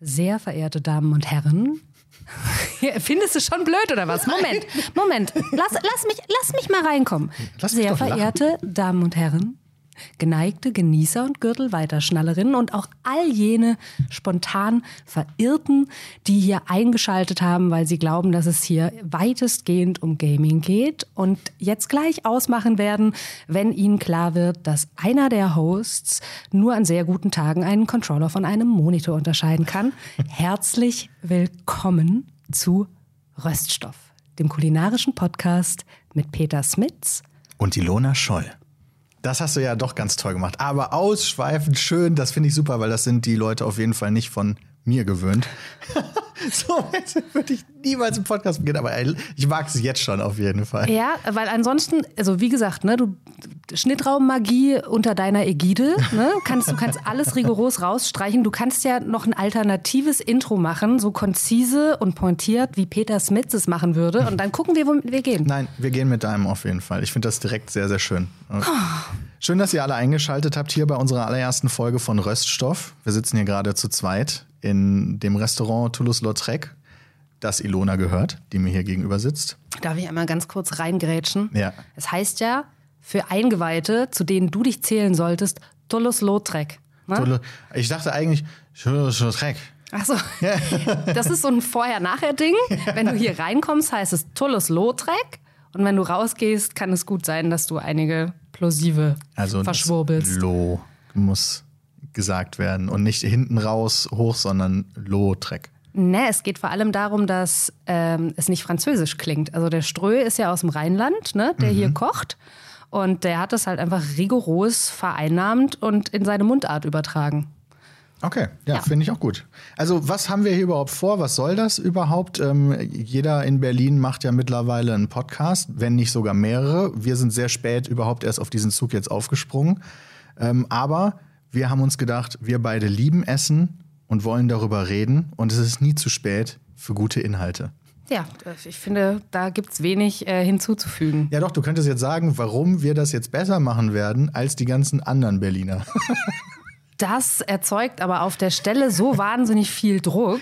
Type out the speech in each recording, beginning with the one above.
Sehr verehrte Damen und Herren. Findest du schon blöd oder was? Moment, Moment. Lass, lass, mich, lass mich mal reinkommen. Lass mich Sehr doch lachen. verehrte Damen und Herren, geneigte Genießer und Gürtelweiterschnallerinnen und auch all jene spontan Verirrten, die hier eingeschaltet haben, weil sie glauben, dass es hier weitestgehend um Gaming geht und jetzt gleich ausmachen werden, wenn ihnen klar wird, dass einer der Hosts nur an sehr guten Tagen einen Controller von einem Monitor unterscheiden kann. Herzlich willkommen zu Röststoff, dem kulinarischen Podcast mit Peter Smits Und Ilona Scholl. Das hast du ja doch ganz toll gemacht. Aber ausschweifend schön, das finde ich super, weil das sind die Leute auf jeden Fall nicht von mir gewöhnt. so würde ich niemals im Podcast beginnen, aber ich mag es jetzt schon auf jeden Fall. Ja, weil ansonsten, also wie gesagt, ne, du Schnittraummagie unter deiner Ägide, ne, kannst, du kannst alles rigoros rausstreichen. Du kannst ja noch ein alternatives Intro machen, so konzise und pointiert, wie Peter Smits es machen würde. Und dann gucken wir, womit wir gehen. Nein, wir gehen mit deinem auf jeden Fall. Ich finde das direkt sehr, sehr schön. Schön, dass ihr alle eingeschaltet habt hier bei unserer allerersten Folge von Röststoff. Wir sitzen hier gerade zu zweit in dem Restaurant Toulouse-Lautrec, das Ilona gehört, die mir hier gegenüber sitzt. Darf ich einmal ganz kurz reingrätschen? Ja. Es heißt ja, für Eingeweihte, zu denen du dich zählen solltest, Toulouse-Lautrec. Ne? Ich dachte eigentlich Toulouse-Lautrec. Ach so. Das ist so ein Vorher-Nachher-Ding. Wenn du hier reinkommst, heißt es Toulouse-Lautrec. Und wenn du rausgehst, kann es gut sein, dass du einige Plosive Also verschwurbelst. das Lo muss gesagt werden und nicht hinten raus hoch, sondern Lautrec. Ne, es geht vor allem darum, dass ähm, es nicht französisch klingt. Also der Strö ist ja aus dem Rheinland, ne, der hier kocht. Und der hat es halt einfach rigoros vereinnahmt und in seine Mundart übertragen. Okay, ja, Ja. finde ich auch gut. Also, was haben wir hier überhaupt vor? Was soll das überhaupt? Ähm, jeder in Berlin macht ja mittlerweile einen Podcast, wenn nicht sogar mehrere. Wir sind sehr spät überhaupt erst auf diesen Zug jetzt aufgesprungen. Ähm, aber wir haben uns gedacht, wir beide lieben Essen und wollen darüber reden. Und es ist nie zu spät für gute Inhalte. Ja, ich finde, da gibt's wenig äh, hinzuzufügen. Ja, doch, du könntest jetzt sagen, warum wir das jetzt besser machen werden als die ganzen anderen Berliner. Das erzeugt aber auf der Stelle so wahnsinnig viel Druck,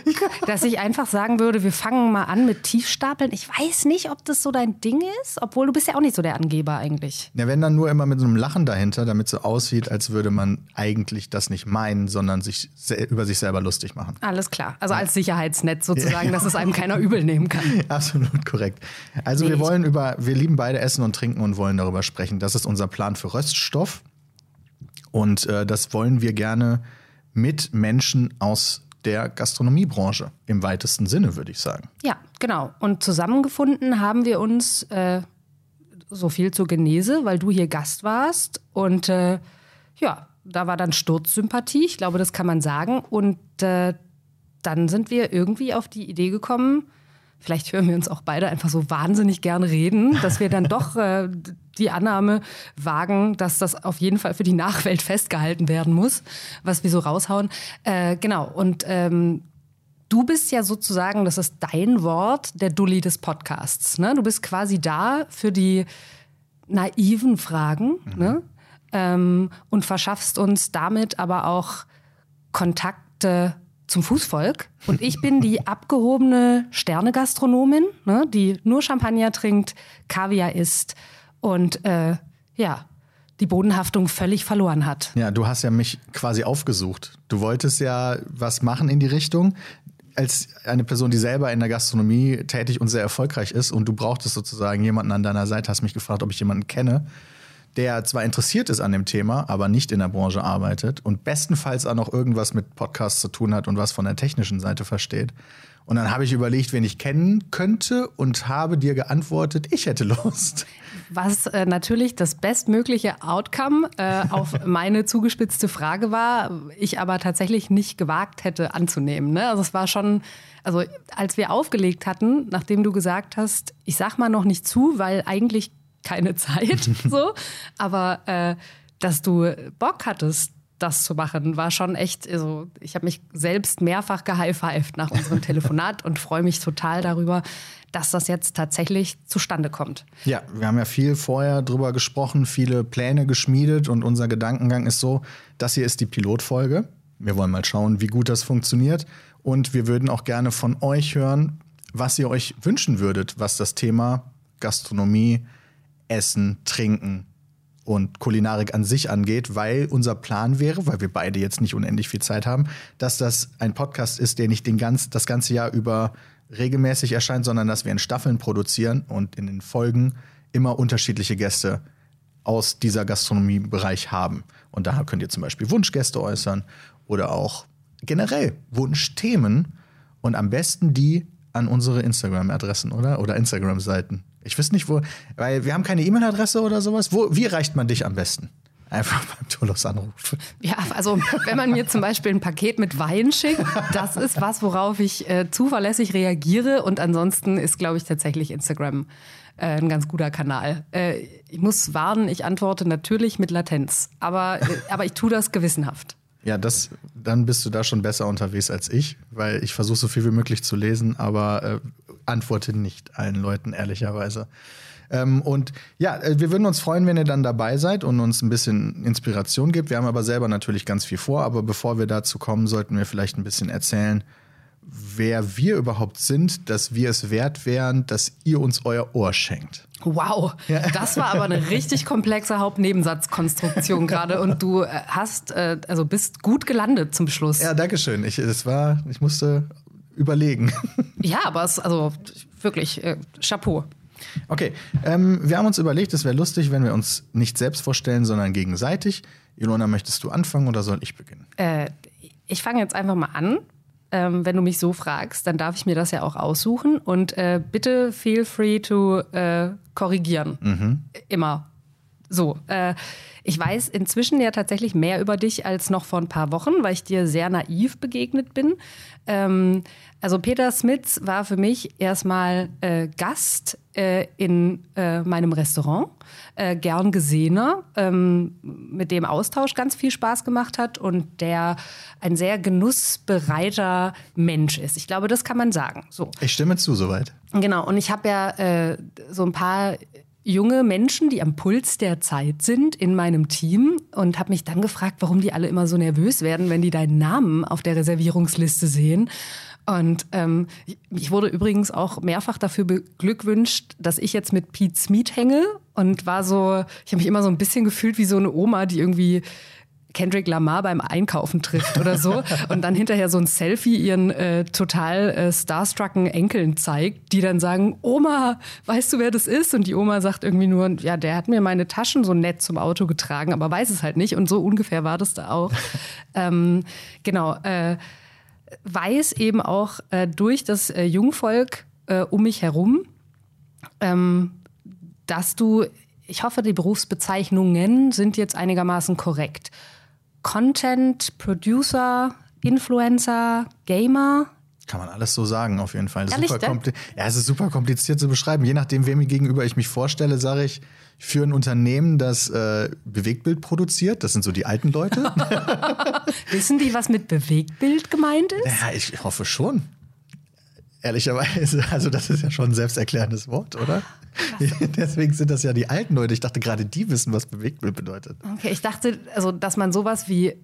dass ich einfach sagen würde, wir fangen mal an mit Tiefstapeln. Ich weiß nicht, ob das so dein Ding ist, obwohl du bist ja auch nicht so der Angeber eigentlich. Ja, wenn dann nur immer mit so einem Lachen dahinter, damit so aussieht, als würde man eigentlich das nicht meinen, sondern sich über sich selber lustig machen. Alles klar. Also als Sicherheitsnetz sozusagen, dass es einem keiner übel nehmen kann. Absolut korrekt. Also Nee, wir wollen über, wir lieben beide Essen und Trinken und wollen darüber sprechen. Das ist unser Plan für Röststoff. Und äh, das wollen wir gerne mit Menschen aus der Gastronomiebranche im weitesten Sinne, würde ich sagen. Ja, genau. Und zusammengefunden haben wir uns äh, so viel zur Genese, weil du hier Gast warst. Und äh, ja, da war dann Sturzsympathie, ich glaube, das kann man sagen. Und äh, dann sind wir irgendwie auf die Idee gekommen, vielleicht hören wir uns auch beide einfach so wahnsinnig gern reden, dass wir dann doch äh, die Annahme wagen, dass das auf jeden Fall für die Nachwelt festgehalten werden muss, was wir so raushauen. Äh, genau. Und ähm, Du bist ja sozusagen, das ist dein Wort, der Dulli des Podcasts. Ne? Du bist quasi da für die naiven Fragen ne? ähm, und verschaffst uns damit aber auch Kontakte zum Fußvolk. Und ich bin die abgehobene Sternegastronomin, ne? die nur Champagner trinkt, Kaviar isst und äh, ja, die Bodenhaftung völlig verloren hat. Ja, du hast ja mich quasi aufgesucht. Du wolltest ja was machen in die Richtung. Als eine Person, die selber in der Gastronomie tätig und sehr erfolgreich ist und du brauchtest sozusagen jemanden an deiner Seite, hast mich gefragt, ob ich jemanden kenne, der zwar interessiert ist an dem Thema, aber nicht in der Branche arbeitet und bestenfalls auch noch irgendwas mit Podcasts zu tun hat und was von der technischen Seite versteht. Und dann habe ich überlegt, wen ich kennen könnte und habe dir geantwortet, ich hätte Lust. Was äh, natürlich das bestmögliche Outcome äh, auf meine zugespitzte Frage war, ich aber tatsächlich nicht gewagt hätte anzunehmen. Ne? Also es war schon, also als wir aufgelegt hatten, nachdem du gesagt hast, ich sag mal noch nicht zu, weil eigentlich keine Zeit, so, aber äh, dass du Bock hattest, das zu machen, war schon echt, also ich habe mich selbst mehrfach gehighfived nach unserem Telefonat und freue mich total darüber, dass das jetzt tatsächlich zustande kommt. Ja, wir haben ja viel vorher drüber gesprochen, viele Pläne geschmiedet und unser Gedankengang ist so, das hier ist die Pilotfolge. Wir wollen mal schauen, wie gut das funktioniert. Und wir würden auch gerne von euch hören, was ihr euch wünschen würdet, was das Thema Gastronomie, Essen, Trinken und Kulinarik an sich angeht, weil unser Plan wäre, weil wir beide jetzt nicht unendlich viel Zeit haben, dass das ein Podcast ist, der nicht den ganz, das ganze Jahr über regelmäßig erscheint, sondern dass wir in Staffeln produzieren und in den Folgen immer unterschiedliche Gäste aus dieser Gastronomiebereich haben. Und daher könnt ihr zum Beispiel Wunschgäste äußern oder auch generell Wunschthemen und am besten die an unsere Instagram-Adressen, oder? Oder Instagram-Seiten. Ich weiß nicht, wo, weil wir haben keine E-Mail-Adresse oder sowas. Wo, wie erreicht man dich am besten? Einfach beim Tulos anrufen. Ja, also wenn man mir zum Beispiel ein Paket mit Wein schickt, das ist was, worauf ich äh, zuverlässig reagiere. Und ansonsten ist, glaube ich, tatsächlich Instagram äh, ein ganz guter Kanal. Äh, ich muss warnen, ich antworte natürlich mit Latenz, aber, äh, aber ich tue das gewissenhaft. Ja, das, dann bist du da schon besser unterwegs als ich, weil ich versuche so viel wie möglich zu lesen, aber äh, antworte nicht allen Leuten, ehrlicherweise. Ähm, und ja, äh, wir würden uns freuen, wenn ihr dann dabei seid und uns ein bisschen Inspiration gibt. Wir haben aber selber natürlich ganz viel vor, aber bevor wir dazu kommen, sollten wir vielleicht ein bisschen erzählen, wer wir überhaupt sind, dass wir es wert wären, dass ihr uns euer Ohr schenkt. Wow, das war aber eine richtig komplexe Hauptnebensatzkonstruktion gerade und du äh, hast, äh, also bist gut gelandet zum Schluss. Ja, danke schön. Ich, das war, ich musste überlegen. Ja, aber es, also wirklich, äh, Chapeau. Okay, ähm, wir haben uns überlegt, es wäre lustig, wenn wir uns nicht selbst vorstellen, sondern gegenseitig. Ilona, möchtest du anfangen oder soll ich beginnen? Äh, ich fange jetzt einfach mal an. Ähm, wenn du mich so fragst, dann darf ich mir das ja auch aussuchen. Und äh, bitte feel free to äh, korrigieren. Mhm. Immer. So. Äh, ich weiß inzwischen ja tatsächlich mehr über dich als noch vor ein paar Wochen, weil ich dir sehr naiv begegnet bin. Ähm, also Peter Smits war für mich erstmal äh, Gast äh, in äh, meinem Restaurant, äh, gern gesehener, ähm, mit dem Austausch ganz viel Spaß gemacht hat und der ein sehr genussbereiter Mensch ist. Ich glaube, das kann man sagen. So. Ich stimme zu soweit. Genau, und ich habe ja äh, so ein paar junge Menschen, die am Puls der Zeit sind in meinem Team und habe mich dann gefragt, warum die alle immer so nervös werden, wenn die deinen Namen auf der Reservierungsliste sehen. Und ähm, ich wurde übrigens auch mehrfach dafür beglückwünscht, dass ich jetzt mit Pete Smith hänge und war so, ich habe mich immer so ein bisschen gefühlt wie so eine Oma, die irgendwie Kendrick Lamar beim Einkaufen trifft oder so und dann hinterher so ein Selfie ihren äh, total äh, starstrucken Enkeln zeigt, die dann sagen, Oma, weißt du, wer das ist? Und die Oma sagt irgendwie nur, ja, der hat mir meine Taschen so nett zum Auto getragen, aber weiß es halt nicht. Und so ungefähr war das da auch. ähm, genau, äh, weiß eben auch äh, durch das äh, Jungvolk äh, um mich herum, ähm, dass du, ich hoffe, die Berufsbezeichnungen sind jetzt einigermaßen korrekt. Content, Producer, Influencer, Gamer. Kann man alles so sagen, auf jeden Fall. Ehrlich, super kompli- ja, es ist super kompliziert zu beschreiben. Je nachdem, wem gegenüber ich mich vorstelle, sage ich, für ein Unternehmen, das äh, Bewegtbild produziert. Das sind so die alten Leute. Wissen die, was mit Bewegtbild gemeint ist? ja, ich hoffe schon. Ehrlicherweise, also das ist ja schon ein selbsterklärendes Wort, oder? Deswegen sind das ja die alten Leute. Ich dachte, gerade die wissen, was Bewegtbild bedeutet. Okay, ich dachte, also, dass man sowas wie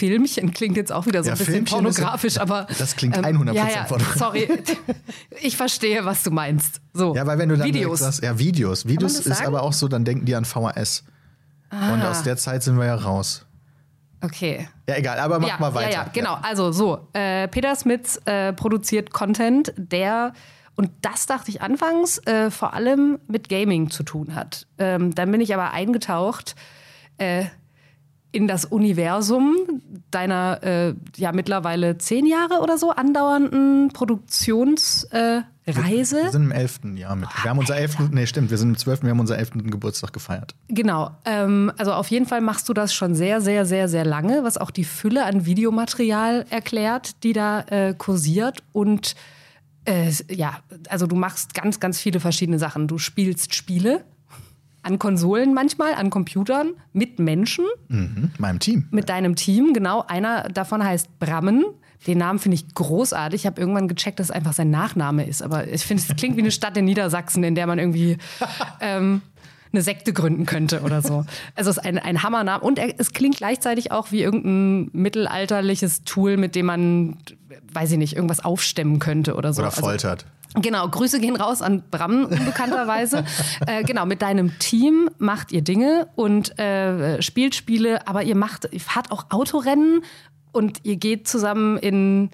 Filmchen klingt jetzt auch wieder so Ja, ein bisschen Filmchen ist pornografisch, aber. Das klingt ähm, 100% ja, ja, pornografisch. Sorry, ich verstehe, was du meinst. So, Ja, weil wenn du dann Videos. sagst, ja, Videos. Videos ist sagen? aber auch so, dann denken die an VHS. Und aus der Zeit sind wir ja raus. Okay. Ja, egal, aber mach ja, mal weiter. Ja, ja, genau. Also so, äh, Peter Smits äh, produziert Content, der, und das dachte ich anfangs, äh, vor allem mit Gaming zu tun hat. Ähm, dann bin ich aber eingetaucht äh, in das Universum deiner äh, ja mittlerweile zehn Jahre oder so andauernden Produktionsreise. Äh. Wir sind im elften Jahr mit. Wir haben unser elften, nee, stimmt, wir sind im zwölften, wir haben unser elften Geburtstag gefeiert. Genau. Ähm, also auf jeden Fall machst du das schon sehr, sehr, sehr, sehr lange, was auch die Fülle an Videomaterial erklärt, die da äh, kursiert. Und äh, ja, also du machst ganz, ganz viele verschiedene Sachen. Du spielst Spiele an Konsolen manchmal, an Computern, mit Menschen, Mhm, meinem Team. mit deinem Team. Genau, einer davon heißt Brammen. Den Namen finde ich großartig. Ich habe irgendwann gecheckt, dass es einfach sein Nachname ist. Aber ich finde, es klingt wie eine Stadt in Niedersachsen, in der man irgendwie ähm, eine Sekte gründen könnte oder so. Also es ist ein, ein Hammername. Und es klingt gleichzeitig auch wie irgendein mittelalterliches Tool, mit dem man, weiß ich nicht, irgendwas aufstemmen könnte oder so. Oder foltert. Also, genau, Grüße gehen raus an Bram unbekannterweise. äh, genau, mit deinem Team macht ihr Dinge und äh, spielt Spiele, aber ihr macht, ihr fahrt auch Autorennen und ihr geht zusammen in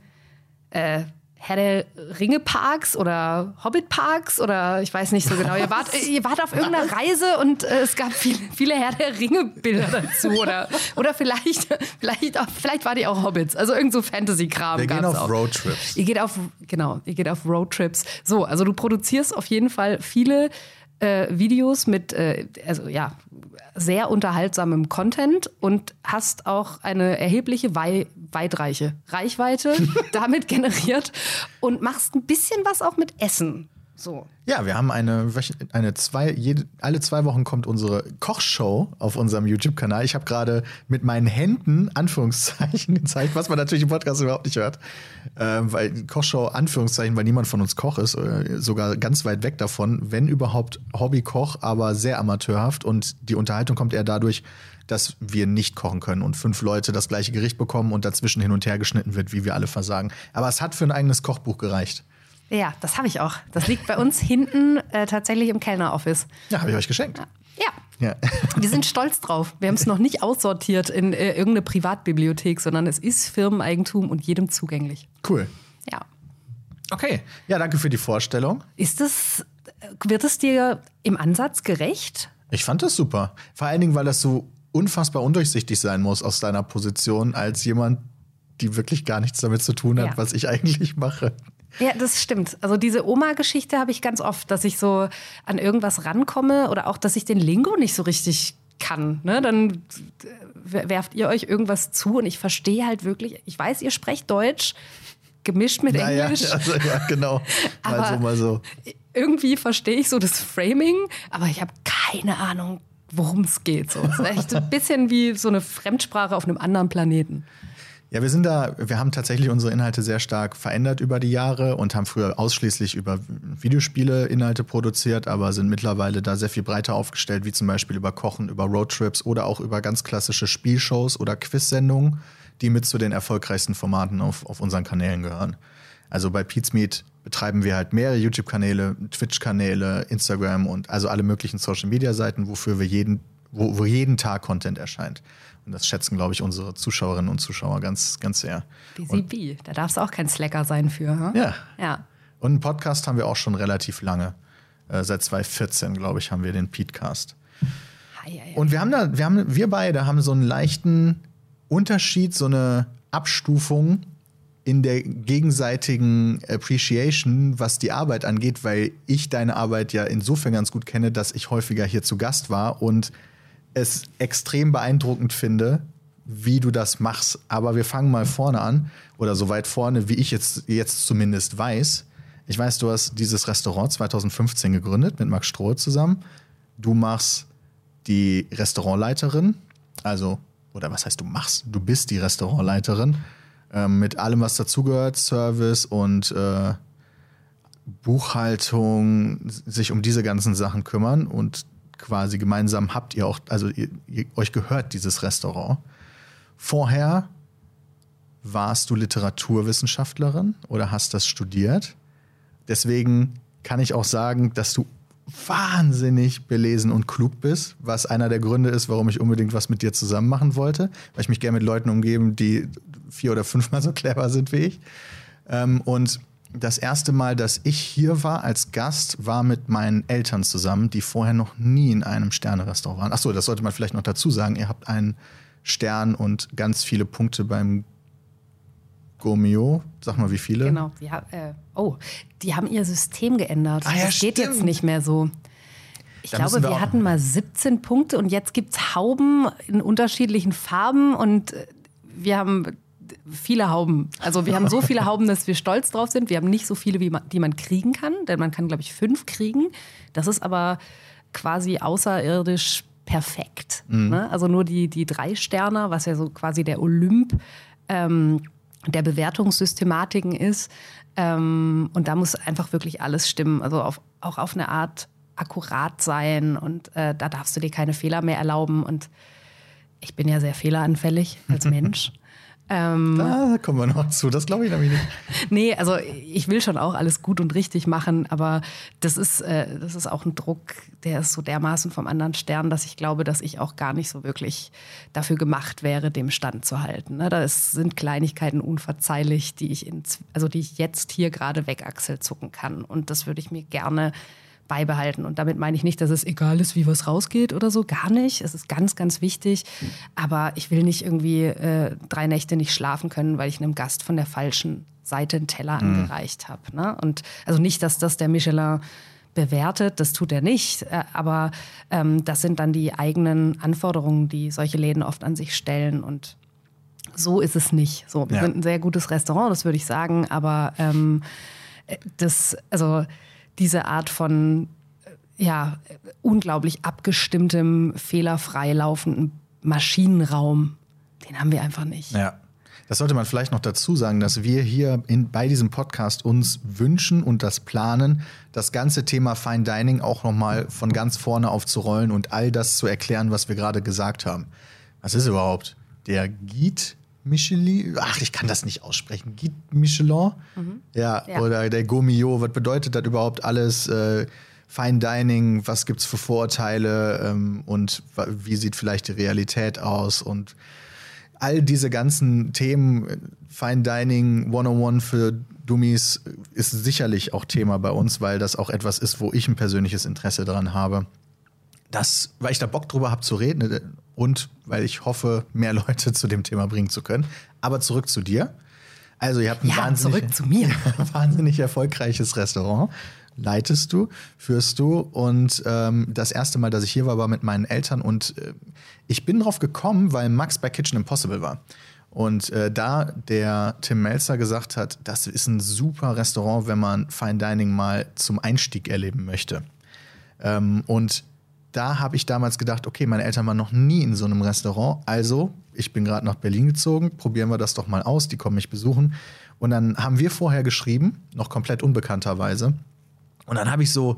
äh, Herr der Ringe Parks oder Hobbit Parks oder ich weiß nicht so genau. Ihr wart, ihr wart auf irgendeiner Reise und äh, es gab viele, viele Herr der Ringe Bilder dazu oder, oder vielleicht, vielleicht, auch, vielleicht war die auch Hobbits. Also irgend so Fantasy-Kram. Wir gehen auf auch. Roadtrips. Ihr geht auf, genau, ihr geht auf Roadtrips. So, also du produzierst auf jeden Fall viele äh, Videos mit, äh, also ja, sehr unterhaltsamem Content und hast auch eine erhebliche Wei weitreiche Reichweite damit generiert und machst ein bisschen was auch mit Essen. So. Ja, wir haben eine, eine zwei, jede, alle zwei Wochen kommt unsere Kochshow auf unserem YouTube-Kanal. Ich habe gerade mit meinen Händen Anführungszeichen gezeigt, was man natürlich im Podcast überhaupt nicht hört. Ähm, weil Kochshow Anführungszeichen, weil niemand von uns Koch ist, äh, sogar ganz weit weg davon, wenn überhaupt Hobbykoch, aber sehr amateurhaft. Und die Unterhaltung kommt eher dadurch, dass wir nicht kochen können und fünf Leute das gleiche Gericht bekommen und dazwischen hin und her geschnitten wird, wie wir alle versagen. Aber es hat für ein eigenes Kochbuch gereicht. Ja, das habe ich auch. Das liegt bei uns hinten äh, tatsächlich im Kellneroffice. Ja, habe ich euch geschenkt. Ja. Ja. Wir sind stolz drauf. Wir haben es noch nicht aussortiert in äh, irgendeine Privatbibliothek, sondern es ist Firmeneigentum und jedem zugänglich. Cool. Ja. Okay. Ja, danke für die Vorstellung. Ist es, wird es dir im Ansatz gerecht? Ich fand das super. Vor allen Dingen, weil das so unfassbar undurchsichtig sein muss aus deiner Position als jemand, die wirklich gar nichts damit zu tun hat, ja. was ich eigentlich mache. Ja, das stimmt. Also diese Oma-Geschichte habe ich ganz oft, dass ich so an irgendwas rankomme oder auch, dass ich den Lingo nicht so richtig kann. Ne? Dann werft ihr euch irgendwas zu und ich verstehe halt wirklich, ich weiß, ihr sprecht Deutsch, gemischt mit naja, Englisch. Also, ja, genau. Mal aber so, mal so. Irgendwie verstehe ich so das Framing, aber ich habe keine Ahnung, worum es geht. So. Es ist echt ein bisschen wie so eine Fremdsprache auf einem anderen Planeten. Ja, wir sind da, wir haben tatsächlich unsere Inhalte sehr stark verändert über die Jahre und haben früher ausschließlich über Videospiele Inhalte produziert, aber sind mittlerweile da sehr viel breiter aufgestellt, wie zum Beispiel über Kochen, über Roadtrips oder auch über ganz klassische Spielshows oder Quizsendungen, die mit zu den erfolgreichsten Formaten auf, auf unseren Kanälen gehören. Also bei Pete's Meet betreiben wir halt mehrere YouTube-Kanäle, Twitch-Kanäle, Instagram und also alle möglichen Social-Media-Seiten, wofür wir jeden, wo, wo jeden Tag Content erscheint. Und das schätzen, glaube ich, unsere Zuschauerinnen und Zuschauer ganz, ganz sehr. BCB, da darf es auch kein Slacker sein für. Hm? Ja. ja. Und einen Podcast haben wir auch schon relativ lange. Äh, seit 2014, glaube ich, haben wir den Petecast. Und wir haben da, wir haben, wir beide haben so einen leichten Unterschied, so eine Abstufung in der gegenseitigen Appreciation, was die Arbeit angeht, weil ich deine Arbeit ja insofern ganz gut kenne, dass ich häufiger hier zu Gast war und es extrem beeindruckend finde, wie du das machst. Aber wir fangen mal vorne an oder so weit vorne, wie ich jetzt, jetzt zumindest weiß. Ich weiß, du hast dieses Restaurant 2015 gegründet mit Max Stroh zusammen. Du machst die Restaurantleiterin, also, oder was heißt du machst? Du bist die Restaurantleiterin äh, mit allem, was dazugehört, Service und äh, Buchhaltung, sich um diese ganzen Sachen kümmern und quasi gemeinsam habt ihr auch, also ihr, ihr, euch gehört dieses Restaurant. Vorher warst du Literaturwissenschaftlerin oder hast das studiert. Deswegen kann ich auch sagen, dass du wahnsinnig belesen und klug bist, was einer der Gründe ist, warum ich unbedingt was mit dir zusammen machen wollte, weil ich mich gerne mit Leuten umgeben, die vier oder fünfmal so clever sind wie ich. Ähm, und das erste Mal, dass ich hier war als Gast, war mit meinen Eltern zusammen, die vorher noch nie in einem Sterne-Restaurant waren. Achso, das sollte man vielleicht noch dazu sagen. Ihr habt einen Stern und ganz viele Punkte beim Gomio. Sag mal, wie viele? Genau. Ja, äh, oh, die haben ihr System geändert. Ah, ja, das geht jetzt nicht mehr so. Ich da glaube, wir, wir hatten mal 17 Punkte und jetzt gibt es Hauben in unterschiedlichen Farben und äh, wir haben viele Hauben. Also wir haben so viele Hauben, dass wir stolz drauf sind. Wir haben nicht so viele, wie man, die man kriegen kann, denn man kann, glaube ich, fünf kriegen. Das ist aber quasi außerirdisch perfekt. Mhm. Ne? Also nur die, die drei Sterne, was ja so quasi der Olymp ähm, der Bewertungssystematiken ist. Ähm, und da muss einfach wirklich alles stimmen. Also auf, auch auf eine Art akkurat sein und äh, da darfst du dir keine Fehler mehr erlauben. Und ich bin ja sehr fehleranfällig als Mensch. Ähm, da kommen wir noch zu, das glaube ich nämlich nicht. nee, also ich will schon auch alles gut und richtig machen, aber das ist, äh, das ist auch ein Druck, der ist so dermaßen vom anderen Stern, dass ich glaube, dass ich auch gar nicht so wirklich dafür gemacht wäre, dem Stand zu halten. Ne? Da sind Kleinigkeiten unverzeihlich, die ich, in, also die ich jetzt hier gerade wegachselzucken kann. Und das würde ich mir gerne beibehalten. Und damit meine ich nicht, dass es egal ist, wie was rausgeht oder so. Gar nicht. Es ist ganz, ganz wichtig. Aber ich will nicht irgendwie äh, drei Nächte nicht schlafen können, weil ich einem Gast von der falschen Seite einen Teller mhm. angereicht habe. Ne? Und also nicht, dass das der Michelin bewertet, das tut er nicht. Äh, aber ähm, das sind dann die eigenen Anforderungen, die solche Läden oft an sich stellen. Und so ist es nicht. So, wir ja. sind ein sehr gutes Restaurant, das würde ich sagen. Aber ähm, äh, das, also diese Art von ja, unglaublich abgestimmtem, fehlerfrei laufenden Maschinenraum, den haben wir einfach nicht. Ja. Das sollte man vielleicht noch dazu sagen, dass wir hier in, bei diesem Podcast uns wünschen und das planen, das ganze Thema Fine Dining auch nochmal von ganz vorne aufzurollen und all das zu erklären, was wir gerade gesagt haben. Was ist überhaupt der Guide Michelin, ach, ich kann das nicht aussprechen, Guide Michelin, mhm. ja, ja, oder der Gourmillot, was bedeutet das überhaupt alles? Äh, Fine Dining, was gibt es für Vorurteile ähm, und wie sieht vielleicht die Realität aus und all diese ganzen Themen, Fine Dining 101 für Dummies ist sicherlich auch Thema bei uns, weil das auch etwas ist, wo ich ein persönliches Interesse daran habe. Das, weil ich da Bock drüber habe zu reden und weil ich hoffe, mehr Leute zu dem Thema bringen zu können. Aber zurück zu dir. Also ihr habt ein ja, wahnsinnig, wahnsinnig erfolgreiches Restaurant. Leitest du, führst du. Und ähm, das erste Mal, dass ich hier war, war mit meinen Eltern. Und äh, ich bin drauf gekommen, weil Max bei Kitchen Impossible war. Und äh, da der Tim Melzer gesagt hat, das ist ein super Restaurant, wenn man Fine Dining mal zum Einstieg erleben möchte. Ähm, und da habe ich damals gedacht, okay, meine Eltern waren noch nie in so einem Restaurant, also ich bin gerade nach Berlin gezogen, probieren wir das doch mal aus, die kommen mich besuchen. Und dann haben wir vorher geschrieben, noch komplett unbekannterweise. Und dann habe ich so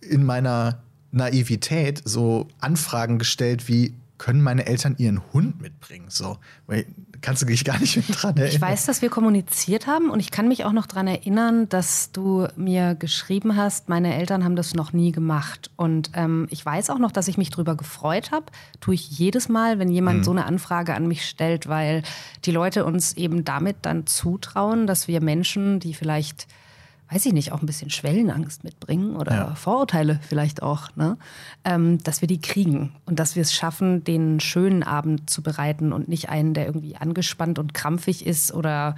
in meiner Naivität so Anfragen gestellt wie, können meine Eltern ihren Hund mitbringen? So, weil kannst du dich gar nicht mehr dran erinnern. Ich weiß, dass wir kommuniziert haben und ich kann mich auch noch daran erinnern, dass du mir geschrieben hast, meine Eltern haben das noch nie gemacht. Und ähm, ich weiß auch noch, dass ich mich darüber gefreut habe. Tue ich jedes Mal, wenn jemand mhm. so eine Anfrage an mich stellt, weil die Leute uns eben damit dann zutrauen, dass wir Menschen, die vielleicht weiß ich nicht, auch ein bisschen Schwellenangst mitbringen oder ja. Vorurteile vielleicht auch, ne? Ähm, dass wir die kriegen und dass wir es schaffen, den schönen Abend zu bereiten und nicht einen, der irgendwie angespannt und krampfig ist oder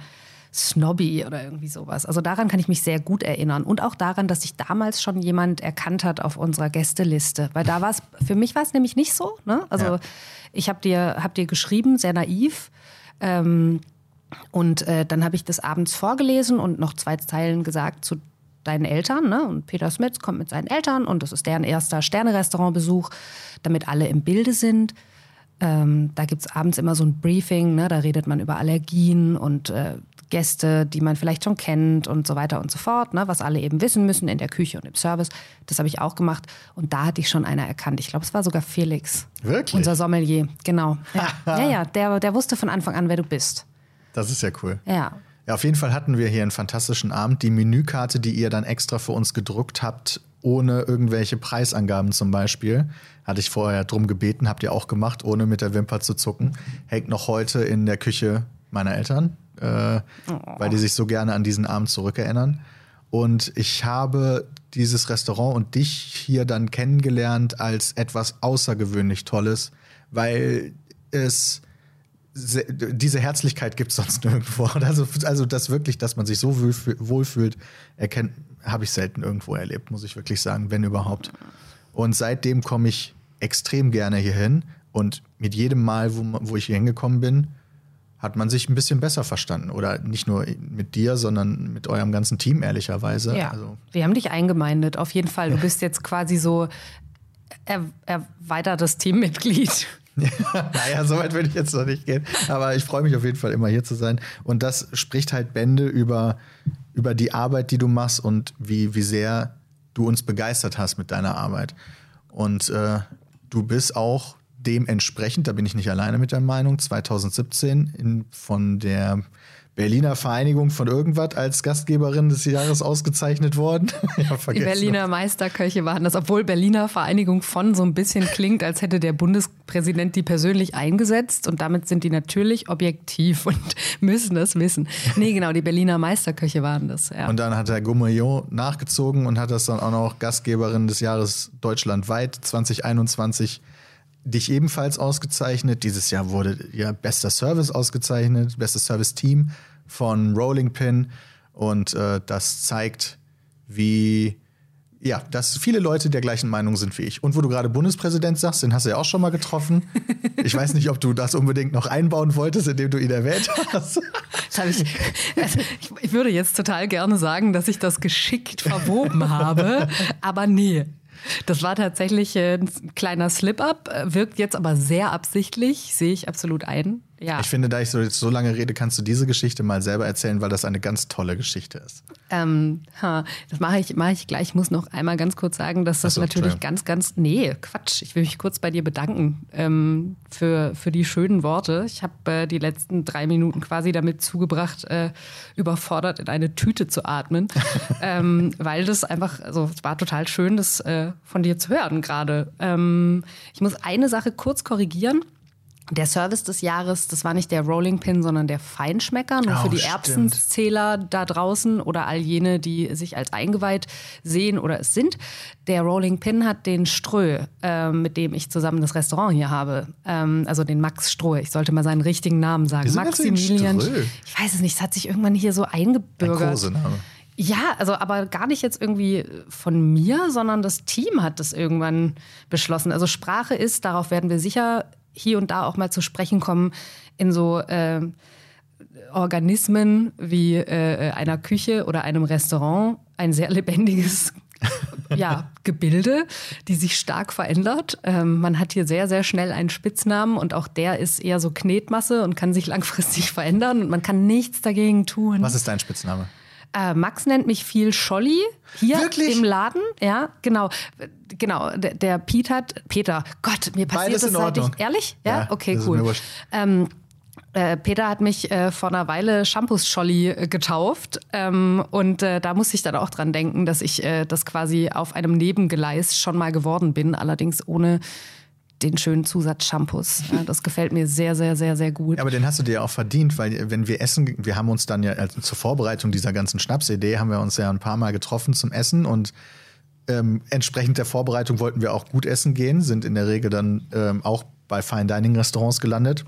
snobby oder irgendwie sowas. Also daran kann ich mich sehr gut erinnern und auch daran, dass sich damals schon jemand erkannt hat auf unserer Gästeliste, weil da war es für mich war es nämlich nicht so. Ne? Also ja. ich habe dir hab dir geschrieben, sehr naiv. Ähm, und äh, dann habe ich das abends vorgelesen und noch zwei Zeilen gesagt zu deinen Eltern. Ne? Und Peter Smits kommt mit seinen Eltern und das ist deren erster Sterne-Restaurant-Besuch, damit alle im Bilde sind. Ähm, da gibt es abends immer so ein Briefing, ne? da redet man über Allergien und äh, Gäste, die man vielleicht schon kennt und so weiter und so fort, ne? was alle eben wissen müssen in der Küche und im Service. Das habe ich auch gemacht und da hatte ich schon einer erkannt. Ich glaube, es war sogar Felix. Wirklich? Unser Sommelier, genau. Ja, ja, ja der, der wusste von Anfang an, wer du bist. Das ist ja cool. Ja. Ja, auf jeden Fall hatten wir hier einen fantastischen Abend. Die Menükarte, die ihr dann extra für uns gedruckt habt, ohne irgendwelche Preisangaben zum Beispiel, hatte ich vorher drum gebeten, habt ihr auch gemacht, ohne mit der Wimper zu zucken. Hängt noch heute in der Küche meiner Eltern, äh, oh. weil die sich so gerne an diesen Abend zurückerinnern. Und ich habe dieses Restaurant und dich hier dann kennengelernt als etwas außergewöhnlich Tolles, weil es diese Herzlichkeit gibt es sonst nirgendwo. Also, also das wirklich, dass man sich so wohlfühlt, erkennt, habe ich selten irgendwo erlebt, muss ich wirklich sagen, wenn überhaupt. Und seitdem komme ich extrem gerne hierhin. Und mit jedem Mal, wo, wo ich hier hingekommen bin, hat man sich ein bisschen besser verstanden. Oder nicht nur mit dir, sondern mit eurem ganzen Team, ehrlicherweise. Ja, also. wir haben dich eingemeindet, auf jeden Fall. Du bist jetzt quasi so er erweitertes Teammitglied. naja, so weit will ich jetzt noch nicht gehen. Aber ich freue mich auf jeden Fall immer hier zu sein. Und das spricht halt Bände über, über die Arbeit, die du machst und wie, wie sehr du uns begeistert hast mit deiner Arbeit. Und äh, du bist auch dementsprechend, da bin ich nicht alleine mit der Meinung, 2017 in, von der Berliner Vereinigung von irgendwas als Gastgeberin des Jahres ausgezeichnet worden. die Berliner Meisterköche waren das, obwohl Berliner Vereinigung von so ein bisschen klingt, als hätte der Bundespräsident die persönlich eingesetzt und damit sind die natürlich objektiv und müssen das wissen. Nee, genau, die Berliner Meisterköche waren das. Ja. Und dann hat Herr Gourmillon nachgezogen und hat das dann auch noch Gastgeberin des Jahres deutschlandweit 2021 dich ebenfalls ausgezeichnet. Dieses Jahr wurde ja bester Service ausgezeichnet, bestes Service-Team von Rolling Pin. Und äh, das zeigt, wie, ja, dass viele Leute der gleichen Meinung sind wie ich. Und wo du gerade Bundespräsident sagst, den hast du ja auch schon mal getroffen. Ich weiß nicht, ob du das unbedingt noch einbauen wolltest, indem du ihn erwähnt hast. Ich, also ich, würde jetzt total gerne sagen, dass ich das geschickt verwoben habe, aber nee, das war tatsächlich ein kleiner Slip-up, wirkt jetzt aber sehr absichtlich, sehe ich absolut ein. Ja. Ich finde, da ich so, so lange rede, kannst du diese Geschichte mal selber erzählen, weil das eine ganz tolle Geschichte ist. Ähm, ha, das mache ich, mache ich gleich. Ich muss noch einmal ganz kurz sagen, dass das so, natürlich ganz, ganz. Nee, Quatsch. Ich will mich kurz bei dir bedanken ähm, für, für die schönen Worte. Ich habe äh, die letzten drei Minuten quasi damit zugebracht, äh, überfordert in eine Tüte zu atmen, ähm, weil das einfach, also es war total schön, das äh, von dir zu hören gerade. Ähm, ich muss eine Sache kurz korrigieren. Der Service des Jahres, das war nicht der Rolling Pin, sondern der Feinschmecker, nur oh, für die stimmt. Erbsenzähler da draußen oder all jene, die sich als eingeweiht sehen oder es sind. Der Rolling Pin hat den Strö, äh, mit dem ich zusammen das Restaurant hier habe, ähm, also den Max Stroh. Ich sollte mal seinen richtigen Namen sagen. Maximilian. Ich weiß es nicht, es hat sich irgendwann hier so eingebürgert. Ein Name. Ja, also aber gar nicht jetzt irgendwie von mir, sondern das Team hat das irgendwann beschlossen. Also Sprache ist, darauf werden wir sicher hier und da auch mal zu sprechen kommen in so äh, Organismen wie äh, einer Küche oder einem Restaurant ein sehr lebendiges ja, Gebilde, die sich stark verändert. Ähm, man hat hier sehr, sehr schnell einen Spitznamen und auch der ist eher so Knetmasse und kann sich langfristig verändern und man kann nichts dagegen tun. Was ist dein Spitzname? Äh, Max nennt mich viel Scholli hier Wirklich? im Laden. Ja, genau. Genau, der, der Piet hat, Peter, Gott, mir passiert Beides das seit ich, ehrlich? Ja, ja okay, cool. Ähm, äh, Peter hat mich äh, vor einer Weile Shampoos-Scholli äh, getauft ähm, und äh, da muss ich dann auch dran denken, dass ich äh, das quasi auf einem Nebengeleis schon mal geworden bin, allerdings ohne den schönen Zusatz Shampoos. Ja, das gefällt mir sehr, sehr, sehr, sehr gut. Ja, aber den hast du dir auch verdient, weil wenn wir essen, wir haben uns dann ja also zur Vorbereitung dieser ganzen Schnapsidee, haben wir uns ja ein paar Mal getroffen zum Essen und ähm, entsprechend der Vorbereitung wollten wir auch gut essen gehen, sind in der Regel dann ähm, auch bei Fine Dining Restaurants gelandet.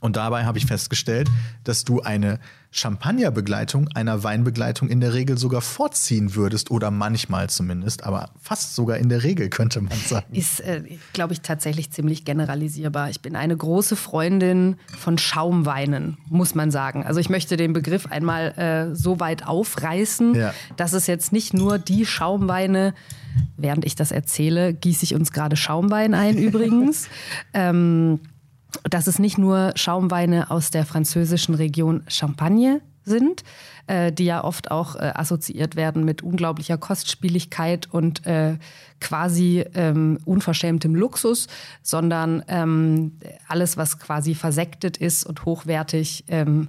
Und dabei habe ich festgestellt, dass du eine Champagnerbegleitung einer Weinbegleitung in der Regel sogar vorziehen würdest oder manchmal zumindest, aber fast sogar in der Regel könnte man sagen. Ist, äh, glaube ich, tatsächlich ziemlich generalisierbar. Ich bin eine große Freundin von Schaumweinen, muss man sagen. Also ich möchte den Begriff einmal äh, so weit aufreißen, ja. dass es jetzt nicht nur die Schaumweine Während ich das erzähle, gieße ich uns gerade Schaumwein ein übrigens. ähm, dass es nicht nur Schaumweine aus der französischen Region Champagne sind, äh, die ja oft auch äh, assoziiert werden mit unglaublicher Kostspieligkeit und äh, quasi ähm, unverschämtem Luxus, sondern ähm, alles, was quasi versektet ist und hochwertig, ähm,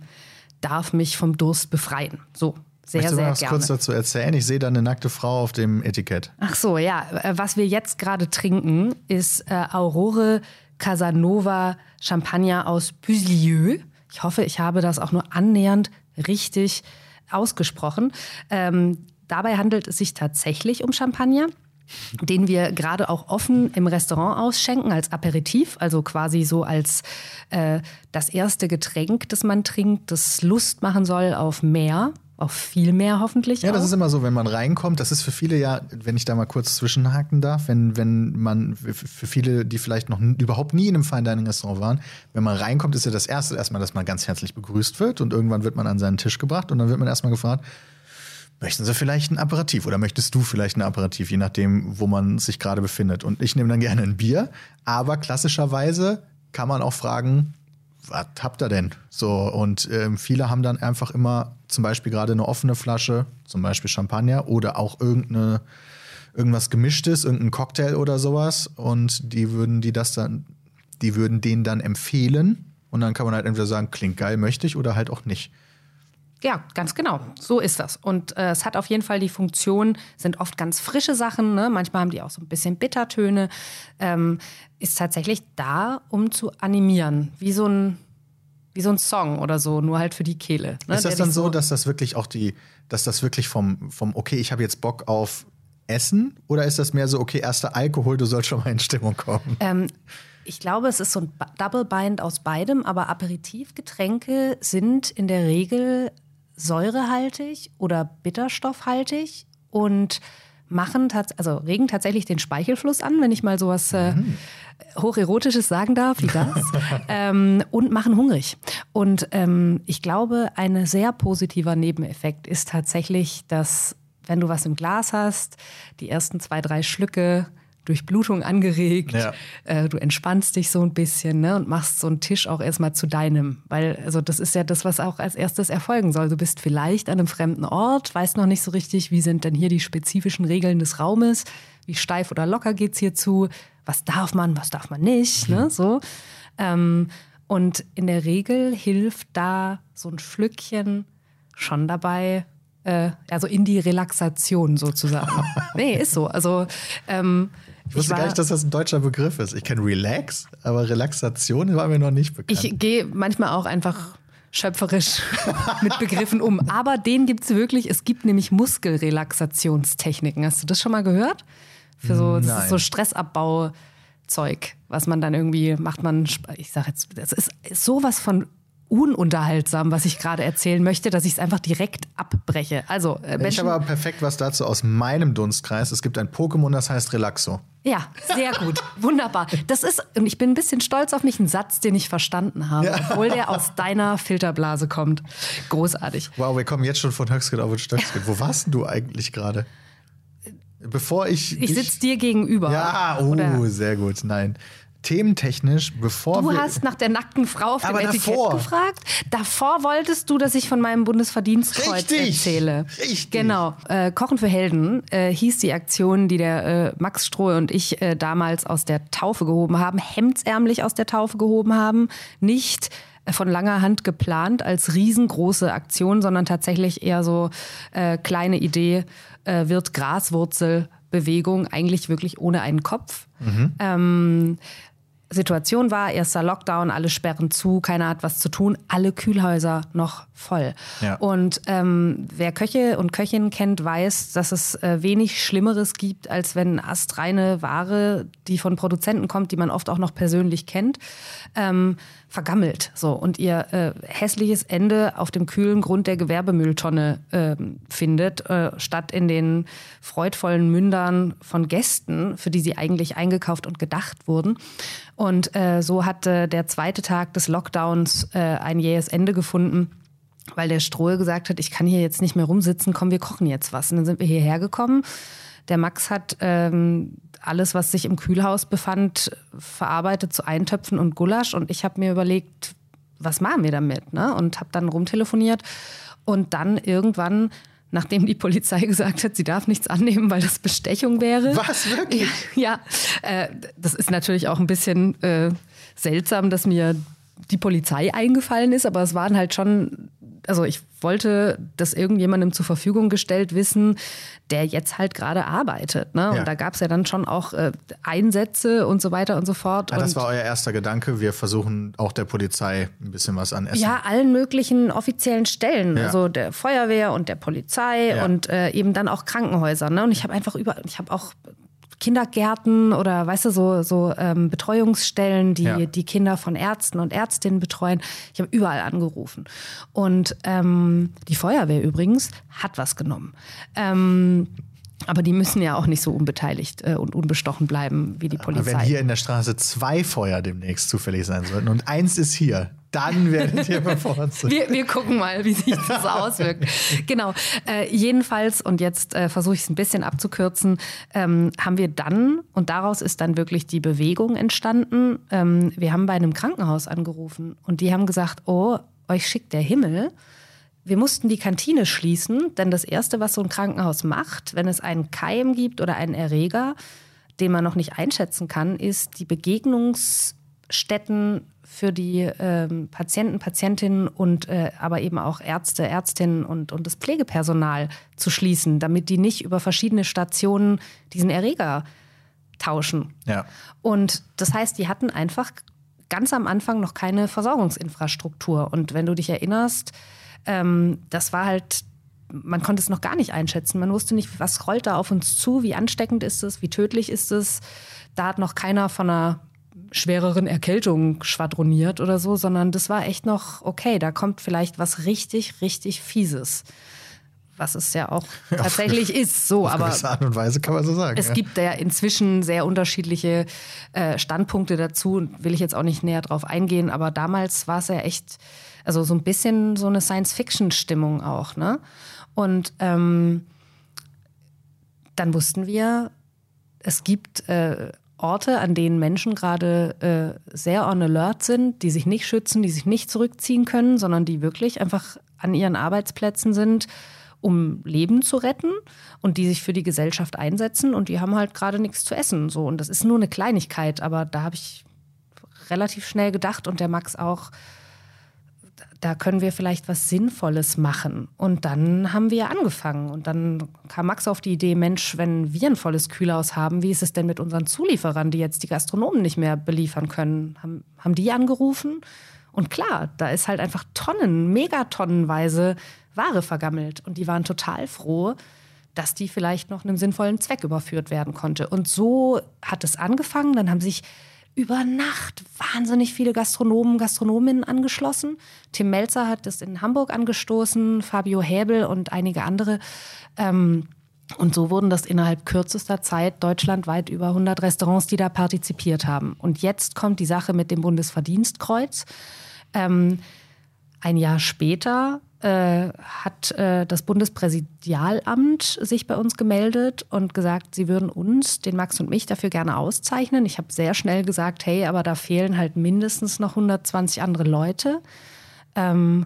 darf mich vom Durst befreien. So. Sehr, Möchtest sehr du was gerne. kurz dazu erzählen? Ich sehe da eine nackte Frau auf dem Etikett. Ach so, ja. Äh, was wir jetzt gerade trinken, ist äh, Aurore Casanova Champagner aus Buslieu. Ich hoffe, ich habe das auch nur annähernd richtig ausgesprochen. Ähm, dabei handelt es sich tatsächlich um Champagner den wir gerade auch offen im Restaurant ausschenken als Aperitif, also quasi so als äh, das erste Getränk, das man trinkt, das Lust machen soll auf mehr auf viel mehr hoffentlich. Ja, auch. das ist immer so, wenn man reinkommt, das ist für viele ja, wenn ich da mal kurz zwischenhaken darf, wenn, wenn man, für viele, die vielleicht noch überhaupt nie in einem Fine Dining Restaurant waren, wenn man reinkommt, ist ja das Erste erstmal, dass man ganz herzlich begrüßt wird und irgendwann wird man an seinen Tisch gebracht und dann wird man erstmal gefragt, möchten Sie vielleicht ein Aperitif oder möchtest du vielleicht ein Aperitif, je nachdem, wo man sich gerade befindet. Und ich nehme dann gerne ein Bier, aber klassischerweise kann man auch fragen, was habt ihr denn? So, und ähm, viele haben dann einfach immer zum Beispiel gerade eine offene Flasche, zum Beispiel Champagner oder auch irgendeine irgendwas gemischtes, irgendein Cocktail oder sowas und die würden die das dann, die würden den dann empfehlen und dann kann man halt entweder sagen, klingt geil, möchte ich oder halt auch nicht. Ja, ganz genau. So ist das. Und äh, es hat auf jeden Fall die Funktion, sind oft ganz frische Sachen, ne? manchmal haben die auch so ein bisschen Bittertöne, ähm, ist tatsächlich da, um zu animieren, wie so ein wie so ein Song oder so, nur halt für die Kehle. Ne? Ist das dann so, dass das wirklich auch die, dass das wirklich vom, vom okay, ich habe jetzt Bock auf Essen oder ist das mehr so, okay, erster Alkohol, du sollst schon mal in Stimmung kommen? Ähm, ich glaube, es ist so ein Double Bind aus beidem, aber Aperitivgetränke sind in der Regel säurehaltig oder bitterstoffhaltig und machen also regen tatsächlich den Speichelfluss an, wenn ich mal sowas äh, mhm. hocherotisches sagen darf wie das, ähm, und machen hungrig. Und ähm, ich glaube, ein sehr positiver Nebeneffekt ist tatsächlich, dass wenn du was im Glas hast, die ersten zwei, drei Schlücke Durchblutung angeregt. Ja. Äh, du entspannst dich so ein bisschen ne, und machst so einen Tisch auch erstmal zu deinem. Weil, also das ist ja das, was auch als erstes erfolgen soll. Du bist vielleicht an einem fremden Ort, weißt noch nicht so richtig, wie sind denn hier die spezifischen Regeln des Raumes, wie steif oder locker geht's hier zu, was darf man, was darf man nicht, ne, mhm. ne, so. Ähm, und in der Regel hilft da so ein Schlückchen schon dabei, äh, also in die Relaxation sozusagen. nee, ist so. Also ähm, ich wusste ich war, gar nicht, dass das ein deutscher Begriff ist. Ich kenne Relax, aber Relaxation war mir noch nicht bekannt. Ich gehe manchmal auch einfach schöpferisch mit Begriffen um. Aber den gibt es wirklich. Es gibt nämlich Muskelrelaxationstechniken. Hast du das schon mal gehört? Für so, das ist so Stressabbauzeug, was man dann irgendwie macht. Man, ich sage jetzt, das ist sowas von ununterhaltsam, was ich gerade erzählen möchte, dass ich es einfach direkt abbreche. Also, äh, ich habe aber perfekt was dazu aus meinem Dunstkreis. Es gibt ein Pokémon, das heißt Relaxo. Ja, sehr gut. Wunderbar. Das ist, und ich bin ein bisschen stolz auf mich, ein Satz, den ich verstanden habe, ja. obwohl der aus deiner Filterblase kommt. Großartig. Wow, wir kommen jetzt schon von Höchstgen auf Stöckskin. Wo warst denn du eigentlich gerade? Bevor ich. Ich sitze dir gegenüber. Ja, oh, oder? sehr gut. Nein thementechnisch, bevor du wir. Du hast nach der nackten Frau auf dem Etikett davor. gefragt. Davor wolltest du, dass ich von meinem Bundesverdienstkreuz Richtig. erzähle. Richtig. Genau. Äh, Kochen für Helden äh, hieß die Aktion, die der äh, Max Strohe und ich äh, damals aus der Taufe gehoben haben, hemdsärmlich aus der Taufe gehoben haben. Nicht von langer Hand geplant als riesengroße Aktion, sondern tatsächlich eher so äh, kleine Idee, äh, wird Graswurzelbewegung eigentlich wirklich ohne einen Kopf. Mhm. Ähm, Situation war, erster Lockdown, alle sperren zu, keiner hat was zu tun, alle Kühlhäuser noch voll. Ja. Und ähm, wer Köche und Köchinnen kennt, weiß, dass es äh, wenig Schlimmeres gibt, als wenn astreine Ware, die von Produzenten kommt, die man oft auch noch persönlich kennt, ähm, vergammelt. So und ihr äh, hässliches Ende auf dem kühlen Grund der Gewerbemülltonne äh, findet, äh, statt in den freudvollen Mündern von Gästen, für die sie eigentlich eingekauft und gedacht wurden. Und äh, so hatte der zweite Tag des Lockdowns äh, ein jähes Ende gefunden weil der Strohe gesagt hat, ich kann hier jetzt nicht mehr rumsitzen, komm, wir kochen jetzt was. Und dann sind wir hierher gekommen. Der Max hat ähm, alles, was sich im Kühlhaus befand, verarbeitet zu Eintöpfen und Gulasch. Und ich habe mir überlegt, was machen wir damit? Ne? Und habe dann rumtelefoniert. Und dann irgendwann, nachdem die Polizei gesagt hat, sie darf nichts annehmen, weil das Bestechung wäre. Was, wirklich? Ja, ja äh, das ist natürlich auch ein bisschen äh, seltsam, dass mir die Polizei eingefallen ist, aber es waren halt schon also ich wollte das irgendjemandem zur Verfügung gestellt wissen, der jetzt halt gerade arbeitet. Ne? Und ja. da gab es ja dann schon auch äh, Einsätze und so weiter und so fort. Ja, das war euer erster Gedanke. Wir versuchen auch der Polizei ein bisschen was an Essen. Ja, allen möglichen offiziellen Stellen. Ja. Also der Feuerwehr und der Polizei und äh, eben dann auch Krankenhäuser. Ne? Und ich habe einfach über, ich habe auch Kindergärten oder weißt du, so, so ähm, Betreuungsstellen, die ja. die Kinder von Ärzten und Ärztinnen betreuen. Ich habe überall angerufen. Und ähm, die Feuerwehr übrigens hat was genommen. Ähm, aber die müssen ja auch nicht so unbeteiligt äh, und unbestochen bleiben wie die Polizei. Aber wenn hier in der Straße zwei Feuer demnächst zufällig sein sollten und eins ist hier, dann werdet ihr bevorzugt. wir, wir gucken mal, wie sich das auswirkt. genau. Äh, jedenfalls, und jetzt äh, versuche ich es ein bisschen abzukürzen, ähm, haben wir dann, und daraus ist dann wirklich die Bewegung entstanden, ähm, wir haben bei einem Krankenhaus angerufen und die haben gesagt, oh, euch schickt der Himmel wir mussten die Kantine schließen, denn das Erste, was so ein Krankenhaus macht, wenn es einen Keim gibt oder einen Erreger, den man noch nicht einschätzen kann, ist die Begegnungsstätten für die ähm, Patienten, Patientinnen und äh, aber eben auch Ärzte, Ärztinnen und, und das Pflegepersonal zu schließen, damit die nicht über verschiedene Stationen diesen Erreger tauschen. Ja. Und das heißt, die hatten einfach ganz am Anfang noch keine Versorgungsinfrastruktur. Und wenn du dich erinnerst, ähm, das war halt, man konnte es noch gar nicht einschätzen. Man wusste nicht, was rollt da auf uns zu, wie ansteckend ist es, wie tödlich ist es. Da hat noch keiner von einer schwereren Erkältung schwadroniert oder so, sondern das war echt noch, okay, da kommt vielleicht was richtig, richtig Fieses. Was es ja auch tatsächlich auf, ist, so, auf aber. gewisse Art und Weise kann man so sagen. Es ja. gibt ja inzwischen sehr unterschiedliche äh, Standpunkte dazu, will ich jetzt auch nicht näher drauf eingehen, aber damals war es ja echt, also so ein bisschen so eine Science-Fiction-Stimmung auch, ne? Und ähm, dann wussten wir, es gibt äh, Orte, an denen Menschen gerade äh, sehr on alert sind, die sich nicht schützen, die sich nicht zurückziehen können, sondern die wirklich einfach an ihren Arbeitsplätzen sind, um Leben zu retten und die sich für die Gesellschaft einsetzen und die haben halt gerade nichts zu essen. So. Und das ist nur eine Kleinigkeit, aber da habe ich relativ schnell gedacht und der Max auch, da können wir vielleicht was Sinnvolles machen. Und dann haben wir angefangen. Und dann kam Max auf die Idee, Mensch, wenn wir ein volles Kühlhaus haben, wie ist es denn mit unseren Zulieferern, die jetzt die Gastronomen nicht mehr beliefern können? Haben, haben die angerufen? Und klar, da ist halt einfach Tonnen, Megatonnenweise Ware vergammelt. Und die waren total froh, dass die vielleicht noch einem sinnvollen Zweck überführt werden konnte. Und so hat es angefangen. Dann haben sich über Nacht wahnsinnig viele Gastronomen, Gastronominnen angeschlossen. Tim Melzer hat das in Hamburg angestoßen, Fabio Häbel und einige andere. Ähm, und so wurden das innerhalb kürzester Zeit deutschlandweit über 100 Restaurants, die da partizipiert haben. Und jetzt kommt die Sache mit dem Bundesverdienstkreuz. Ähm, ein Jahr später äh, hat äh, das Bundespräsidialamt sich bei uns gemeldet und gesagt, sie würden uns, den Max und mich, dafür gerne auszeichnen. Ich habe sehr schnell gesagt, hey, aber da fehlen halt mindestens noch 120 andere Leute. Ähm,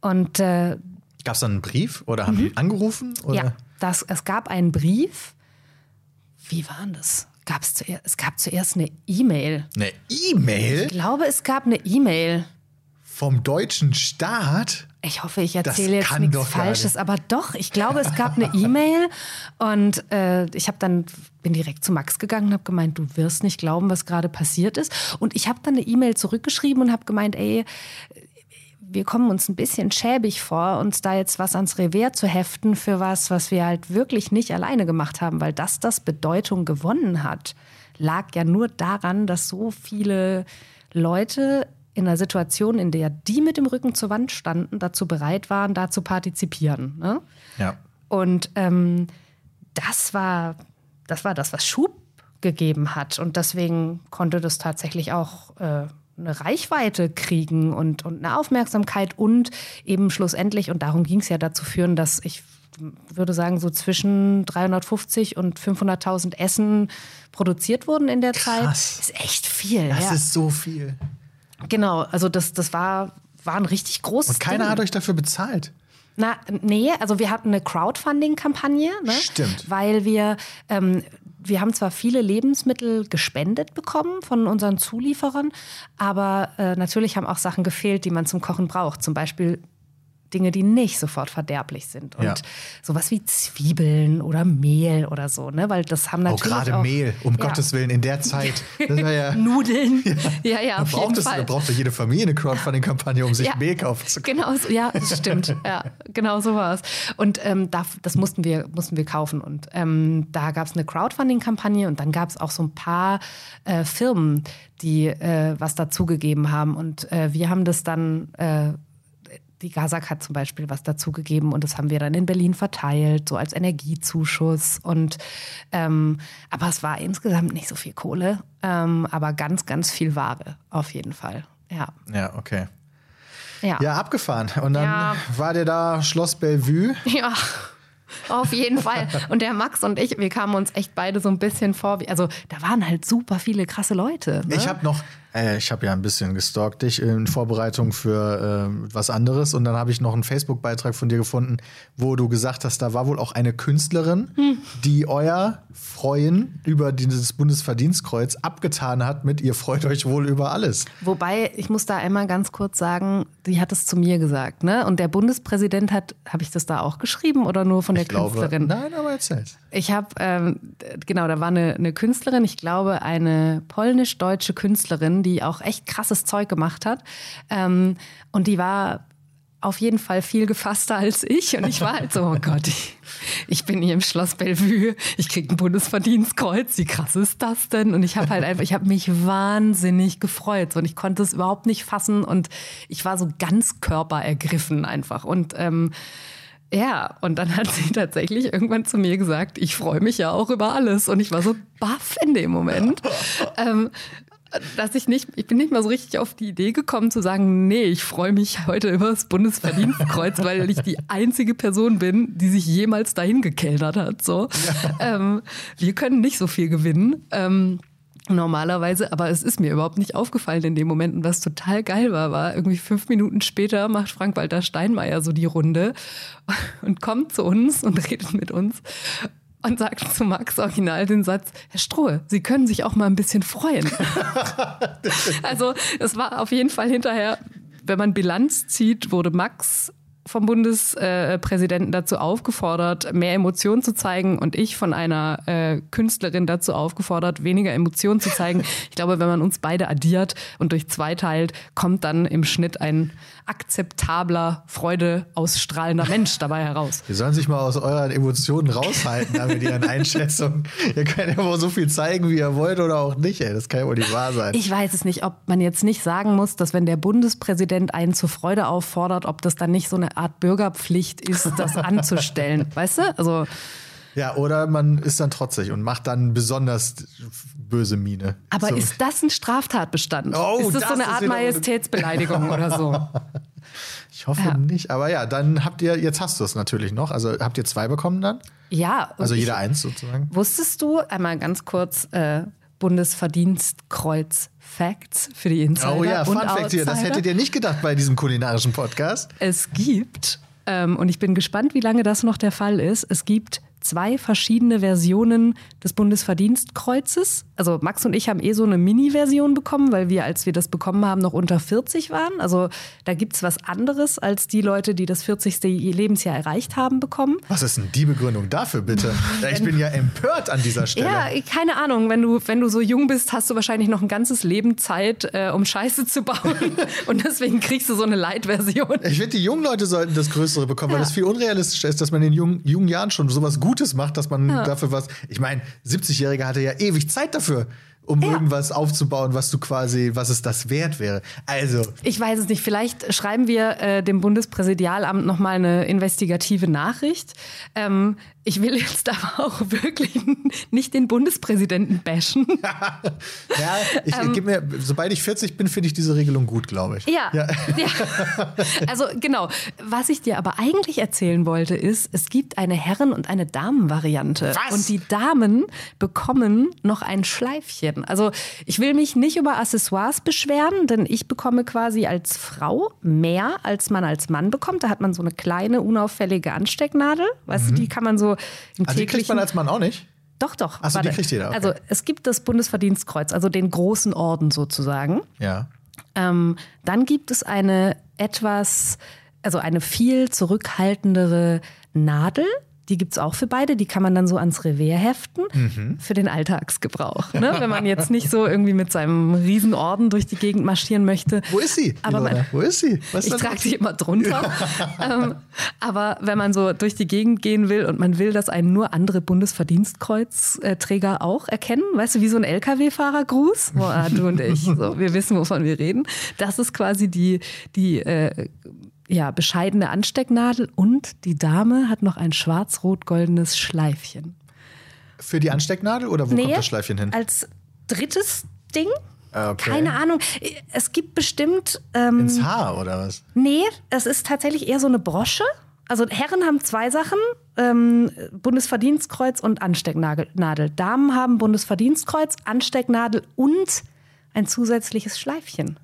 und äh, gab es dann einen Brief oder haben mhm. die angerufen? Oder? Ja, das, es gab einen Brief. Wie war das? Gab's zuerst, es gab zuerst eine E-Mail. Eine E-Mail? Ich glaube, es gab eine E-Mail. Vom deutschen Staat? Ich hoffe, ich erzähle jetzt nichts Falsches, aber doch, ich glaube, es gab eine E-Mail und äh, ich habe dann bin direkt zu Max gegangen und habe gemeint, du wirst nicht glauben, was gerade passiert ist. Und ich habe dann eine E-Mail zurückgeschrieben und habe gemeint, ey, wir kommen uns ein bisschen schäbig vor, uns da jetzt was ans Revers zu heften für was, was wir halt wirklich nicht alleine gemacht haben, weil dass das Bedeutung gewonnen hat, lag ja nur daran, dass so viele Leute in einer Situation, in der die mit dem Rücken zur Wand standen, dazu bereit waren, da zu partizipieren. Ne? Ja. Und ähm, das war, das war das, was Schub gegeben hat. Und deswegen konnte das tatsächlich auch äh, eine Reichweite kriegen und, und eine Aufmerksamkeit und eben schlussendlich, und darum ging es ja dazu führen, dass ich würde sagen, so zwischen 350 und 500.000 Essen produziert wurden in der Krass. Zeit. Das ist echt viel. Das ja. ist so viel. Genau, also das, das war, war ein richtig großes Und keiner Ding. hat euch dafür bezahlt. Na, nee, also wir hatten eine Crowdfunding-Kampagne, ne? Stimmt. Weil wir, ähm, wir haben zwar viele Lebensmittel gespendet bekommen von unseren Zulieferern, aber äh, natürlich haben auch Sachen gefehlt, die man zum Kochen braucht. Zum Beispiel Dinge, die nicht sofort verderblich sind. Und Ja. sowas wie Zwiebeln oder Mehl oder so, ne? Weil das haben Oh, natürlich. gerade auch, Mehl, um Ja. Gottes Willen, in der Zeit. Das ja, Nudeln. Ja, ja, da auf braucht jeden es, da braucht doch jede Familie eine Crowdfunding-Kampagne, um sich Ja. Mehl kaufen zu können. Genau, so, ja, das stimmt. ja, genau so war es. Und ähm, da, das mussten wir, mussten wir kaufen. Und ähm, da gab es eine Crowdfunding-Kampagne und dann gab es auch so ein paar äh, Firmen, die äh, was dazugegeben haben. Und äh, wir haben das dann. Die Gazak hat zum Beispiel was dazugegeben und das haben wir dann in Berlin verteilt, so als Energiezuschuss. Und ähm, aber es war insgesamt nicht so viel Kohle, ähm, aber ganz, ganz viel Ware auf jeden Fall. Ja. Ja, okay. Ja. Ja, abgefahren. Und dann Ja. war der da Schloss Bellevue. Ja, auf jeden Fall. Und der Max und ich, wir kamen uns echt beide so ein bisschen vor, wie, also da waren halt super viele krasse Leute. Ne? Ich habe noch, Äh, ich habe ja ein bisschen gestalkt dich in Vorbereitung für äh, was anderes und dann habe ich noch einen Facebook-Beitrag von dir gefunden, wo du gesagt hast, da war wohl auch eine Künstlerin, hm. die euer Freuen über dieses Bundesverdienstkreuz abgetan hat mit ihr freut euch wohl über alles. Wobei, ich muss da einmal ganz kurz sagen, sie hat es zu mir gesagt, ne? Und der Bundespräsident hat, habe ich das da auch geschrieben oder nur von der ich glaube, Künstlerin? Nein, aber erzähl's. Ich habe, ähm, genau, da war eine, eine Künstlerin, ich glaube eine polnisch-deutsche Künstlerin, die auch echt krasses Zeug gemacht hat. Ähm, und die war auf jeden Fall viel gefasster als ich. Und ich war halt so, oh Gott, ich, ich bin hier im Schloss Bellevue, ich krieg ein Bundesverdienstkreuz, wie krass ist das denn? Und ich habe halt einfach, ich habe mich wahnsinnig gefreut und ich konnte es überhaupt nicht fassen und ich war so ganz körperergriffen einfach. Und ähm, ja, und dann hat sie tatsächlich irgendwann zu mir gesagt, ich freue mich ja auch über alles. Und ich war so baff in dem Moment. ähm, dass ich nicht, ich bin nicht mal so richtig auf die Idee gekommen zu sagen, nee, ich freue mich heute über das Bundesverdienstkreuz, weil ich die einzige Person bin, die sich jemals dahin gekellert hat. So, ja. ähm, wir können nicht so viel gewinnen. Ähm, normalerweise, aber es ist mir überhaupt nicht aufgefallen in dem Moment. Und was total geil war, war irgendwie fünf Minuten später macht Frank-Walter Steinmeier so die Runde und kommt zu uns und redet mit uns und sagt zu Max original den Satz, Herr Strohe, Sie können sich auch mal ein bisschen freuen. also es war auf jeden Fall hinterher, wenn man Bilanz zieht, wurde Max vom Bundespräsidenten dazu aufgefordert, mehr Emotionen zu zeigen und ich von einer äh, Künstlerin dazu aufgefordert, weniger Emotionen zu zeigen. Ich glaube, wenn man uns beide addiert und durch zwei teilt, kommt dann im Schnitt ein akzeptabler, Freude ausstrahlender Mensch dabei heraus. Wir sollen sich mal aus euren Emotionen raushalten, da mit ihren Einschätzungen. ihr könnt ja wohl so viel zeigen, wie ihr wollt oder auch nicht. Ey. Das kann ja wohl nicht wahr sein. Ich weiß es nicht, ob man jetzt nicht sagen muss, dass wenn der Bundespräsident einen zur Freude auffordert, ob das dann nicht so eine Art Bürgerpflicht ist, das anzustellen. weißt du? Also. Ja, oder man ist dann trotzig und macht dann besonders böse Miene. Aber so. ist das ein Straftatbestand? Oh, ist das, das so eine Art Majestätsbeleidigung oder so? Ich hoffe ja. nicht. Aber ja, dann habt ihr, jetzt hast du es natürlich noch. Also habt ihr zwei bekommen dann? Ja. Also jeder eins sozusagen. Wusstest du, einmal ganz kurz, äh, Bundesverdienstkreuz Facts für die Insider. Oh ja, Fun Fact hier, das hättet ihr nicht gedacht bei diesem kulinarischen Podcast. Es gibt, ähm, und ich bin gespannt, wie lange das noch der Fall ist, es gibt zwei verschiedene Versionen des Bundesverdienstkreuzes. Also Max und ich haben eh so eine Mini-Version bekommen, weil wir, als wir das bekommen haben, noch unter 40 waren. Also da gibt es was anderes, als die Leute, die das 40. Lebensjahr erreicht haben, bekommen. Was ist denn die Begründung dafür, bitte? Ich bin ja empört an dieser Stelle. Ja, keine Ahnung. Wenn du, wenn du so jung bist, hast du wahrscheinlich noch ein ganzes Leben Zeit, äh, um Scheiße zu bauen. und deswegen kriegst du so eine Light-Version. Ich finde, die jungen Leute sollten das Größere bekommen, ja. weil es viel unrealistischer ist, dass man in jungen, jungen Jahren schon sowas gut Gutes macht, dass man ja. dafür was. Ich meine, 70-Jährige hatte ja ewig Zeit dafür um ja. irgendwas aufzubauen, was du quasi, was es das wert wäre. Also. Ich weiß es nicht. Vielleicht schreiben wir äh, dem Bundespräsidialamt nochmal eine investigative Nachricht. Ähm, ich will jetzt aber auch wirklich nicht den Bundespräsidenten bashen. ja, ich, ähm, gib mir, sobald ich 40 bin, finde ich diese Regelung gut, glaube ich. Ja, ja. ja. Also genau. Was ich dir aber eigentlich erzählen wollte, ist, es gibt eine Herren- und eine Damenvariante. Was? Und die Damen bekommen noch ein Schleifchen. Also ich will mich nicht über Accessoires beschweren, denn ich bekomme quasi als Frau mehr, als man als Mann bekommt. Da hat man so eine kleine, unauffällige Anstecknadel. Weißt mhm. du, die kann man so im also die kriegt man als Mann auch nicht? Doch, doch. Achso, die kriegt jeder. Okay. Also es gibt das Bundesverdienstkreuz, also den großen Orden sozusagen. Ja. Ähm, dann gibt es eine etwas, also eine viel zurückhaltendere Nadel, die gibt es auch für beide. Die kann man dann so ans Revers heften mhm. für den Alltagsgebrauch. Ne? Wenn man jetzt nicht so irgendwie mit seinem Riesenorden durch die Gegend marschieren möchte. Wo ist sie? Aber man, Wo ist sie? Was ich trage sie immer drunter. ähm, aber wenn man so durch die Gegend gehen will und man will, dass einen nur andere Bundesverdienstkreuzträger auch erkennen, weißt du, wie so ein LKW-Fahrergruß? Boah, du und ich, so, wir wissen, wovon wir reden. Das ist quasi die, die äh, ja, bescheidene Anstecknadel und die Dame hat noch ein schwarz-rot-goldenes Schleifchen. Für die Anstecknadel oder wo nee, kommt das Schleifchen hin? Als drittes Ding. Ah, okay. Keine Ahnung. Es gibt bestimmt. Ähm, Ins Haar oder was? Nee, es ist tatsächlich eher so eine Brosche. Also Herren haben zwei Sachen, ähm, Bundesverdienstkreuz und Anstecknadel. Damen haben Bundesverdienstkreuz, Anstecknadel und ein zusätzliches Schleifchen.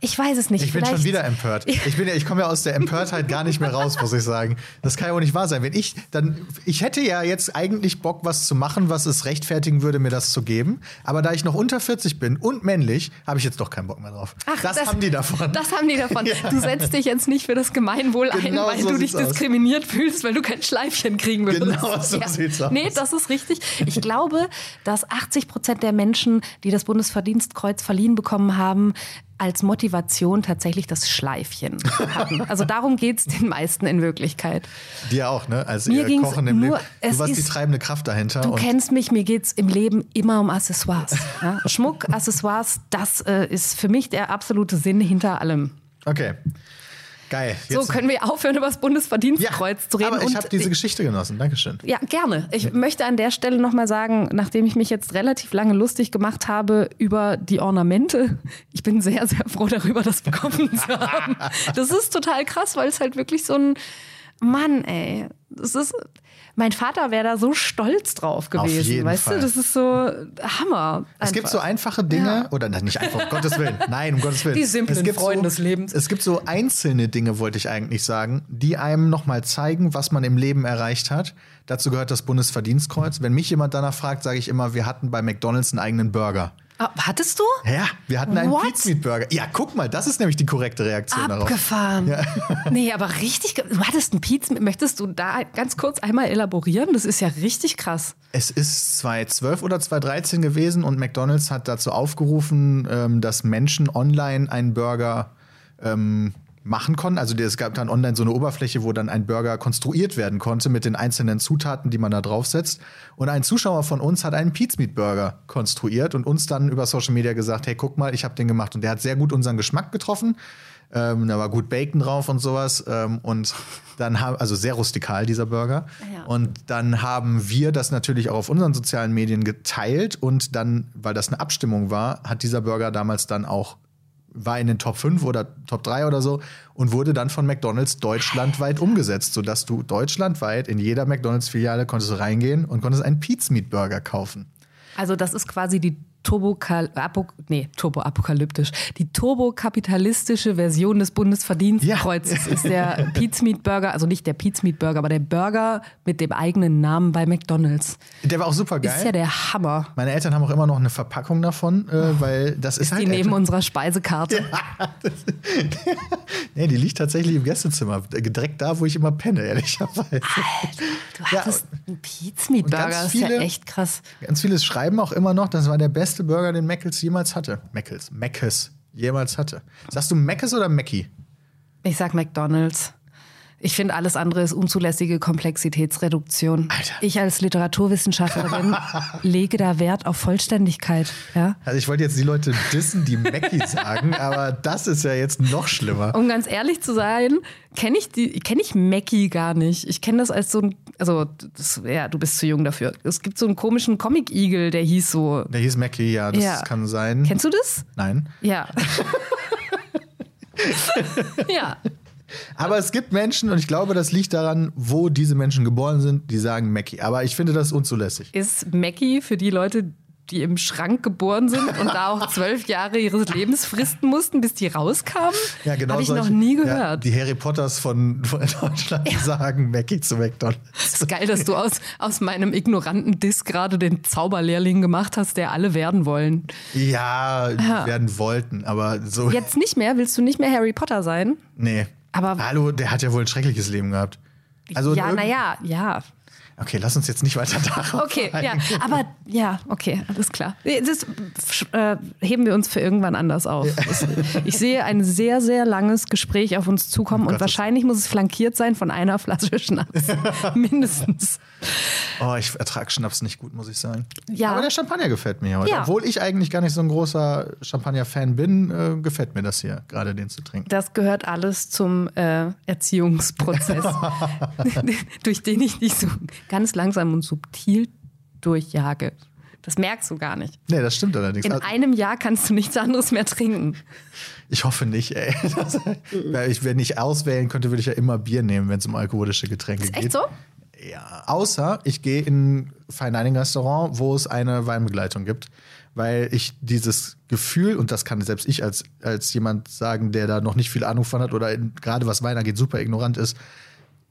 Ich weiß es nicht. Ich bin vielleicht- schon wieder empört. Ich, bin ja, ich komme ja aus der Empörtheit gar nicht mehr raus, muss ich sagen. Das kann ja wohl nicht wahr sein. Wenn ich dann, ich hätte ja jetzt eigentlich Bock, was zu machen, was es rechtfertigen würde, mir das zu geben. Aber da ich noch unter 40 bin und männlich, habe ich jetzt doch keinen Bock mehr drauf. Ach, das, haben die davon. Das haben die davon. Ja. Du setzt dich jetzt nicht für das Gemeinwohl Genau ein, weil so du dich sieht's aus. diskriminiert fühlst, weil du kein Schleifchen kriegen würdest. Genau so sieht's aus. Nee, das ist richtig. Ich glaube, dass 80 Prozent der Menschen, die das Bundesverdienstkreuz verliehen bekommen haben, als Motivation tatsächlich das Schleifchen hatten. Also darum geht es den meisten in Wirklichkeit. Dir auch, ne? Als Mir ihr Kochen im nur- Leben. es Du warst die ist- treibende Kraft dahinter. Du kennst mich, mir geht es im Leben immer um Accessoires. Ja? Schmuck, Accessoires, das äh, ist für mich der absolute Sinn hinter allem. okay. Geil. So können wir aufhören, über das Bundesverdienstkreuz zu reden. Aber ich habe diese Geschichte genossen. Dankeschön. Ja, gerne. Ich möchte an der Stelle nochmal sagen, nachdem ich mich jetzt relativ lange lustig gemacht habe über die Ornamente, ich bin sehr, sehr froh darüber, das bekommen zu haben. Das ist total krass, weil es halt wirklich so ein Mann, ey. Das ist. Mein Vater wäre da so stolz drauf gewesen, jeden weißt Fall. du? Das ist so Hammer. Es gibt so einfach. einfache Dinge, Ja. oder nicht einfach, um Gottes Willen. Nein, um Gottes Willen. Die simplen Freuden so, des Lebens. Es gibt so einzelne Dinge, wollte ich eigentlich sagen, die einem nochmal zeigen, was man im Leben erreicht hat. Dazu gehört das Bundesverdienstkreuz. Wenn mich jemand danach fragt, sage ich immer, wir hatten bei McDonalds einen eigenen Burger. Ah, hattest du? Ja, wir hatten einen What? Pizza Meat Burger. Ja, guck mal, das ist nämlich die korrekte Reaktion darauf. Abgefahren. Nee, aber richtig. Du hattest einen Pizza. Möchtest du da ganz kurz einmal elaborieren? Das ist ja richtig krass. Es ist 2012 oder 2013 gewesen und McDonald's hat dazu aufgerufen, ähm, dass Menschen online einen Burger ähm, machen konnten. Also es gab dann online so eine Oberfläche, wo dann ein Burger konstruiert werden konnte mit den einzelnen Zutaten, die man da draufsetzt. Und ein Zuschauer von uns hat einen Pizza Meat Burger konstruiert und uns dann über Social Media gesagt, hey, guck mal, ich habe den gemacht. Und der hat sehr gut unseren Geschmack getroffen. Ähm, da war gut Bacon drauf und sowas. Ähm, und dann haben, also sehr rustikal, dieser Burger. Ja. Und dann haben wir das natürlich auch auf unseren sozialen Medien geteilt. Und dann, weil das eine Abstimmung war, hat dieser Burger damals dann auch, war in den Top 5 oder Top 3 oder so und wurde dann von McDonalds deutschlandweit umgesetzt, sodass du deutschlandweit in jeder McDonalds-Filiale konntest reingehen und konntest einen Pizza Meat Burger kaufen. Also, das ist quasi die Turbo-Kal- Apo- nee, Turbo-apokalyptisch. Die turbokapitalistische Version des Bundesverdienstkreuzes ist der Pizza Meat Burger, also nicht der Pizza Meat Burger, aber der Burger mit dem eigenen Namen bei McDonalds. Der war auch super geil. Ist ja der Hammer. Meine Eltern haben auch immer noch eine Verpackung davon, äh, weil das ist, Die halt neben etwa- unserer Speisekarte. Nee, die liegt tatsächlich im Gästezimmer, direkt da, wo ich immer penne, ehrlicherweise. Du Ja, hattest einen Pizza Meat und ganz Burger, das ist ja echt krass. Ganz vieles schreiben auch immer noch, das war der beste Burger, den Meckles jemals hatte. Meckles, Meckes jemals hatte. Sagst du Meckes oder Mackie? Ich sag McDonalds. Ich finde, alles andere ist unzulässige Komplexitätsreduktion. Alter. Ich als Literaturwissenschaftlerin lege da Wert auf Vollständigkeit. Ja? Also ich wollte jetzt die Leute dissen, die Mackie sagen, aber das ist ja jetzt noch schlimmer. Um ganz ehrlich zu sein, kenne ich, die- kenn ich Mackie gar nicht. Ich kenne das als so ein, also, das, ja, du bist zu jung dafür. Es gibt so einen komischen Comic-Igel, der hieß so. Der hieß Mackie, ja, das Ja. kann sein. Kennst du das? Nein. Ja. ja. Aber es gibt Menschen, und ich glaube, das liegt daran, wo diese Menschen geboren sind, die sagen Mackie. Aber ich finde das unzulässig. Ist Mackie für die Leute, die im Schrank geboren sind und da auch zwölf Jahre ihres Lebens fristen mussten, bis die rauskamen? Ja, genau. Habe ich solche- noch nie Ja, gehört. die Harry Potters von, von Deutschland sagen Mackie zu McDonalds. Es ist geil, dass du aus, aus meinem ignoranten Diss gerade den Zauberlehrling gemacht hast, der alle werden wollen. Ja, Ja. werden wollten, aber so. Jetzt nicht mehr? Willst du nicht mehr Harry Potter sein? Nee. Aber- Hallo, der hat ja wohl ein schreckliches Leben gehabt. Also ja, naja, ja. Okay, lass uns jetzt nicht weiter darauf Okay, ja. eingehen. Aber ja, okay, alles klar. Das äh, heben wir uns für irgendwann anders auf. Ich sehe ein sehr, sehr langes Gespräch auf uns zukommen und Gottes wahrscheinlich muss es flankiert sein von einer Flasche Schnaps. Mindestens. Oh, ich ertrage Schnaps nicht gut, muss ich sagen. Ja. Aber der Champagner gefällt mir heute. Ja. Obwohl ich eigentlich gar nicht so ein großer Champagner-Fan bin, äh, gefällt mir das hier, gerade den zu trinken. Das gehört alles zum äh, Erziehungsprozess, durch den ich dich so ganz langsam und subtil durchjage. Das merkst du gar nicht. Nee, das stimmt allerdings. In Also, einem Jahr kannst du nichts anderes mehr trinken. ich hoffe nicht, ey. Das, ich, wenn ich auswählen könnte, würde ich ja immer Bier nehmen, wenn es um alkoholische Getränke Ist geht. echt so? Ja, außer ich gehe in ein Fine Dining Restaurant, wo es eine Weinbegleitung gibt, weil ich dieses Gefühl, und das kann selbst ich als, als jemand sagen, der da noch nicht viel Ahnung von hat oder in, gerade was Wein angeht, super ignorant ist,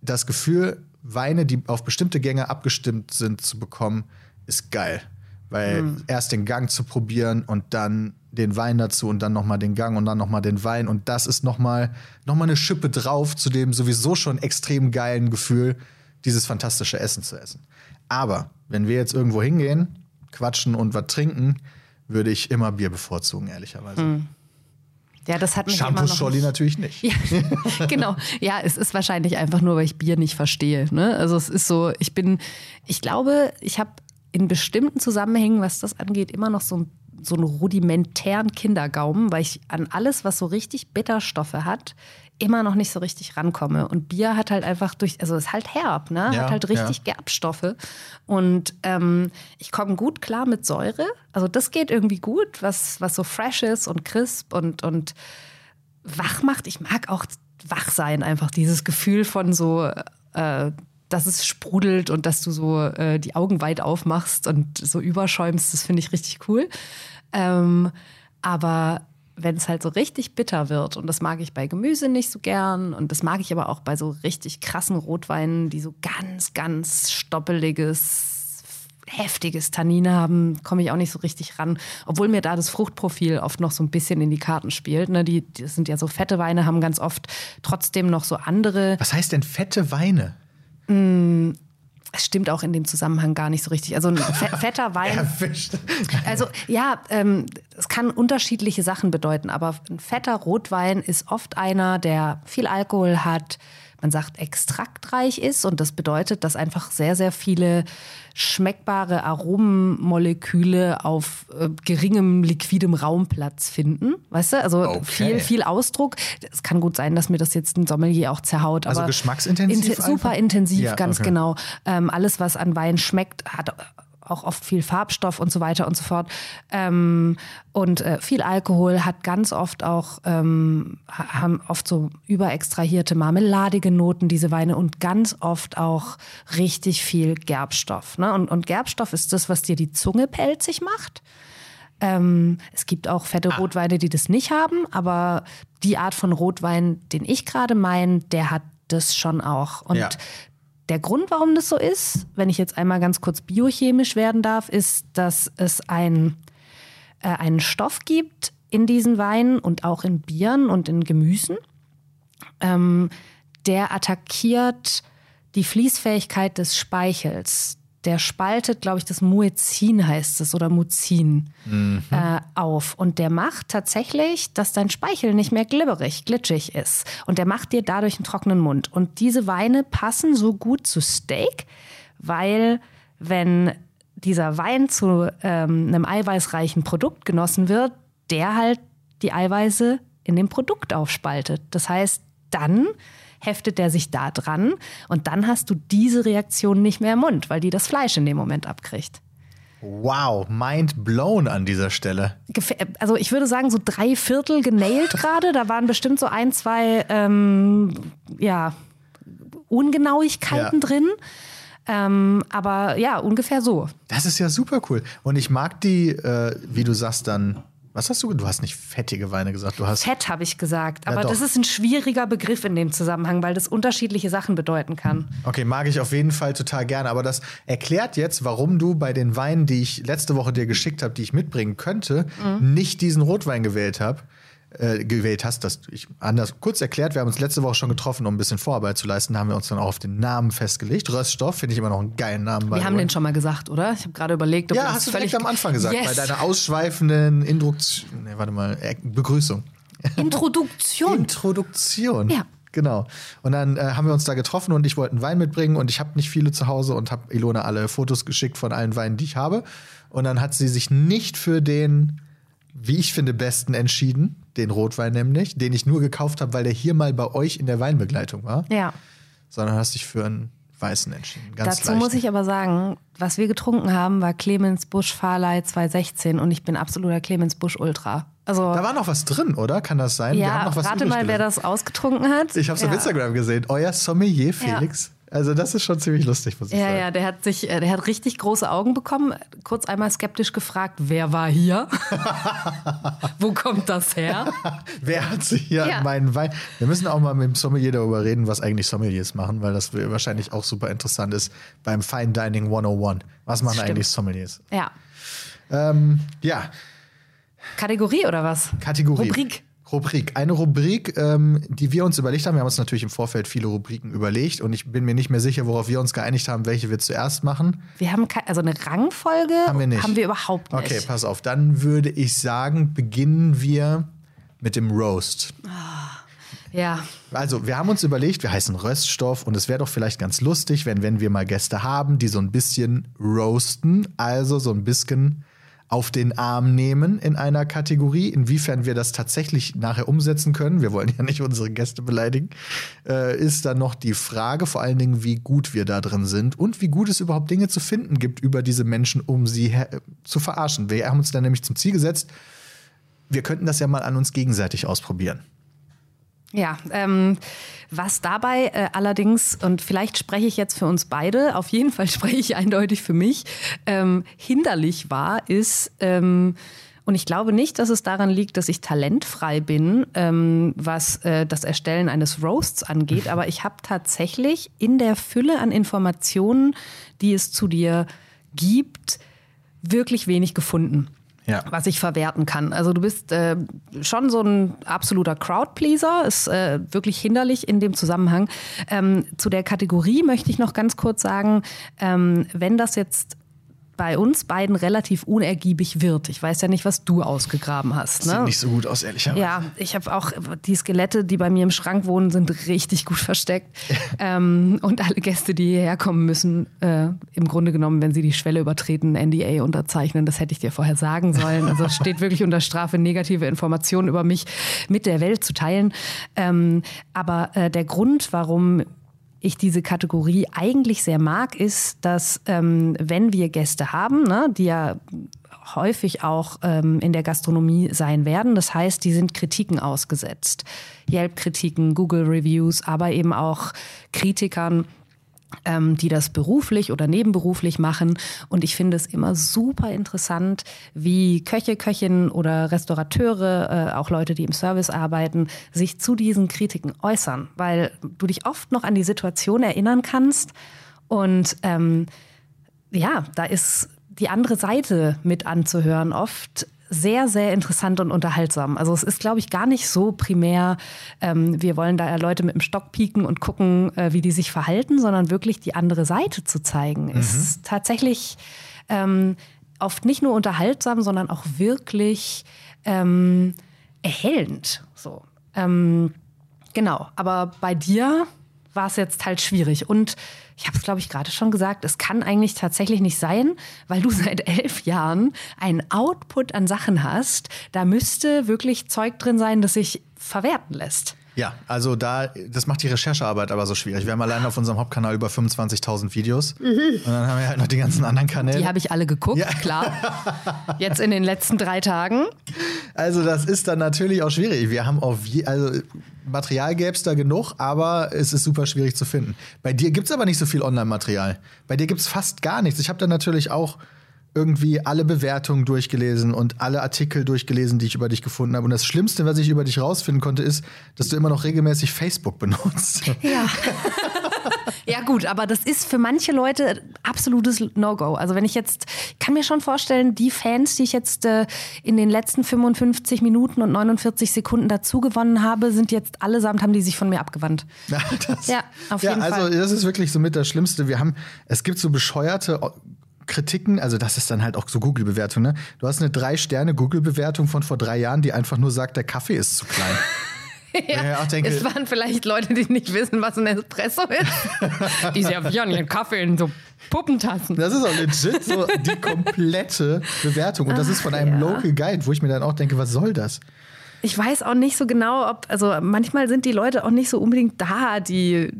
das Gefühl, Weine, die auf bestimmte Gänge abgestimmt sind, zu bekommen, ist geil. Weil Mhm. erst den Gang zu probieren und dann den Wein dazu und dann nochmal den Gang und dann nochmal den Wein. Und das ist nochmal noch mal eine Schippe drauf zu dem sowieso schon extrem geilen Gefühl, dieses fantastische Essen zu essen. Aber wenn wir jetzt irgendwo hingehen, quatschen und was trinken, würde ich immer Bier bevorzugen, ehrlicherweise. Ja, das hat mich immer Shampoo noch Scholli nicht- natürlich nicht. Ja, genau. Ja, es ist wahrscheinlich einfach nur, weil ich Bier nicht verstehe. Ne? Also es ist so, ich bin, ich glaube, ich habe in bestimmten Zusammenhängen, was das angeht, immer noch so, ein- so einen rudimentären Kindergaumen, weil ich an alles, was so richtig Bitterstoffe hat, immer noch nicht so richtig rankomme. Und Bier hat halt einfach durch, also ist halt herb, ne? Ja, hat halt richtig ja. Gerbstoffe. Und ähm, ich komme gut klar mit Säure. Also das geht irgendwie gut, was, was so fresh ist und crisp und, und wach macht. Ich mag auch wach sein, einfach dieses Gefühl von so, äh, dass es sprudelt und dass du so äh, die Augen weit aufmachst und so überschäumst. Das finde ich richtig cool. Ähm, aber wenn es halt so richtig bitter wird, und das mag ich bei Gemüse nicht so gern, und das mag ich aber auch bei so richtig krassen Rotweinen, die so ganz, ganz stoppeliges, heftiges Tannin haben, komme ich auch nicht so richtig ran. Obwohl mir da das Fruchtprofil oft noch so ein bisschen in die Karten spielt. Ne? Die, das sind ja so fette Weine, haben ganz oft trotzdem noch so andere. Was heißt denn fette Weine? Es stimmt auch in dem Zusammenhang gar nicht so richtig. Also ein fe- fetter Wein. Erwischt. Also ja, ähm, es kann unterschiedliche Sachen bedeuten, aber ein fetter Rotwein ist oft einer, der viel Alkohol hat, man sagt extraktreich ist und das bedeutet, dass einfach sehr, sehr viele schmeckbare Aromenmoleküle auf äh, geringem liquidem Raumplatz finden. Weißt du? Also Okay. viel, viel Ausdruck. Es kann gut sein, dass mir das jetzt ein Sommelier auch zerhaut. Also aber geschmacksintensiv Inten- super intensiv, Ja, ganz okay. genau. Ähm, alles, was an Wein schmeckt, hat auch oft viel Farbstoff und so weiter und so fort. Ähm, und äh, viel Alkohol hat ganz oft auch, ähm, ha- haben oft so überextrahierte marmeladige Noten, diese Weine, und ganz oft auch richtig viel Gerbstoff. Ne? Und, und Gerbstoff ist das, was dir die Zunge pelzig macht. Ähm, es gibt auch fette Rotweine, die das nicht haben, aber die Art von Rotwein, den ich gerade meine, der hat das schon auch. Und Ja. Der Grund, warum das so ist, wenn ich jetzt einmal ganz kurz biochemisch werden darf, ist, dass es ein, äh, einen Stoff gibt in diesen Weinen und auch in Bieren und in Gemüsen, ähm, der attackiert die Fließfähigkeit des Speichels. Der spaltet, glaube ich, das Muezin heißt es oder Muzin äh, auf. Und der macht tatsächlich, dass dein Speichel nicht mehr glibberig, glitschig ist. Und der macht dir dadurch einen trockenen Mund. Und diese Weine passen so gut zu Steak, weil wenn dieser Wein zu ähm, einem eiweißreichen Produkt genossen wird, der halt die Eiweiße in dem Produkt aufspaltet. Das heißt, dann heftet der sich da dran und dann hast du diese Reaktion nicht mehr im Mund, weil die das Fleisch in dem Moment abkriegt. Wow, mind blown an dieser Stelle. Also ich würde sagen, so drei Viertel genailt gerade. Da waren bestimmt so ein, zwei ähm, ja, Ungenauigkeiten Ja. drin. Ähm, aber ja, ungefähr so. Das ist ja super cool. Und ich mag die, äh, wie du sagst dann, was hast du? Du hast nicht fettige Weine gesagt, du hast Fett habe ich gesagt. Ja, Aber doch. das ist ein schwieriger Begriff in dem Zusammenhang, weil das unterschiedliche Sachen bedeuten kann. Okay, mag ich auf jeden Fall total gerne. Aber das erklärt jetzt, warum du bei den Weinen, die ich letzte Woche dir geschickt habe, die ich mitbringen könnte, Mhm. nicht diesen Rotwein gewählt habe. Äh, gewählt hast, das ich anders kurz erklärt, wir haben uns letzte Woche schon getroffen, um ein bisschen Vorarbeit zu leisten, da haben wir uns dann auch auf den Namen festgelegt. Röststoff finde ich immer noch einen geilen Namen. Wir haben den schon mal gesagt, oder? Ich habe gerade überlegt, ob Ja, hast du völlig am Anfang gesagt, yes. bei deiner ausschweifenden Induktion, nee, warte mal, äh, Begrüßung. Introduktion. Introduktion. Ja. Genau. Und dann äh, haben wir uns da getroffen und ich wollte einen Wein mitbringen und ich habe nicht viele zu Hause und habe Ilona alle Fotos geschickt von allen Weinen, die ich habe. Und dann hat sie sich nicht für den, wie ich finde, besten entschieden, den Rotwein nämlich, den ich nur gekauft habe, weil der hier mal bei euch in der Weinbegleitung war, Ja. sondern hast dich für einen weißen entschieden. Ganz Dazu muss leichten. ich aber sagen, was wir getrunken haben, war Clemens Busch Farley 216 und ich bin absoluter Clemens Busch Ultra. Also Da war noch was drin, oder? Kann das sein? Wir haben ja, noch was rate mal, wer das ausgetrunken hat. Ich habe es ja. auf Instagram gesehen. Euer Sommelier Felix. Also das ist schon ziemlich lustig, muss ich Ja, sagen. ja, der hat sich, äh, der hat richtig große Augen bekommen. Kurz einmal skeptisch gefragt, wer war hier? Wo kommt das her? Wer hat sich hier Ja. an meinen Wein? Wir müssen auch mal mit dem Sommelier darüber reden, was eigentlich Sommeliers machen, weil das wahrscheinlich auch super interessant ist beim Fine Dining 101. Was machen eigentlich Sommeliers? Ja. Ähm, ja, Kategorie oder was? Kategorie. Rubrik. Rubrik. Eine Rubrik, ähm, die wir uns überlegt haben. Wir haben uns natürlich im Vorfeld viele Rubriken überlegt und ich bin mir nicht mehr sicher, worauf wir uns geeinigt haben, welche wir zuerst machen. Wir haben keine, also eine Rangfolge Haben wir nicht. haben wir überhaupt nicht. Okay, pass auf. Dann würde ich sagen, beginnen wir mit dem Roast. Ja, Also, wir haben uns überlegt, wir heißen Röststoff und es wäre doch vielleicht ganz lustig, wenn, wenn wir mal Gäste haben, die so ein bisschen roasten, also so ein bisschen auf den Arm nehmen in einer Kategorie. Inwiefern wir das tatsächlich nachher umsetzen können, wir wollen ja nicht unsere Gäste beleidigen, äh, ist dann noch die Frage, vor allen Dingen, wie gut wir da drin sind und wie gut es überhaupt Dinge zu finden gibt über diese Menschen, um sie her- zu verarschen. Wir haben uns dann nämlich zum Ziel gesetzt, wir könnten das ja mal an uns gegenseitig ausprobieren. Ja, ähm, was dabei äh, allerdings, und vielleicht spreche ich jetzt für uns beide, auf jeden Fall spreche ich eindeutig für mich, ähm, hinderlich war, ist, ähm, und ich glaube nicht, dass es daran liegt, dass ich talentfrei bin, ähm, was äh, das Erstellen eines Roasts angeht, aber ich habe tatsächlich in der Fülle an Informationen, die es zu dir gibt, wirklich wenig gefunden Ja. was ich verwerten kann. Also du bist äh, schon so ein absoluter Crowdpleaser, ist äh, wirklich hinderlich in dem Zusammenhang. Ähm, zu der Kategorie möchte ich noch ganz kurz sagen, ähm, wenn das jetzt bei uns beiden relativ unergiebig wird. Ich weiß ja nicht, was du ausgegraben hast. Sieht Ne? nicht so gut aus, ehrlicherweise. Ja, ich habe auch die Skelette, die bei mir im Schrank wohnen, sind richtig gut versteckt. ähm, und alle Gäste, die hierher kommen müssen, äh, im Grunde genommen, wenn sie die Schwelle übertreten, NDA unterzeichnen. Das hätte ich dir vorher sagen sollen. Also es steht wirklich unter Strafe, negative Informationen über mich mit der Welt zu teilen. Ähm, aber äh, der Grund, warum ich diese Kategorie eigentlich sehr mag, ist, dass ähm, wenn wir Gäste haben, ne, die ja häufig auch ähm, in der Gastronomie sein werden, das heißt, die sind Kritiken ausgesetzt. Yelp-Kritiken, Google-Reviews, aber eben auch Kritikern, die das beruflich oder nebenberuflich machen. Und ich finde es immer super interessant, wie Köche, Köchinnen oder Restaurateure, äh, auch Leute, die im Service arbeiten, sich zu diesen Kritiken äußern, weil du dich oft noch an die Situation erinnern kannst. Und ähm, ja, da ist die andere Seite mit anzuhören oft sehr, sehr interessant und unterhaltsam. Also es ist, glaube ich, gar nicht so primär, ähm, wir wollen da Leute mit dem Stock pieken und gucken, äh, wie die sich verhalten, sondern wirklich die andere Seite zu zeigen. Ist tatsächlich ähm, oft nicht nur unterhaltsam, sondern auch wirklich ähm, erhellend. So. Ähm, genau, aber bei dir war es jetzt halt schwierig. Und ich habe es, glaube ich, gerade schon gesagt, es kann eigentlich tatsächlich nicht sein, weil du seit elf Jahren einen Output an Sachen hast. Da müsste wirklich Zeug drin sein, das sich verwerten lässt. Ja, also da, das macht die Recherchearbeit aber so schwierig. Wir haben allein auf unserem Hauptkanal über 25.000 Videos. Und dann haben wir halt noch die ganzen anderen Kanäle. Die habe ich alle geguckt, Ja. klar. Jetzt in den letzten drei Tagen. Also das ist dann natürlich auch schwierig. Wir haben auf je, also Material gäbe es da genug, aber es ist super schwierig zu finden. Bei dir gibt es aber nicht so viel Online-Material. Bei dir gibt es fast gar nichts. Ich habe dann natürlich auch irgendwie alle Bewertungen durchgelesen und alle Artikel durchgelesen, die ich über dich gefunden habe. Und das Schlimmste, was ich über dich rausfinden konnte, ist, dass du immer noch regelmäßig Facebook benutzt. Ja. ja, gut, aber das ist für manche Leute absolutes No-Go. Also, wenn ich jetzt, ich kann mir schon vorstellen, die Fans, die ich jetzt äh, in den letzten 55 Minuten und 49 Sekunden dazu gewonnen habe, sind jetzt allesamt, haben die sich von mir abgewandt. Ja, das, Ja, auf ja, jeden also Fall. das ist wirklich so mit das Schlimmste. Wir haben, es gibt so bescheuerte Kritiken, also das ist dann halt auch so Google-Bewertung, ne? Du hast eine Drei-Sterne-Google-Bewertung von vor drei Jahren, die einfach nur sagt, der Kaffee ist zu klein. Ja, auch denke- es waren vielleicht Leute, die nicht wissen, was ein Espresso ist. die servieren ihren Kaffee in so Puppentassen. Das ist auch legit so die komplette Bewertung. Und das ist von einem ja. Local Guide, wo ich mir dann auch denke, was soll das? Ich weiß auch nicht so genau, ob, also manchmal sind die Leute auch nicht so unbedingt da, die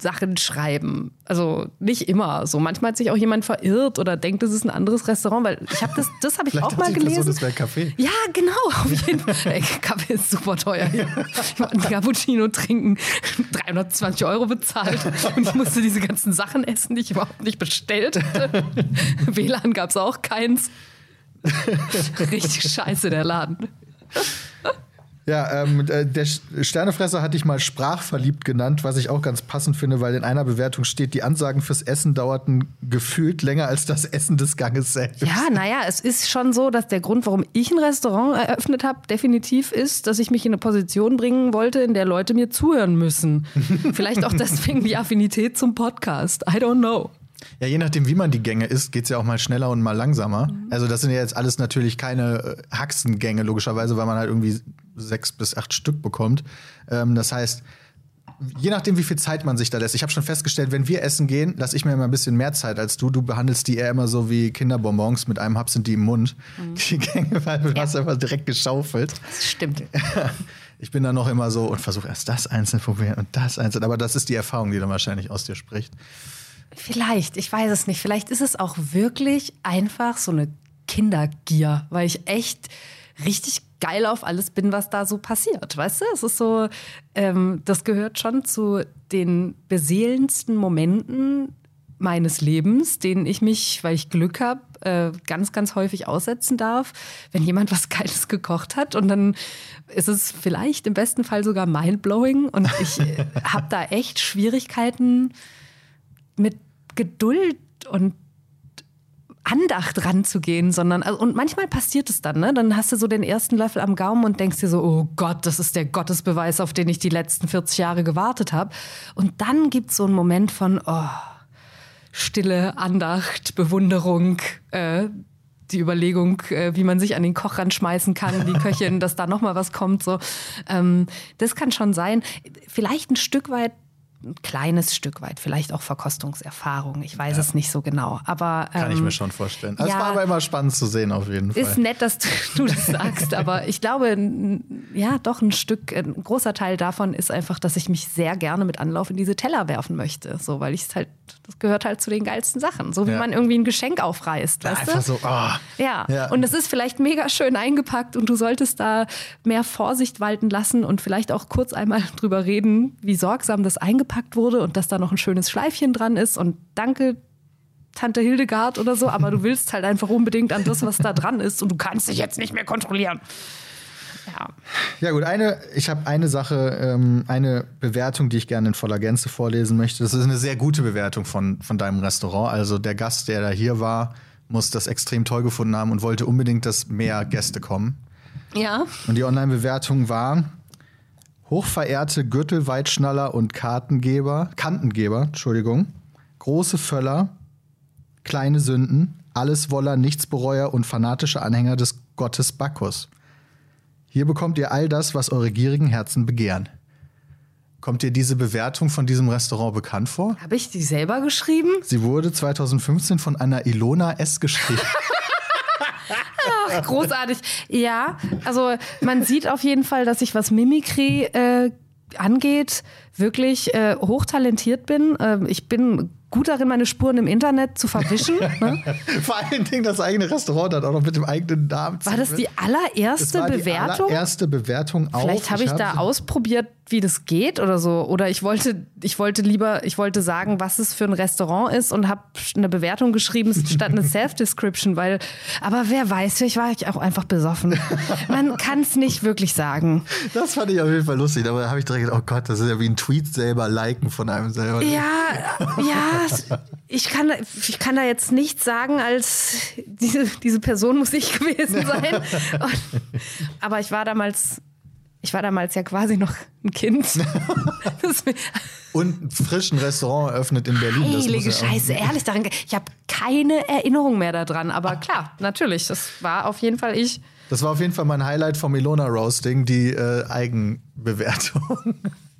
Sachen schreiben. Also nicht immer. So manchmal hat sich auch jemand verirrt oder denkt, es ist ein anderes Restaurant, weil ich habe das, das habe ich auch mal gelesen. Person, das wäre Kaffee. Ja, genau. Auf jeden Fall. Ey, Kaffee ist super teuer hier. Ich wollte einen Cappuccino trinken, 320 Euro bezahlt und ich musste diese ganzen Sachen essen, die ich überhaupt nicht bestellt hatte. WLAN gab es auch keins. Richtig scheiße, der Laden. Ja, ähm, äh, der Sternefresser hatte ich mal sprachverliebt genannt, was ich auch ganz passend finde, weil in einer Bewertung steht, die Ansagen fürs Essen dauerten gefühlt länger als das Essen des Ganges selbst. Ja, naja, es ist schon so, dass der Grund, warum ich ein Restaurant eröffnet habe, definitiv ist, dass ich mich in eine Position bringen wollte, in der Leute mir zuhören müssen. Vielleicht auch deswegen die Affinität zum Podcast. I don't know. Ja, je nachdem, wie man die Gänge isst, geht es ja auch mal schneller und mal langsamer. Mhm. Also das sind ja jetzt alles natürlich keine äh, Haxengänge, logischerweise, weil man halt irgendwie sechs bis acht Stück bekommt. Ähm, das heißt, je nachdem, wie viel Zeit man sich da lässt. Ich habe schon festgestellt, wenn wir essen gehen, lasse ich mir immer ein bisschen mehr Zeit als du. Du behandelst die eher immer so wie Kinderbonbons, mit einem Hub sind die im Mund. Mhm. Die Gänge, weil du ja. hast einfach direkt geschaufelt. Das stimmt. Ich bin dann noch immer so und versuche erst das einzeln probieren und das einzeln. Aber das ist die Erfahrung, die dann wahrscheinlich aus dir spricht. Vielleicht, ich weiß es nicht. Vielleicht ist es auch wirklich einfach so eine Kindergier, weil ich echt richtig geil auf alles bin, was da so passiert. Weißt du, es ist so, ähm, das gehört schon zu den beseelendsten Momenten meines Lebens, denen ich mich, weil ich Glück habe, äh, ganz, ganz häufig aussetzen darf, wenn jemand was Geiles gekocht hat. Und dann ist es vielleicht im besten Fall sogar mindblowing. Und ich äh, habe da echt Schwierigkeiten mit Geduld und Andacht ranzugehen, sondern also, und manchmal passiert es dann, ne? Dann hast du so den ersten Löffel am Gaumen und denkst dir so, oh Gott, das ist der Gottesbeweis, auf den ich die letzten 40 Jahre gewartet habe. Und dann gibt es so einen Moment von oh, Stille, Andacht, Bewunderung, äh, die Überlegung, äh, wie man sich an den Koch ranschmeißen kann, die Köchin, dass da noch mal was kommt. So, ähm, das kann schon sein. Vielleicht ein Stück weit ein kleines Stück weit, vielleicht auch Verkostungserfahrung. Ich weiß ja. es nicht so genau. Aber, ähm, Kann ich mir schon vorstellen. Es ja, war aber immer spannend zu sehen, auf jeden Fall. Ist nett, dass du, das sagst, aber ich glaube, ja, doch ein Stück, ein großer Teil davon ist einfach, dass ich mich sehr gerne mit Anlauf in diese Teller werfen möchte. So, weil ich es halt, das gehört halt zu den geilsten Sachen. So wie ja. man irgendwie ein Geschenk aufreißt. Ja, weißt einfach du? so, oh. ja. ja. Und es ist vielleicht mega schön eingepackt und du solltest da mehr Vorsicht walten lassen und vielleicht auch kurz einmal drüber reden, wie sorgsam das eingepackt eingepackt wurde und dass da noch ein schönes Schleifchen dran ist und danke Tante Hildegard oder so, aber du willst halt einfach unbedingt an das, was da dran ist und du kannst dich jetzt nicht mehr kontrollieren. Ja. Ja, gut, eine, ich habe eine Sache, ähm, eine Bewertung, die ich gerne in voller Gänze vorlesen möchte. Das ist eine sehr gute Bewertung von, von deinem Restaurant. Also der Gast, der da hier war, muss das extrem toll gefunden haben und wollte unbedingt, dass mehr Gäste kommen. Ja. Und die Online-Bewertung war: Hochverehrte Gürtelweitschnaller und Kartengeber, Kantengeber, Entschuldigung, große Völler, kleine Sünden, alles Woller, Nichtsbereuer und fanatische Anhänger des Gottes Bacchus. Hier bekommt ihr all das, was eure gierigen Herzen begehren. Kommt dir diese Bewertung von diesem Restaurant bekannt vor? Habe ich die selber geschrieben? Sie wurde 2015 von einer Ilona S. geschrieben. Ach, großartig. Ja, also man sieht auf jeden Fall, dass ich was Mimikry äh, angeht, wirklich äh, hochtalentiert bin. Ähm, ich bin gut darin, meine Spuren im Internet zu verwischen. Ne? Vor allen Dingen das eigene Restaurant hat auch noch mit dem eigenen Namen. War das die allererste das war Bewertung? Die allererste Bewertung auch. Vielleicht habe ich, ich hab da ausprobiert, wie das geht oder so. Oder ich wollte, ich wollte lieber, ich wollte sagen, was es für ein Restaurant ist und habe eine Bewertung geschrieben statt eine Self-Description, weil, aber wer weiß, vielleicht war ich auch einfach besoffen. Man kann es nicht wirklich sagen. Das fand ich auf jeden Fall lustig. Da habe ich direkt gedacht, oh Gott, das ist ja wie ein Tweet selber liken von einem selber. Ja, ja, ich kann, ich kann da jetzt nichts sagen, als diese, diese Person muss ich gewesen sein. Und, aber ich war damals ich war damals ja quasi noch ein Kind. Und ein frischen Restaurant eröffnet in Berlin. Heilige ja Scheiße, ehrlich daran. Ich habe keine Erinnerung mehr daran, aber klar, natürlich, das war auf jeden Fall ich. Das war auf jeden Fall mein Highlight vom Ilona Roasting, die äh, Eigenbewertung.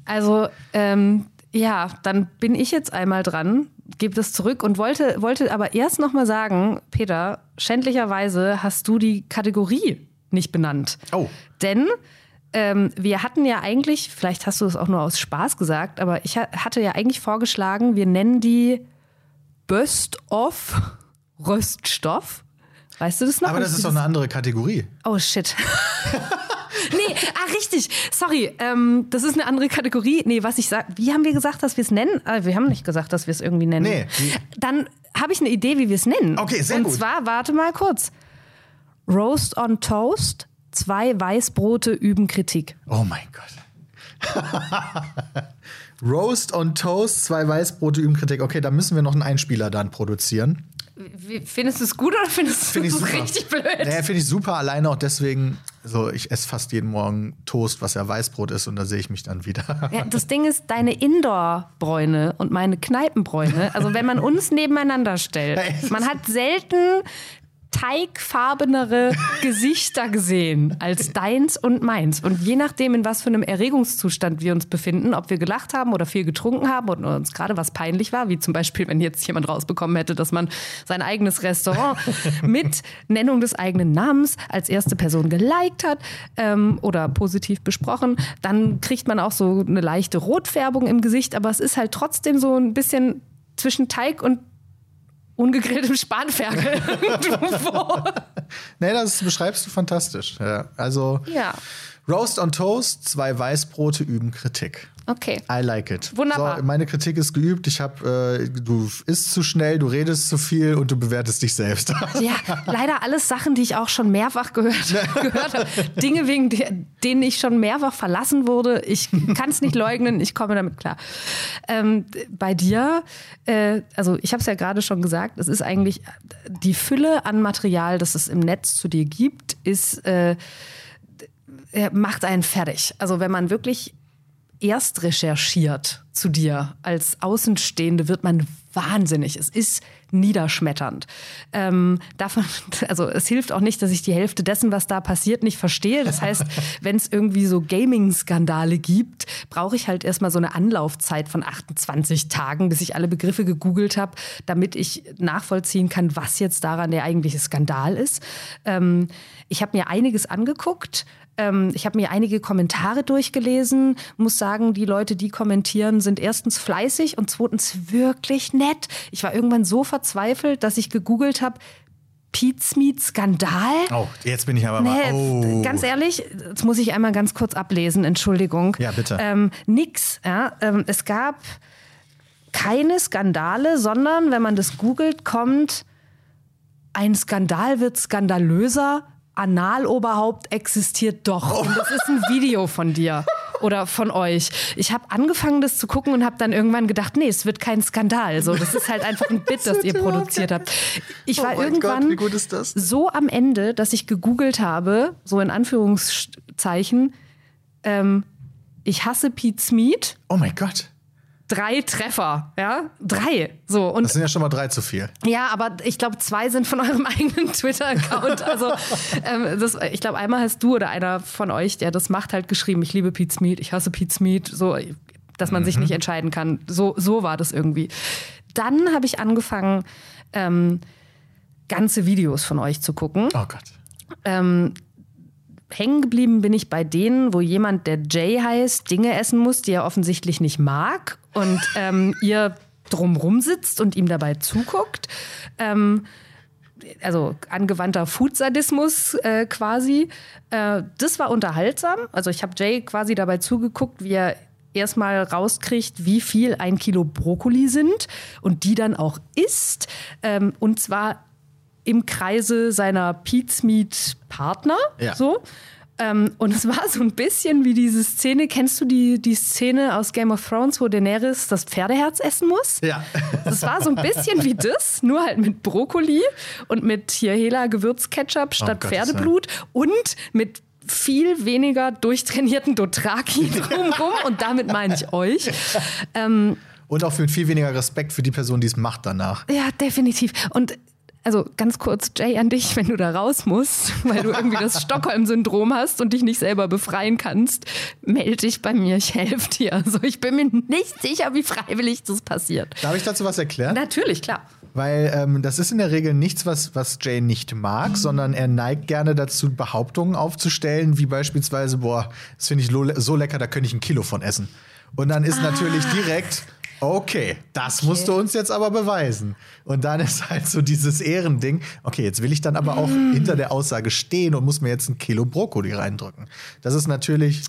Also, ähm, ja, dann bin ich jetzt einmal dran, gebe das zurück und wollte, wollte aber erst noch mal sagen, Peter, schändlicherweise hast du die Kategorie nicht benannt. Oh. Denn ähm, wir hatten ja eigentlich, vielleicht hast du es auch nur aus Spaß gesagt, aber ich ha- hatte ja eigentlich vorgeschlagen, wir nennen die Best-of Röststoff. Weißt du das noch? Aber das ist doch eine andere Kategorie. Oh shit. nee, ah, richtig. Sorry. Ähm, das ist eine andere Kategorie. Nee, was ich sag. Wie haben wir gesagt, dass wir es nennen? Ah, wir haben nicht gesagt, dass wir es irgendwie nennen. Nee, Dann habe ich eine Idee, wie wir es nennen. Okay, sehr Und gut. zwar, warte mal kurz. Roast on Toast. Zwei Weißbrote üben Kritik. Oh mein Gott. Roast on Toast, zwei Weißbrote üben Kritik. Okay, da müssen wir noch einen Einspieler dann produzieren. Findest du es gut oder findest du Finde ich es richtig blöd? Naja, finde ich super. Alleine auch deswegen, so, ich esse fast jeden Morgen Toast, was ja Weißbrot ist, und da sehe ich mich dann wieder. Ja, das Ding ist, deine Indoor-Bräune und meine Kneipenbräune, also wenn man uns nebeneinander stellt, man hat selten teigfarbenere Gesichter gesehen als deins und meins. Und je nachdem, in was für einem Erregungszustand wir uns befinden, ob wir gelacht haben oder viel getrunken haben und uns gerade was peinlich war, wie zum Beispiel, wenn jetzt jemand rausbekommen hätte, dass man sein eigenes Restaurant mit Nennung des eigenen Namens als erste Person geliked hat ähm, oder positiv besprochen, dann kriegt man auch so eine leichte Rotfärbung im Gesicht, aber es ist halt trotzdem so ein bisschen zwischen Teig und ungegrilltem Spanferkel irgendwo. nee, das beschreibst du fantastisch. Ja, also, Ja, Roast on Toast, zwei Weißbrote üben Kritik. Okay. I like it. Wunderbar. So, meine Kritik ist geübt. Ich habe, äh, du isst zu schnell, du redest zu viel und du bewertest dich selbst. Ja, leider alles Sachen, die ich auch schon mehrfach gehört, gehört habe. Dinge, wegen der, denen ich schon mehrfach verlassen wurde. Ich kann es nicht leugnen, ich komme damit klar. Ähm, bei dir, äh, also ich habe es ja gerade schon gesagt, es ist eigentlich die Fülle an Material, das es im Netz zu dir gibt, ist, äh, äh, macht einen fertig. Also wenn man wirklich erst recherchiert zu dir als Außenstehende, wird man wahnsinnig. Es ist niederschmetternd. Ähm, davon, also es hilft auch nicht, dass ich die Hälfte dessen, was da passiert, nicht verstehe. Das heißt, wenn es irgendwie so Gaming-Skandale gibt, brauche ich halt erstmal so eine Anlaufzeit von 28 Tagen, bis ich alle Begriffe gegoogelt habe, damit ich nachvollziehen kann, was jetzt daran der eigentliche Skandal ist. Ähm, ich habe mir einiges angeguckt. Ähm, ich habe mir einige Kommentare durchgelesen, muss sagen, die Leute, die kommentieren, sind erstens fleißig und zweitens wirklich nett. Ich war irgendwann so verzweifelt, dass ich gegoogelt habe, Meat Skandal. Oh, jetzt bin ich aber Nee, mal. Oh. ganz ehrlich, jetzt muss ich einmal ganz kurz ablesen, Entschuldigung. Ja, bitte. Ähm, nix. Ja, ähm, es gab keine Skandale, sondern wenn man das googelt, kommt ein Skandal wird skandalöser. Analoberhaupt existiert doch. Und das ist ein Video von dir oder von euch. Ich habe angefangen, das zu gucken und habe dann irgendwann gedacht, nee, es wird kein Skandal. So, das ist halt einfach ein Bit, das ihr produziert habt. Ich Oh war irgendwann Gott, wie gut ist das? so am Ende, dass ich gegoogelt habe, so in Anführungszeichen, ähm, ich hasse Pete's Meat. Oh mein Gott. Drei Treffer, ja? Drei. So. Und Das sind ja schon mal drei zu viel. ja, aber ich glaube, zwei sind von eurem eigenen Twitter-Account. Also, ähm, das, ich glaube, einmal hast du oder einer von euch, der das macht, halt geschrieben, ich liebe Pete's Meat, ich hasse Pete's Meat, so, dass man sich nicht entscheiden kann. So, so war das irgendwie. Dann habe ich angefangen, ähm, ganze Videos von euch zu gucken. Oh Gott. Ähm, hängen geblieben bin ich bei denen, wo jemand, der Jay heißt, Dinge essen muss, die er offensichtlich nicht mag und ähm, ihr drumrum sitzt und ihm dabei zuguckt. Ähm, also angewandter Foodsadismus äh, quasi. Äh, das war unterhaltsam. Also ich habe Jay quasi dabei zugeguckt, wie er erstmal rauskriegt, wie viel ein Kilo Brokkoli sind und die dann auch isst. Ähm, und zwar im Kreise seiner Pete's Meat Partner. Ja. So. Ähm, und es war so ein bisschen wie diese Szene, kennst du die, die Szene aus Game of Thrones, wo Daenerys das Pferdeherz essen muss? Ja. Das war so ein bisschen wie das, nur halt mit Brokkoli und mit hier Hela Gewürzketchup statt Gottes Pferdeblut und mit viel weniger durchtrainierten Dothraki drumherum und damit meine ich euch. Ähm, Und auch mit viel weniger Respekt für die Person, die es macht danach. ja, definitiv. Und also ganz kurz, Jay, an dich, wenn du da raus musst, weil du irgendwie das Stockholm-Syndrom hast und dich nicht selber befreien kannst, melde dich bei mir, ich helfe dir. Also ich bin mir nicht sicher, wie freiwillig das passiert. Darf ich dazu was erklären? Natürlich, klar. weil ähm, das ist in der Regel nichts, was, was Jay nicht mag, sondern er neigt gerne dazu, Behauptungen aufzustellen, wie beispielsweise, boah, das finde ich so lecker, da könnte ich ein Kilo von essen. Und dann ist ah. natürlich direkt, okay, das okay. musst du uns jetzt aber beweisen. Und dann ist halt so dieses Ehrending, okay, jetzt will ich dann aber auch mm. hinter der Aussage stehen und muss mir jetzt ein Kilo Brokkoli reindrücken. Das ist natürlich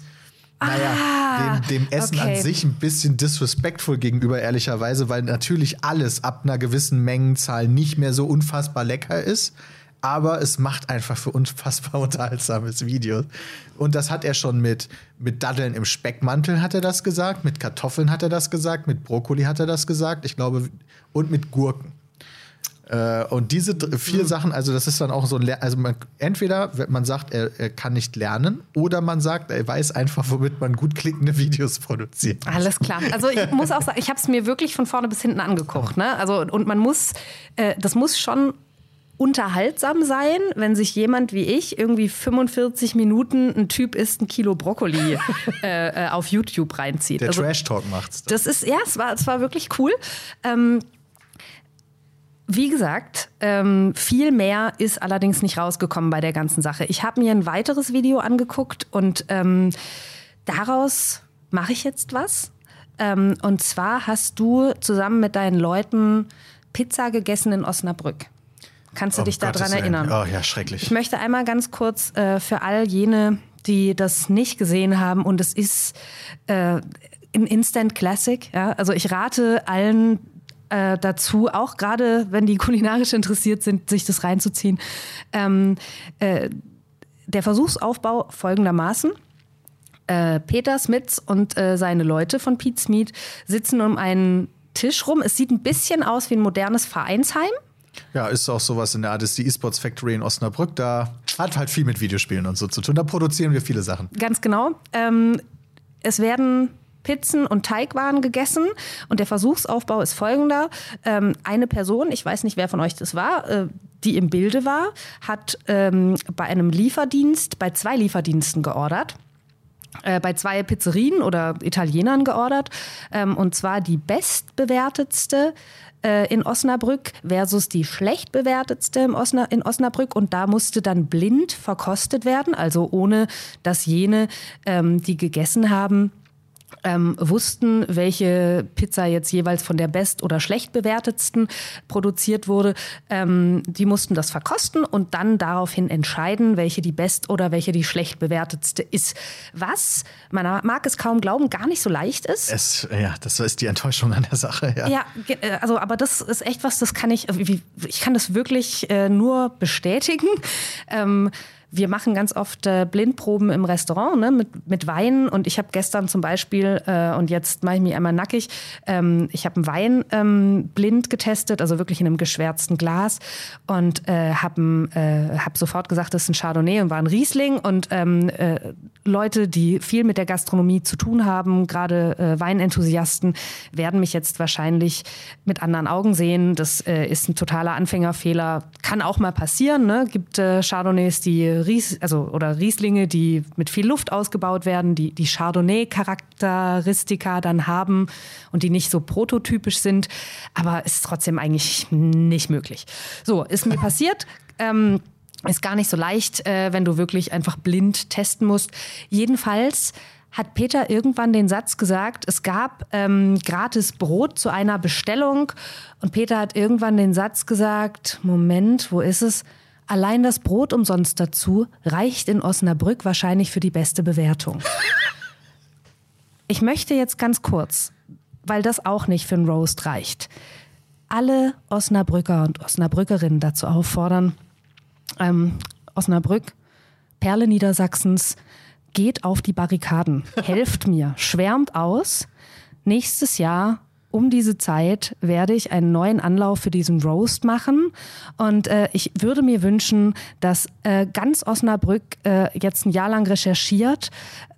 naja, ah, dem, dem Essen okay. an sich ein bisschen disrespectful gegenüber, ehrlicherweise, weil natürlich alles ab einer gewissen Mengenzahl nicht mehr so unfassbar lecker ist. Aber es macht einfach für unfassbar unterhaltsames Video. Und das hat er schon mit, mit Daddeln im Speckmantel hat er das gesagt, mit Kartoffeln hat er das gesagt, mit Brokkoli hat er das gesagt, ich glaube, und mit Gurken. Äh, und diese vier mhm. Sachen, also das ist dann auch so ein, Le also man, entweder man sagt, er, er, kann nicht lernen, oder man sagt, er weiß einfach, womit man gut klickende Videos produziert. Alles klar. Also ich muss auch sagen, ich habe es mir wirklich von vorne bis hinten angeguckt. Ne? Also und man muss, äh, das muss schon unterhaltsam sein, wenn sich jemand wie ich irgendwie 45 Minuten ein Typ isst ein Kilo Brokkoli äh, äh, auf YouTube reinzieht. Der also, Trash Talk macht's. Das ist ja, es war, es war wirklich cool. Ähm, wie gesagt, ähm, viel mehr ist allerdings nicht rausgekommen bei der ganzen Sache. Ich habe mir ein weiteres Video angeguckt und ähm, daraus mache ich jetzt was. Ähm, und zwar hast du zusammen mit deinen Leuten Pizza gegessen in Osnabrück. Kannst du oh, dich daran erinnern? Oh ja, schrecklich. Ich möchte einmal ganz kurz äh, für all jene, die das nicht gesehen haben, und es ist äh, ein Instant Classic. Ja? Also ich rate allen äh, dazu, auch gerade wenn die kulinarisch interessiert sind, sich das reinzuziehen. Ähm, äh, der Versuchsaufbau folgendermaßen. Äh, Peter Smits und äh, seine Leute von Pete's Meat sitzen um einen Tisch rum. Es sieht ein bisschen aus wie ein modernes Vereinsheim. Ja, ist auch sowas in der Art, ist die eSports Factory in Osnabrück. Da hat halt viel mit Videospielen und so zu tun. Da produzieren wir viele Sachen. Ganz genau. Ähm, es werden Pizzen und Teigwaren gegessen. Und der Versuchsaufbau ist folgender. Ähm, eine Person, ich weiß nicht, wer von euch das war, äh, die im Bilde war, hat ähm, bei einem Lieferdienst, bei zwei Lieferdiensten geordert. Äh, bei zwei Pizzerien oder Italienern geordert. Ähm, und zwar die bestbewertetste äh, in Osnabrück versus die schlecht bewertetste in Osnabrück. Und da musste dann blind verkostet werden, also ohne dass jene, ähm, die gegessen haben, ähm, wussten, welche Pizza jetzt jeweils von der best- oder schlecht bewertetsten produziert wurde. Ähm, die mussten das verkosten und dann daraufhin entscheiden, welche die best- oder welche die schlecht bewertetste ist. Was, man mag es kaum glauben, gar nicht so leicht ist. Es, ja, das ist die Enttäuschung an der Sache. Ja, ja äh, also, aber das ist echt was, das kann ich, ich kann das wirklich äh, nur bestätigen. Ähm, wir machen ganz oft äh, Blindproben im Restaurant ne, mit, mit Wein. Und ich habe gestern zum Beispiel, äh, und jetzt mache ich mich einmal nackig, ähm, ich habe einen Wein ähm, blind getestet, also wirklich in einem geschwärzten Glas. Und äh, habe äh, hab sofort gesagt, das ist ein Chardonnay und war ein Riesling. Und ähm, äh, Leute, die viel mit der Gastronomie zu tun haben, gerade äh, Weinenthusiasten, werden mich jetzt wahrscheinlich mit anderen Augen sehen. Das äh, ist ein totaler Anfängerfehler. Kann auch mal passieren. Ne? Gibt Chardonnays, die Ries, also oder Rieslinge, die mit viel Luft ausgebaut werden, die die Chardonnay-Charakteristika dann haben und die nicht so prototypisch sind, aber ist trotzdem eigentlich nicht möglich. So, ist mir passiert. Ähm, ist gar nicht so leicht, äh, wenn du wirklich einfach blind testen musst. Jedenfalls hat Peter irgendwann den Satz gesagt, es gab ähm, gratis Brot zu einer Bestellung und Peter hat irgendwann den Satz gesagt, Moment, wo ist es? Allein das Brot umsonst dazu reicht in Osnabrück wahrscheinlich für die beste Bewertung. Ich möchte jetzt ganz kurz, weil das auch nicht für einen Roast reicht, alle Osnabrücker und Osnabrückerinnen dazu auffordern, ähm, Osnabrück, Perle Niedersachsens, geht auf die Barrikaden, helft mir, schwärmt aus. Nächstes Jahr um diese Zeit werde ich einen neuen Anlauf für diesen Roast machen. Und äh, ich würde mir wünschen, dass äh, ganz Osnabrück äh, jetzt ein Jahr lang recherchiert,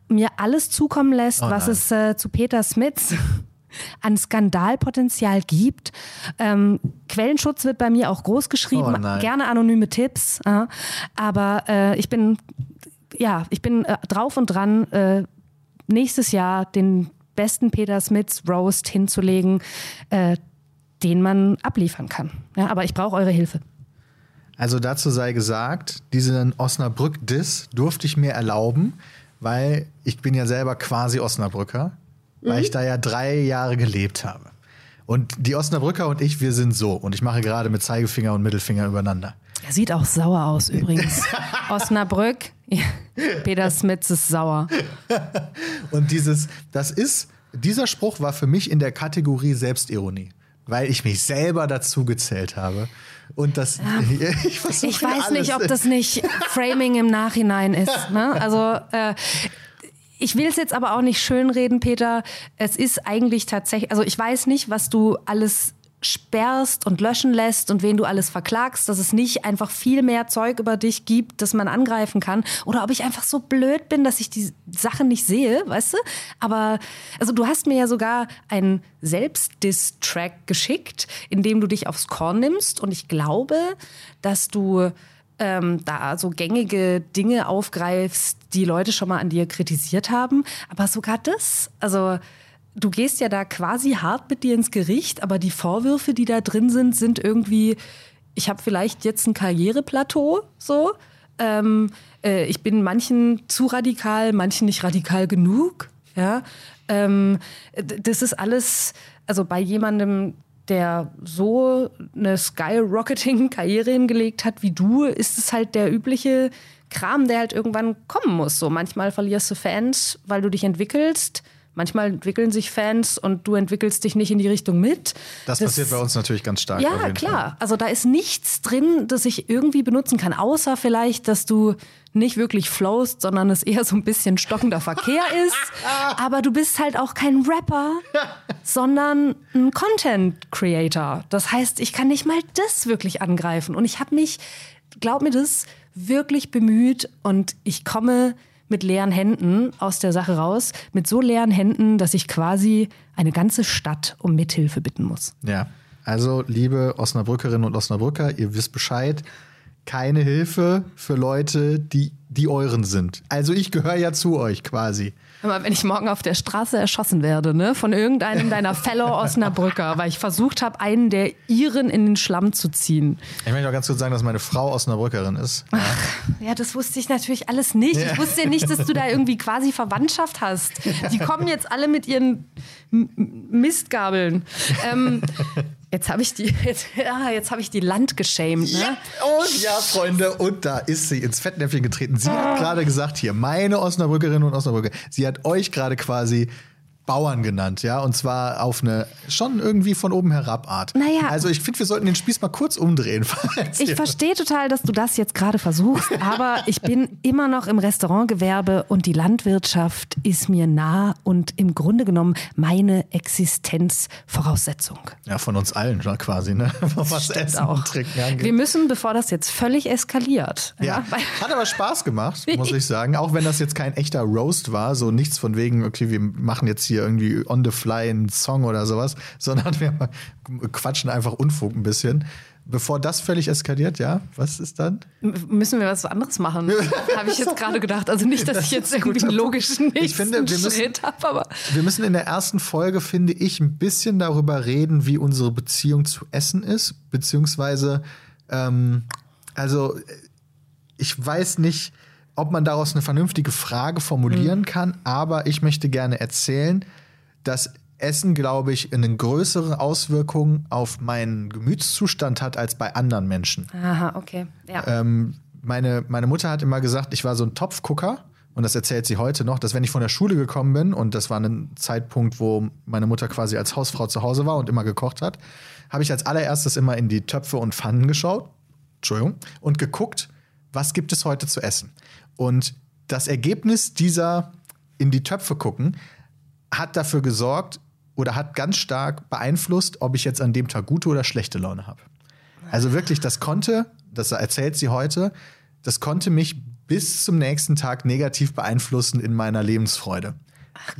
mir alles zukommen lässt, oh was es äh, zu Peter Smits an Skandalpotenzial gibt. Ähm, Quellenschutz wird bei mir auch groß geschrieben, oh gerne anonyme Tipps. Äh, aber äh, ich bin ja, ich bin äh, drauf und dran, äh, nächstes Jahr den besten Peter Smiths Roast hinzulegen. Äh, den man abliefern kann. Ja, aber ich brauche eure Hilfe. Also dazu sei gesagt, diesen Osnabrück-Diss durfte ich mir erlauben, weil ich bin ja selber quasi Osnabrücker, weil Mhm. ich da ja drei Jahre gelebt habe. Und die Osnabrücker und ich, wir sind so. Und ich mache gerade mit Zeigefinger und Mittelfinger übereinander. Er sieht auch sauer aus übrigens. Osnabrück, ja, Peter Smits ist sauer. Und dieses, das ist, dieser Spruch war für mich in der Kategorie Selbstironie, weil ich mich selber dazu gezählt habe. Und das, ich, versuche Ich weiß nicht, ob das nicht Framing im Nachhinein ist. Ne? Also äh, ich will es jetzt aber auch nicht schönreden, Peter. Es ist eigentlich tatsächlich, also ich weiß nicht, was du alles sperrst und löschen lässt und wen du alles verklagst, dass es nicht einfach viel mehr Zeug über dich gibt, das man angreifen kann. Oder ob ich einfach so blöd bin, dass ich die Sachen nicht sehe, weißt du? Aber also du hast mir ja sogar einen Selbstdiss-Track geschickt, in dem du dich aufs Korn nimmst. Und ich glaube, dass du ähm, da so gängige Dinge aufgreifst, die Leute schon mal an dir kritisiert haben. Aber sogar das, also du gehst ja da quasi hart mit dir ins Gericht, aber die Vorwürfe, die da drin sind, sind irgendwie, ich habe vielleicht jetzt ein Karriereplateau, so. Ähm, äh, ich bin manchen zu radikal, manchen nicht radikal genug. Ja, ähm, das ist alles, also bei jemandem, der so eine Skyrocketing-Karriere hingelegt hat wie du, ist es halt der übliche Kram, der halt irgendwann kommen muss. So manchmal verlierst du Fans, weil du dich entwickelst. Manchmal entwickeln sich Fans und du entwickelst dich nicht in die Richtung mit. Das, passiert bei uns natürlich ganz stark. Ja, klar. Fall. Also da ist nichts drin, das ich irgendwie benutzen kann, außer vielleicht, dass du nicht wirklich flowst, sondern es eher so ein bisschen stockender Verkehr ist. Aber du bist halt auch kein Rapper, sondern ein Content Creator. Das heißt, ich kann nicht mal das wirklich angreifen. Und ich habe mich, glaub mir das, wirklich bemüht und ich komme mit leeren Händen aus der Sache raus, mit so leeren Händen, dass ich quasi eine ganze Stadt um Mithilfe bitten muss. Ja. Also, liebe Osnabrückerinnen und Osnabrücker, ihr wisst Bescheid. Keine Hilfe für Leute, die die euren sind. Also ich gehöre ja zu euch quasi. Aber wenn ich morgen auf der Straße erschossen werde, ne, von irgendeinem deiner Fellow Osnabrücker, weil ich versucht habe, einen der ihren in den Schlamm zu ziehen. Ich möchte auch ganz kurz sagen, dass meine Frau Osnabrückerin ist. Ja, das wusste ich natürlich alles nicht. Ich wusste ja nicht, dass du da irgendwie quasi Verwandtschaft hast. Die kommen jetzt alle mit ihren Mistgabeln. Ähm, jetzt habe ich die, jetzt, ja, jetzt habe ich die Land geschämt. Ne? Und ja, Freunde, und da ist sie ins Fettnäpfchen getreten. Sie hat gerade gesagt, hier, meine Osnabrückerinnen und Osnabrücker, sie hat euch gerade quasi Bauern genannt, ja, und zwar auf eine schon irgendwie von oben herab Art. Naja. Also ich finde, wir sollten den Spieß mal kurz umdrehen. Ich verstehe total, dass du das jetzt gerade versuchst, aber ich bin immer noch im Restaurantgewerbe und die Landwirtschaft ist mir nah und im Grunde genommen meine Existenzvoraussetzung. ja, von uns allen schon quasi, ne? Was Essen auch. Trinken angeht. Wir müssen, bevor das jetzt völlig eskaliert, Ja, weil- hat aber Spaß gemacht, muss ich sagen. Auch wenn das jetzt kein echter Roast war, so nichts von wegen, okay, wir machen jetzt hier irgendwie on the fly einen Song oder sowas, sondern wir quatschen einfach Unfug ein bisschen. Bevor das völlig eskaliert, ja, was ist dann? M- müssen wir was anderes machen, habe ich jetzt gerade gedacht. Also nicht, dass Das ich jetzt irgendwie einen logischen nächsten Ich finde, wir müssen- Schritt habe, aber Wir müssen in der ersten Folge, finde ich, ein bisschen darüber reden, wie unsere Beziehung zu Essen ist, beziehungsweise, ähm, also ich weiß nicht, ob man daraus eine vernünftige Frage formulieren kann, aber ich möchte gerne erzählen, dass Essen, glaube ich, eine größere Auswirkung auf meinen Gemütszustand hat als bei anderen Menschen. aha, okay. Ja. Ähm, meine, meine Mutter hat immer gesagt, ich war so ein Topfgucker. Und das erzählt sie heute noch, dass wenn ich von der Schule gekommen bin, und das war ein Zeitpunkt, wo meine Mutter quasi als Hausfrau zu Hause war und immer gekocht hat, habe ich als allererstes immer in die Töpfe und Pfannen geschaut. Entschuldigung. Und geguckt, was gibt es heute zu essen. Und das Ergebnis dieser in die Töpfe gucken hat dafür gesorgt oder hat ganz stark beeinflusst, ob ich jetzt an dem Tag gute oder schlechte Laune habe. Also wirklich, das konnte, das erzählt sie heute, das konnte mich bis zum nächsten Tag negativ beeinflussen in meiner Lebensfreude.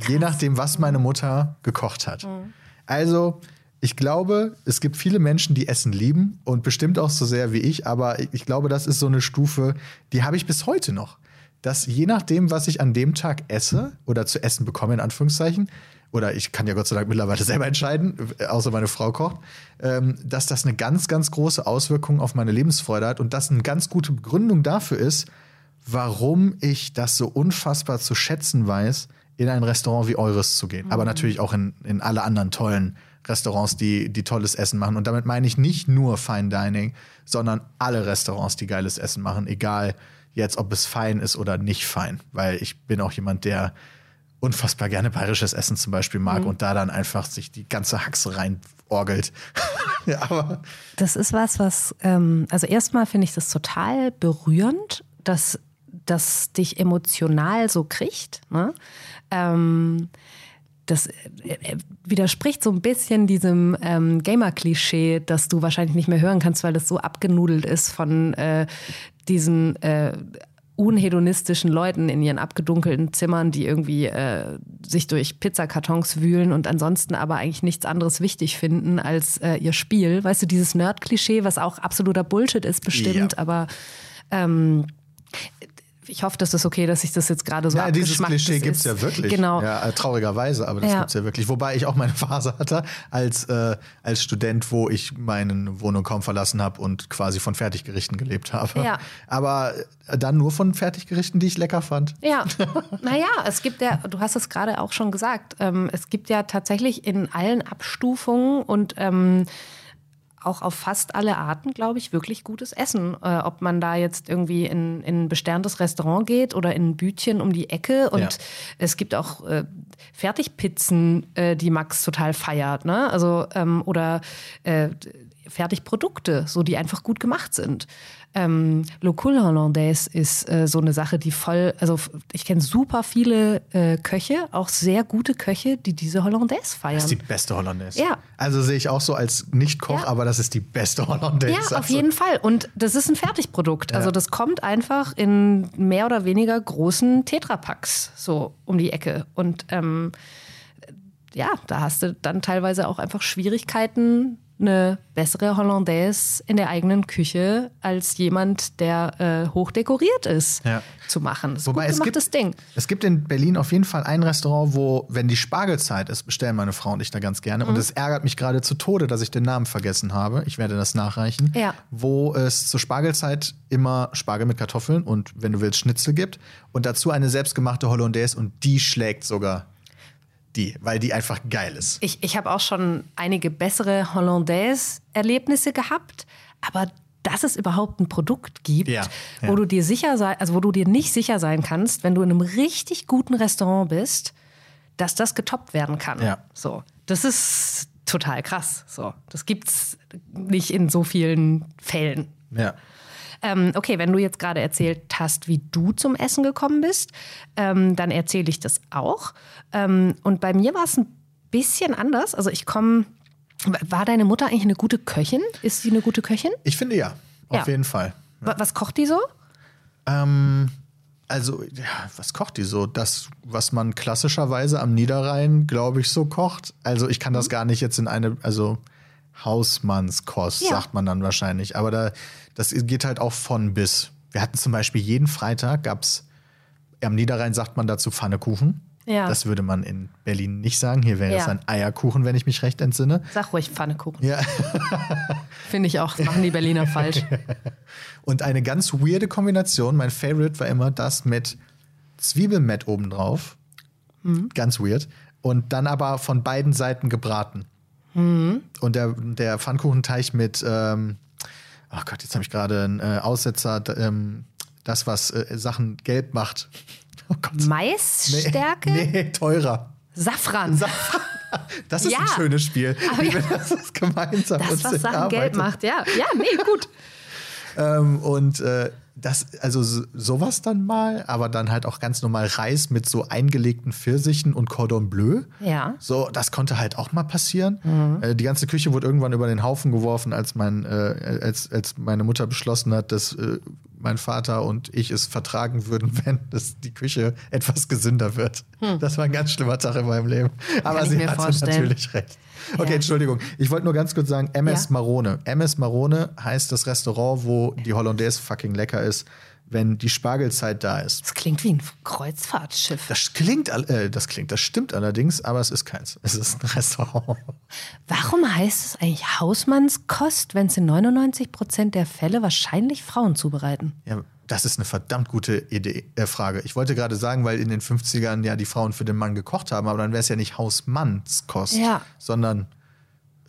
Je nachdem, was meine Mutter gekocht hat. Also, ich glaube, es gibt viele Menschen, die Essen lieben und bestimmt auch so sehr wie ich, aber ich- glaube, das ist so eine Stufe, die habe ich bis heute noch. Dass je nachdem, was ich an dem Tag esse oder zu essen bekomme, in Anführungszeichen, oder ich kann ja Gott sei Dank mittlerweile selber entscheiden, äh, außer meine Frau kocht, ähm, dass das eine ganz, ganz große Auswirkung auf meine Lebensfreude hat und das eine ganz gute Begründung dafür ist, warum ich das so unfassbar zu schätzen weiß, in ein Restaurant wie eures zu gehen. Aber natürlich auch in, in alle anderen tollen Restaurants, die, die tolles Essen machen. Und damit meine ich nicht nur Fine Dining, sondern alle Restaurants, die geiles Essen machen, egal jetzt, ob es fein ist oder nicht fein. Weil ich bin auch jemand, der unfassbar gerne bayerisches Essen zum Beispiel mag und da dann einfach sich die ganze Haxe reinorgelt. ja, aber Das ist was, was, ähm, also erstmal finde ich das total berührend, dass das dich emotional so kriegt. Ne? Ähm, das äh, äh, widerspricht so ein bisschen diesem ähm, Gamer-Klischee, das du wahrscheinlich nicht mehr hören kannst, weil das so abgenudelt ist von äh, diesen äh, unhedonistischen Leuten in ihren abgedunkelten Zimmern, die irgendwie äh, sich durch Pizzakartons wühlen und ansonsten aber eigentlich nichts anderes wichtig finden als äh, ihr Spiel. Weißt du, dieses Nerd-Klischee, was auch absoluter Bullshit ist, bestimmt, Ja. aber ähm, ich hoffe, das ist okay, dass ich das jetzt gerade so Ja, dieses Klischee gibt es ja wirklich. Genau. Ja, äh, traurigerweise, aber das Ja. gibt es ja wirklich. Wobei ich auch meine Phase hatte als, äh, als Student, wo ich meine Wohnung kaum verlassen habe und quasi von Fertiggerichten gelebt habe. Ja. Aber äh, dann nur von Fertiggerichten, die ich lecker fand. Ja, naja, es gibt ja, du hast es gerade auch schon gesagt, ähm, es gibt ja tatsächlich in allen Abstufungen und ähm, auch auf fast alle Arten, glaube ich, wirklich gutes Essen. Äh, ob man da jetzt irgendwie in, in ein besterntes Restaurant geht oder in ein Bütchen um die Ecke. Und Ja. es gibt auch äh, Fertigpizzen, äh, die Max total feiert. Ne? Also, ähm, oder äh, Fertigprodukte, so die einfach gut gemacht sind. Ähm, Le Cool Hollandaise ist äh, so eine Sache, die voll, also ich kenne super viele äh, Köche, auch sehr gute Köche, die diese Hollandaise feiern. Das ist die beste Hollandaise. Ja. Also sehe ich auch so als Nicht-Koch, Ja. aber das ist die beste Hollandaise. Ja, auf Also, jeden Fall. Und das ist ein Fertigprodukt. Also Ja. das kommt einfach in mehr oder weniger großen Tetrapacks so um die Ecke. Und ähm, ja, da hast du dann teilweise auch einfach Schwierigkeiten, eine bessere Hollandaise in der eigenen Küche als jemand, der äh, hoch dekoriert ist, Ja. zu machen. Das ist Wobei gut es gemachtes gibt, Ding. es gibt in Berlin auf jeden Fall ein Restaurant, wo, wenn die Spargelzeit ist, bestellen meine Frau und ich da ganz gerne. Mhm. Und es ärgert mich gerade zu Tode, dass ich den Namen vergessen habe. Ich werde das nachreichen. Ja. Wo es zur Spargelzeit immer Spargel mit Kartoffeln und, wenn du willst, Schnitzel gibt. Und dazu eine selbstgemachte Hollandaise und die schlägt sogar die, weil die einfach geil ist. Ich, ich habe auch schon einige bessere Hollandaise-Erlebnisse gehabt, aber dass es überhaupt ein Produkt gibt, Ja, ja. wo du dir sicher sein, also wo du dir nicht sicher sein kannst, wenn du in einem richtig guten Restaurant bist, dass das getoppt werden kann. Ja. So, das ist total krass. So, das gibt's nicht in so vielen Fällen. Ja. Ähm, okay, wenn du jetzt gerade erzählt hast, wie du zum Essen gekommen bist, ähm, dann erzähle ich das auch. Ähm, und bei mir war es ein bisschen anders. Also ich komme. War deine Mutter eigentlich eine gute Köchin? Ist sie eine gute Köchin? Ich finde ja, auf Ja. jeden Fall. Wa- Was kocht die so? Ähm, also, ja, was kocht die so? Das, was man klassischerweise am Niederrhein, glaube ich, so kocht. Also, ich kann das gar nicht jetzt in eine, also Hausmannskost, Ja. sagt man dann wahrscheinlich. Aber da, das geht halt auch von bis. Wir hatten zum Beispiel jeden Freitag gab's am Niederrhein sagt man dazu Pfannekuchen. Ja. Das würde man in Berlin nicht sagen. Hier wäre Ja. das ein Eierkuchen, wenn ich mich recht entsinne. Sag ruhig Pfannekuchen. Ja. Finde ich auch. Machen die Berliner falsch. Und eine ganz weirde Kombination, mein Favorite war immer das mit Zwiebelmett obendrauf. Ganz weird. Und dann aber von beiden Seiten gebraten. Und der, der Pfannkuchenteig mit, ähm, ach Gott, jetzt habe ich gerade einen äh, Aussetzer, ähm, das, was äh, Sachen gelb macht. Oh Gott. Nee, Maisstärke? Nee, teurer. Safran. Das ist Ja. ein schönes Spiel. Aber wie ja. wir das gemeinsam Das, was Sachen gelb macht, ja. Ja, nee, gut. Ähm, und äh, das, also so- sowas dann mal, aber dann halt auch ganz normal Reis mit so eingelegten Pfirsichen und Cordon Bleu. Ja. So, das konnte halt auch mal passieren. Mhm. Äh, die ganze Küche wurde irgendwann über den Haufen geworfen, als, mein, äh, als, als meine Mutter beschlossen hat, dass äh, mein Vater und ich es vertragen würden, wenn das, die Küche etwas gesünder wird. Das war ein ganz schlimmer Tag in meinem Leben. Aber Hm. ich sie hatte vorstellen. natürlich recht. Okay, Ja. Entschuldigung. Ich wollte nur ganz kurz sagen, MS Ja. Marone. MS Marone heißt das Restaurant, wo die Hollandaise fucking lecker ist. wenn die Spargelzeit da ist. Das klingt wie ein Kreuzfahrtschiff. Das klingt, äh, das klingt, das stimmt allerdings, aber es ist keins. Es ist ein Restaurant. Warum heißt es eigentlich Hausmannskost, wenn es in 99 Prozent der Fälle wahrscheinlich Frauen zubereiten? Ja, das ist eine verdammt gute Idee, äh, Frage. Ich wollte gerade sagen, weil in den 50ern ja die Frauen für den Mann gekocht haben, aber dann wäre es ja nicht Hausmannskost, Ja. sondern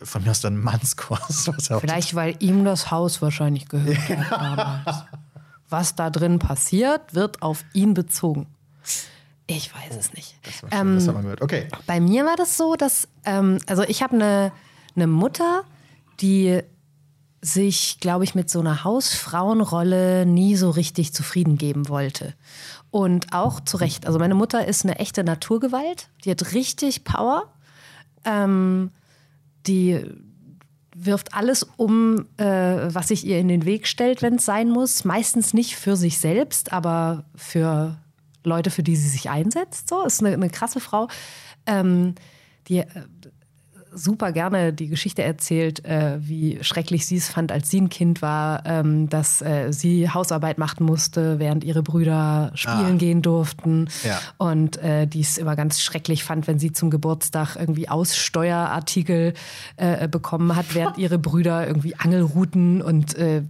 von mir aus dann Mannskost. Ja Vielleicht, weil ihm das Haus wahrscheinlich gehört hat damals. Was da drin passiert, wird auf ihn bezogen. Ich weiß es nicht. das war schön, das hat man gehört. Okay. Bei mir war das so, dass, ähm, also ich habe eine eine Mutter, die sich, glaube ich, mit so einer Hausfrauenrolle nie so richtig zufrieden geben wollte. Und auch zu Recht. Also meine Mutter ist eine echte Naturgewalt. Die hat richtig Power. Ähm, die wirft alles um, äh, was sich ihr in den Weg stellt, wenn es sein muss. Meistens nicht für sich selbst, aber für Leute, für die sie sich einsetzt. So ist eine, eine krasse Frau, ähm, die äh, super gerne die Geschichte erzählt, äh, wie schrecklich sie es fand, als sie ein Kind war, ähm, dass äh, sie Hausarbeit machen musste, während ihre Brüder spielen Ah. gehen durften. Ja. Und äh, die es immer ganz schrecklich fand, wenn sie zum Geburtstag irgendwie Aussteuerartikel äh, bekommen hat, während ihre Brüder irgendwie Angelrouten und äh,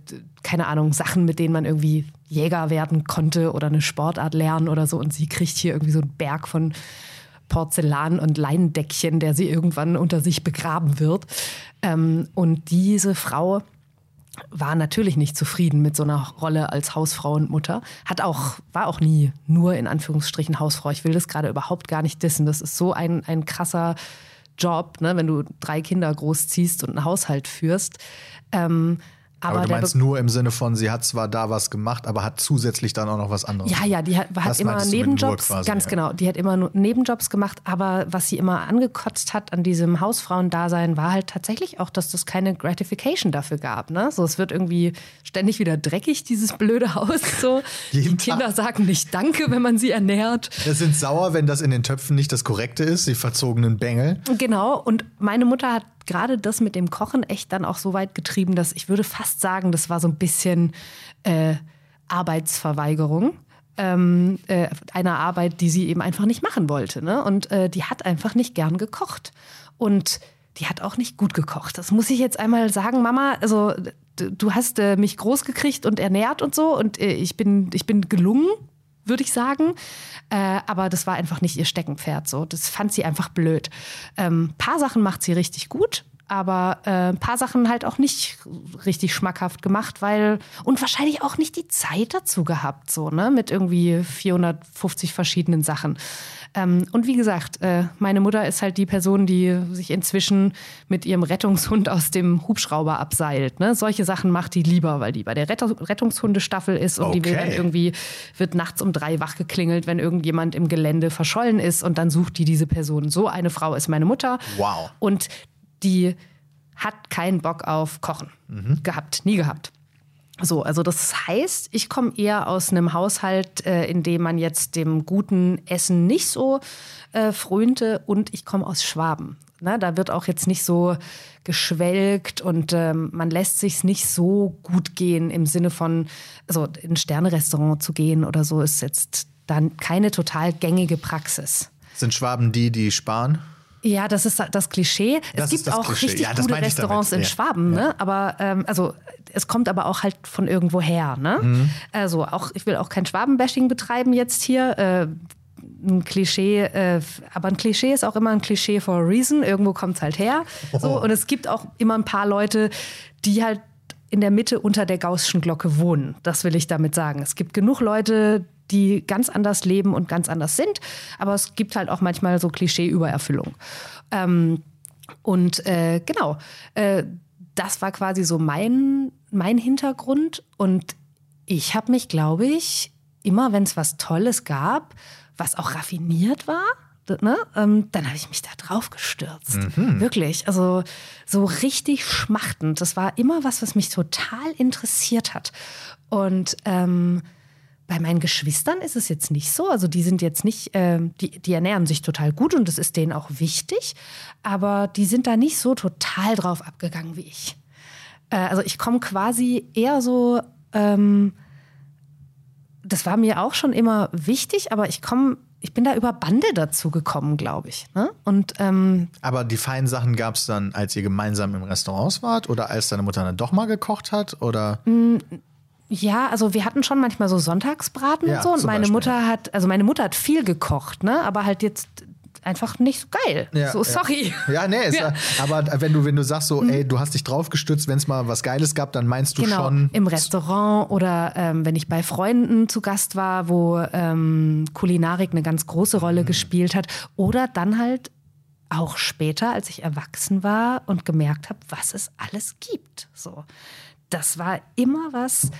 keine Ahnung, Sachen, mit denen man irgendwie Jäger werden konnte oder eine Sportart lernen oder so. Und sie kriegt hier irgendwie so einen Berg von Porzellan und Leinendeckchen, der sie irgendwann unter sich begraben wird. Ähm, und diese Frau war natürlich nicht zufrieden mit so einer Rolle als Hausfrau und Mutter. Hat auch, war auch nie nur in Anführungsstrichen Hausfrau. Ich will das gerade überhaupt gar nicht dissen. Das ist so ein, ein krasser Job, ne, wenn du drei Kinder großziehst und einen Haushalt führst. Ähm, aber, Aber du meinst nur im Sinne von, sie hat zwar da was gemacht, aber hat zusätzlich dann auch noch was anderes. Ja, ja, die hat, hat Das immer Nebenjobs, quasi, ganz ja. genau. Die hat immer nur Nebenjobs gemacht, aber was sie immer angekotzt hat an diesem Hausfrauendasein, war halt tatsächlich auch, dass das keine Gratification dafür gab. Ne? So, es wird irgendwie ständig wieder dreckig, dieses blöde Haus. So. Die Kinder Tag. sagen nicht Danke, wenn man sie ernährt. Es sind sauer, wenn das in den Töpfen nicht das Korrekte ist, die verzogenen Bengel. Genau, und meine Mutter hat gerade das mit dem Kochen echt dann auch so weit getrieben, dass ich würde fast sagen, das war so ein bisschen äh, Arbeitsverweigerung. Ähm, äh, einer Arbeit, die sie eben einfach nicht machen wollte. Ne? Und äh, die hat einfach nicht gern gekocht. Und die hat auch nicht gut gekocht. Das muss ich jetzt einmal sagen, Mama. Also du hast äh, mich groß gekriegt und ernährt und so. Und äh, ich, bin, ich bin gelungen, würde ich sagen. Äh, aber das war einfach nicht ihr Steckenpferd. So. Das fand sie einfach blöd. Ähm, paar Sachen macht sie richtig gut, aber äh, ein paar Sachen halt auch nicht richtig schmackhaft gemacht, weil und wahrscheinlich auch nicht die Zeit dazu gehabt, so, ne, mit irgendwie 450 verschiedenen Sachen. Ähm, und wie gesagt, äh, meine Mutter ist halt die Person, die sich inzwischen mit ihrem Rettungshund aus dem Hubschrauber abseilt. Ne? Solche Sachen macht die lieber, weil die bei der Rettung Rettungshundestaffel ist und die will dann Okay. irgendwie, wird nachts um drei wach geklingelt, wenn irgendjemand im Gelände verschollen ist und dann sucht die diese Person. So eine Frau ist meine Mutter. Wow. Und die hat keinen Bock auf Kochen gehabt, nie gehabt. So, also das heißt, ich komme eher aus einem Haushalt, äh, in dem man jetzt dem guten Essen nicht so äh, frönte und ich komme aus Schwaben. Ne, da wird auch jetzt nicht so geschwelgt und ähm, man lässt sich nicht so gut gehen im Sinne von, also in ein Sternerestaurant zu gehen oder so ist jetzt dann keine total gängige Praxis. Sind Schwaben die, die sparen? Ja, das ist das Klischee. Das es gibt auch Klischee. richtig Ja, gute ich damit. Restaurants in Ja. Schwaben, ne? Aber ähm, also es kommt aber auch halt von irgendwo her, ne? Mhm. Also auch ich will auch kein Schwabenbashing betreiben jetzt hier. Äh, ein Klischee, äh, aber ein Klischee ist auch immer ein Klischee for a reason. Irgendwo kommt es halt her. So, und es gibt auch immer ein paar Leute, die halt in der Mitte unter der Gaußschen Glocke wohnen. Das will ich damit sagen. Es gibt genug Leute, die ganz anders leben und ganz anders sind, aber es gibt halt auch manchmal so Klischee-Übererfüllung. Ähm, und äh, genau, äh, das war quasi so mein, mein Hintergrund. Und ich habe mich, glaube ich, immer, wenn es was Tolles gab, was auch raffiniert war, ne, ähm, dann habe ich mich da drauf gestürzt. Wirklich. Also so richtig schmachtend. Das war immer was, was mich total interessiert hat. Und ähm, bei meinen Geschwistern ist es jetzt nicht so. Also die sind jetzt nicht, ähm, die, die ernähren sich total gut und das ist denen auch wichtig. Aber die sind da nicht so total drauf abgegangen wie ich. Äh, also ich komme quasi eher so ähm, das war mir auch schon immer wichtig, aber ich komme, ich bin da über Bande dazu gekommen, glaube ich. Ne? Und ähm, Aber die feinen Sachen gab es dann, als ihr gemeinsam im Restaurant wart oder als deine Mutter dann doch mal gekocht hat? Oder? Ja, also wir hatten schon manchmal so Sonntagsbraten Ja, und so. Und meine Beispiel, Mutter hat, also meine Mutter hat viel gekocht, ne? Aber halt jetzt einfach nicht so geil. Ja, so, ja. sorry. Ja, nee, ja. Ja. Mhm. aber wenn du, wenn du sagst so, ey, du hast dich drauf gestützt, wenn es mal was Geiles gab, dann meinst du Genau, schon. im Restaurant oder ähm, wenn ich bei Freunden zu Gast war, wo ähm, Kulinarik eine ganz große Rolle Mhm. gespielt hat. Oder dann halt auch später, als ich erwachsen war und gemerkt habe, was es alles gibt. So, das war immer was,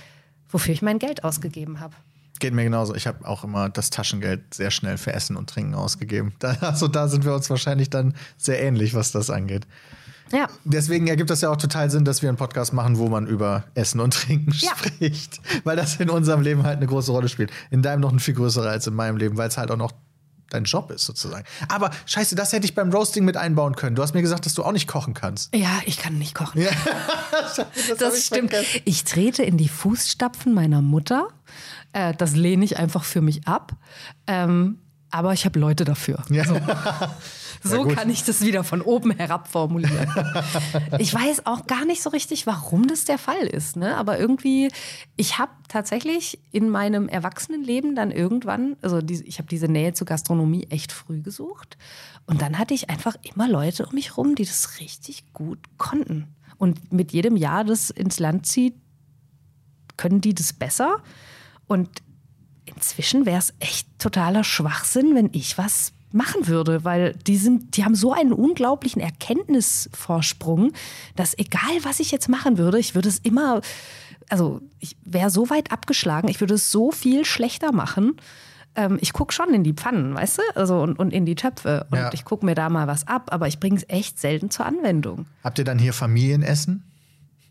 wofür ich mein Geld ausgegeben habe. Geht mir genauso. Ich habe auch immer das Taschengeld sehr schnell für Essen und Trinken ausgegeben. Da, also da sind wir uns wahrscheinlich dann sehr ähnlich, was das angeht. Ja, Deswegen ergibt das ja auch total Sinn, dass wir einen Podcast machen, wo man über Essen und Trinken Ja. spricht. Weil das in unserem Leben halt eine große Rolle spielt. In deinem noch eine viel größere als in meinem Leben, weil es halt auch noch dein Job ist sozusagen. Aber scheiße, das hätte ich beim Roasting mit einbauen können. Du hast mir gesagt, dass du auch nicht kochen kannst. ja, ich kann nicht kochen. das hab Das ich stimmt. vergessen. Ich trete in die Fußstapfen meiner Mutter. Äh, das lehne ich einfach für mich ab. Ähm, aber ich habe Leute dafür. So gut. kann ich das wieder von oben herab formulieren. ich weiß auch gar nicht so richtig, warum das der Fall ist. Ne? Aber irgendwie, ich habe tatsächlich in meinem Erwachsenenleben dann irgendwann, also die, ich habe diese Nähe zur Gastronomie echt früh gesucht. Und dann hatte ich einfach immer Leute um mich rum, die das richtig gut konnten. Und mit jedem Jahr, das ins Land zieht, können die das besser. Und inzwischen wäre es echt totaler Schwachsinn, wenn ich was machen würde, weil die sind, die haben so einen unglaublichen Erkenntnisvorsprung, dass egal was ich jetzt machen würde, ich würde es immer, also ich wäre so weit abgeschlagen, ich würde es so viel schlechter machen. Ähm, ich gucke schon in die Pfannen, weißt du, also und, und in die Töpfe und Ja. ich gucke mir da mal was ab, aber ich bringe es echt selten zur Anwendung. Habt ihr dann hier Familienessen?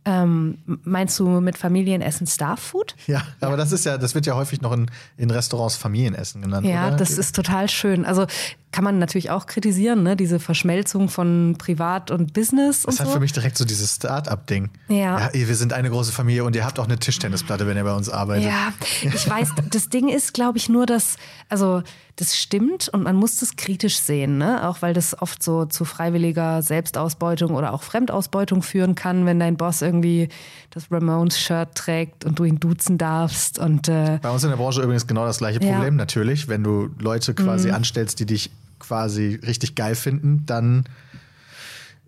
Ähm, meinst du mit Familienessen Starfood? Ja, aber das ist ja, das wird ja häufig noch in, in Restaurants Familienessen genannt. Ja, oder? das ist total schön. Also kann man natürlich auch kritisieren, ne? diese Verschmelzung von Privat und Business Das und hat so. für mich direkt so dieses Start-up-Ding. Ja. ey, Wir sind eine große Familie und ihr habt auch eine Tischtennisplatte, wenn ihr bei uns arbeitet. Ja, ich weiß, das Ding ist, glaube ich, nur, dass, also das stimmt und man muss das kritisch sehen, ne? Auch weil das oft so zu freiwilliger Selbstausbeutung oder auch Fremdausbeutung führen kann, wenn dein Boss irgendwie das Ramones-Shirt trägt und du ihn duzen darfst. Und äh, Bei uns in der Branche übrigens genau das gleiche Ja. Mhm. Problem natürlich. Wenn du Leute quasi anstellst, die dich quasi richtig geil finden, dann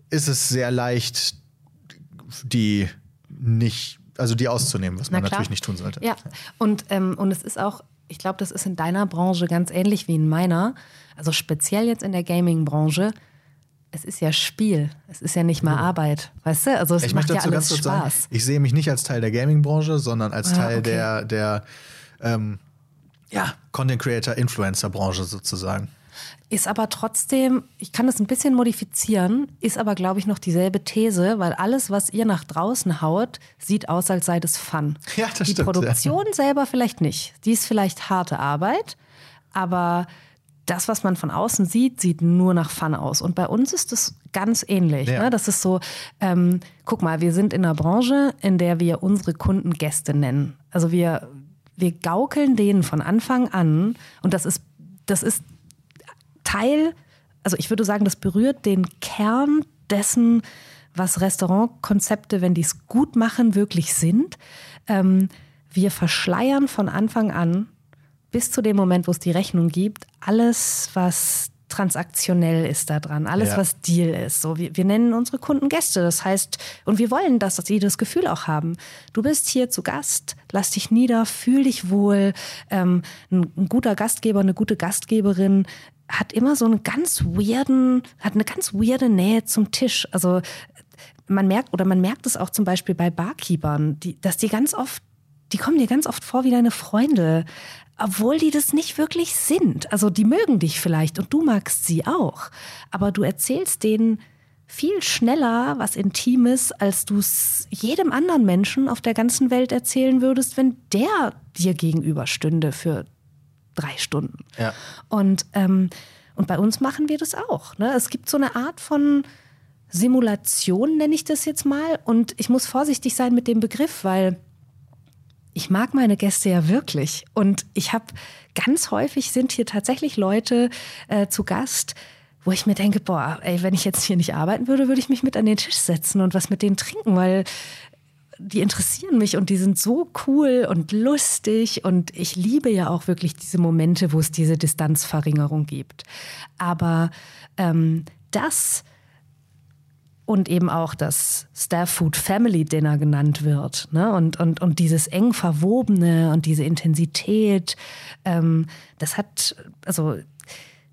ist es sehr leicht, die nicht, also die auszunehmen, was man Na klar. natürlich nicht tun sollte. Ja, und, ähm, und es ist auch, ich glaube, das ist in deiner Branche ganz ähnlich wie in meiner. Also speziell jetzt in der Gaming-Branche. Es ist ja Spiel. Es ist ja nicht mal Arbeit. Weißt du? Also es Ich macht ja alles kurz sagen, Spaß. ich sehe mich nicht als Teil der Gaming-Branche, sondern als Ah, Teil okay. der, der ähm, ja, Content Creator, Influencer-Branche sozusagen. Ist aber trotzdem, ich kann das ein bisschen modifizieren, ist aber, glaube ich, noch dieselbe These, weil alles, was ihr nach draußen haut, sieht aus, als sei das Fun. Ja, das Die stimmt, Produktion selber vielleicht nicht. Die ist vielleicht harte Arbeit, aber das, was man von außen sieht, sieht nur nach Fun aus. Und bei uns ist das ganz ähnlich. Ja. Ne? Das ist so, ähm, guck mal, wir sind in einer Branche, in der wir unsere Kunden Gäste nennen. Also wir, wir gaukeln denen von Anfang an, und das ist, das ist Teil, also ich würde sagen, das berührt den Kern dessen, was Restaurantkonzepte, wenn die es gut machen, wirklich sind. Ähm, wir verschleiern von Anfang an bis zu dem Moment, wo es die Rechnung gibt, alles, was transaktionell ist da dran, alles, Ja. was Deal ist. So, wir, wir nennen unsere Kunden Gäste. Das heißt, und wir wollen, dass sie das Gefühl auch haben. Du bist hier zu Gast, lass dich nieder, fühl dich wohl. Ähm, ein, ein guter Gastgeber, eine gute Gastgeberin hat immer so einen ganz weirden, hat eine ganz weirde Nähe zum Tisch. Also man merkt, oder man merkt es auch zum Beispiel bei Barkeepern, die, dass die ganz oft, die kommen dir ganz oft vor wie deine Freunde, obwohl die das nicht wirklich sind. Also die mögen dich vielleicht und du magst sie auch. Aber du erzählst denen viel schneller was Intimes, als du es jedem anderen Menschen auf der ganzen Welt erzählen würdest, wenn der dir gegenüber stünde für drei Stunden. Ja. Und, ähm, und bei uns machen wir das auch. Ne? Es gibt so eine Art von Simulation, nenne ich das jetzt mal. Und ich muss vorsichtig sein mit dem Begriff, weil ich mag meine Gäste ja wirklich. Und ich habe ganz häufig sind hier tatsächlich Leute äh, zu Gast, wo ich mir denke, boah, ey, wenn ich jetzt hier nicht arbeiten würde, würde ich mich mit an den Tisch setzen und was mit denen trinken, weil die interessieren mich und die sind so cool und lustig und ich liebe ja auch wirklich diese Momente, wo es diese Distanzverringerung gibt. Aber ähm, das und eben auch das Staff Food Family Dinner genannt wird. Ne? Und, und, und dieses eng verwobene und diese Intensität, ähm, das hat, also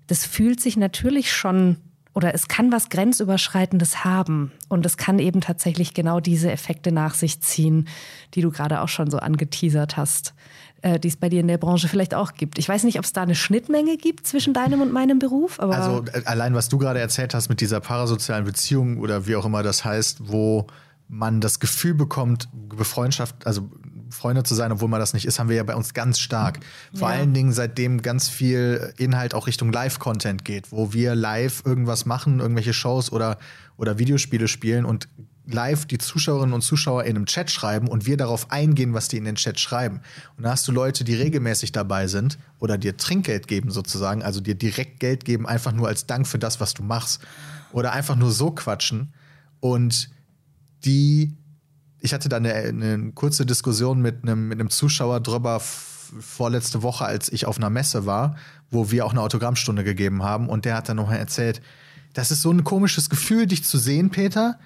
das fühlt sich natürlich schon oder es kann was Grenzüberschreitendes haben. Und es kann eben tatsächlich genau diese Effekte nach sich ziehen, die du gerade auch schon so angeteasert hast, äh, die es bei dir in der Branche vielleicht auch gibt. Ich weiß nicht, ob es da eine Schnittmenge gibt zwischen deinem und meinem Beruf. Also äh, allein, was du gerade erzählt hast mit dieser parasozialen Beziehung oder wie auch immer das heißt, wo man das Gefühl bekommt, Befreundschaft, also Freunde zu sein, obwohl man das nicht ist, haben wir ja bei uns ganz stark. Vor ja. allen Dingen, seitdem ganz viel Inhalt auch Richtung Live-Content geht, wo wir live irgendwas machen, irgendwelche Shows oder, oder Videospiele spielen und live die Zuschauerinnen und Zuschauer in einem Chat schreiben und wir darauf eingehen, was die in den Chat schreiben. Und da hast du Leute, die regelmäßig dabei sind oder dir Trinkgeld geben sozusagen, also dir direkt Geld geben, einfach nur als Dank für das, was du machst. Oder einfach nur so quatschen. Und die ich hatte da eine, eine kurze Diskussion mit einem, mit einem Zuschauer drüber vorletzte Woche, als ich auf einer Messe war, wo wir auch eine Autogrammstunde gegeben haben. Und der hat dann nochmal erzählt, das ist so ein komisches Gefühl, dich zu sehen, Peter.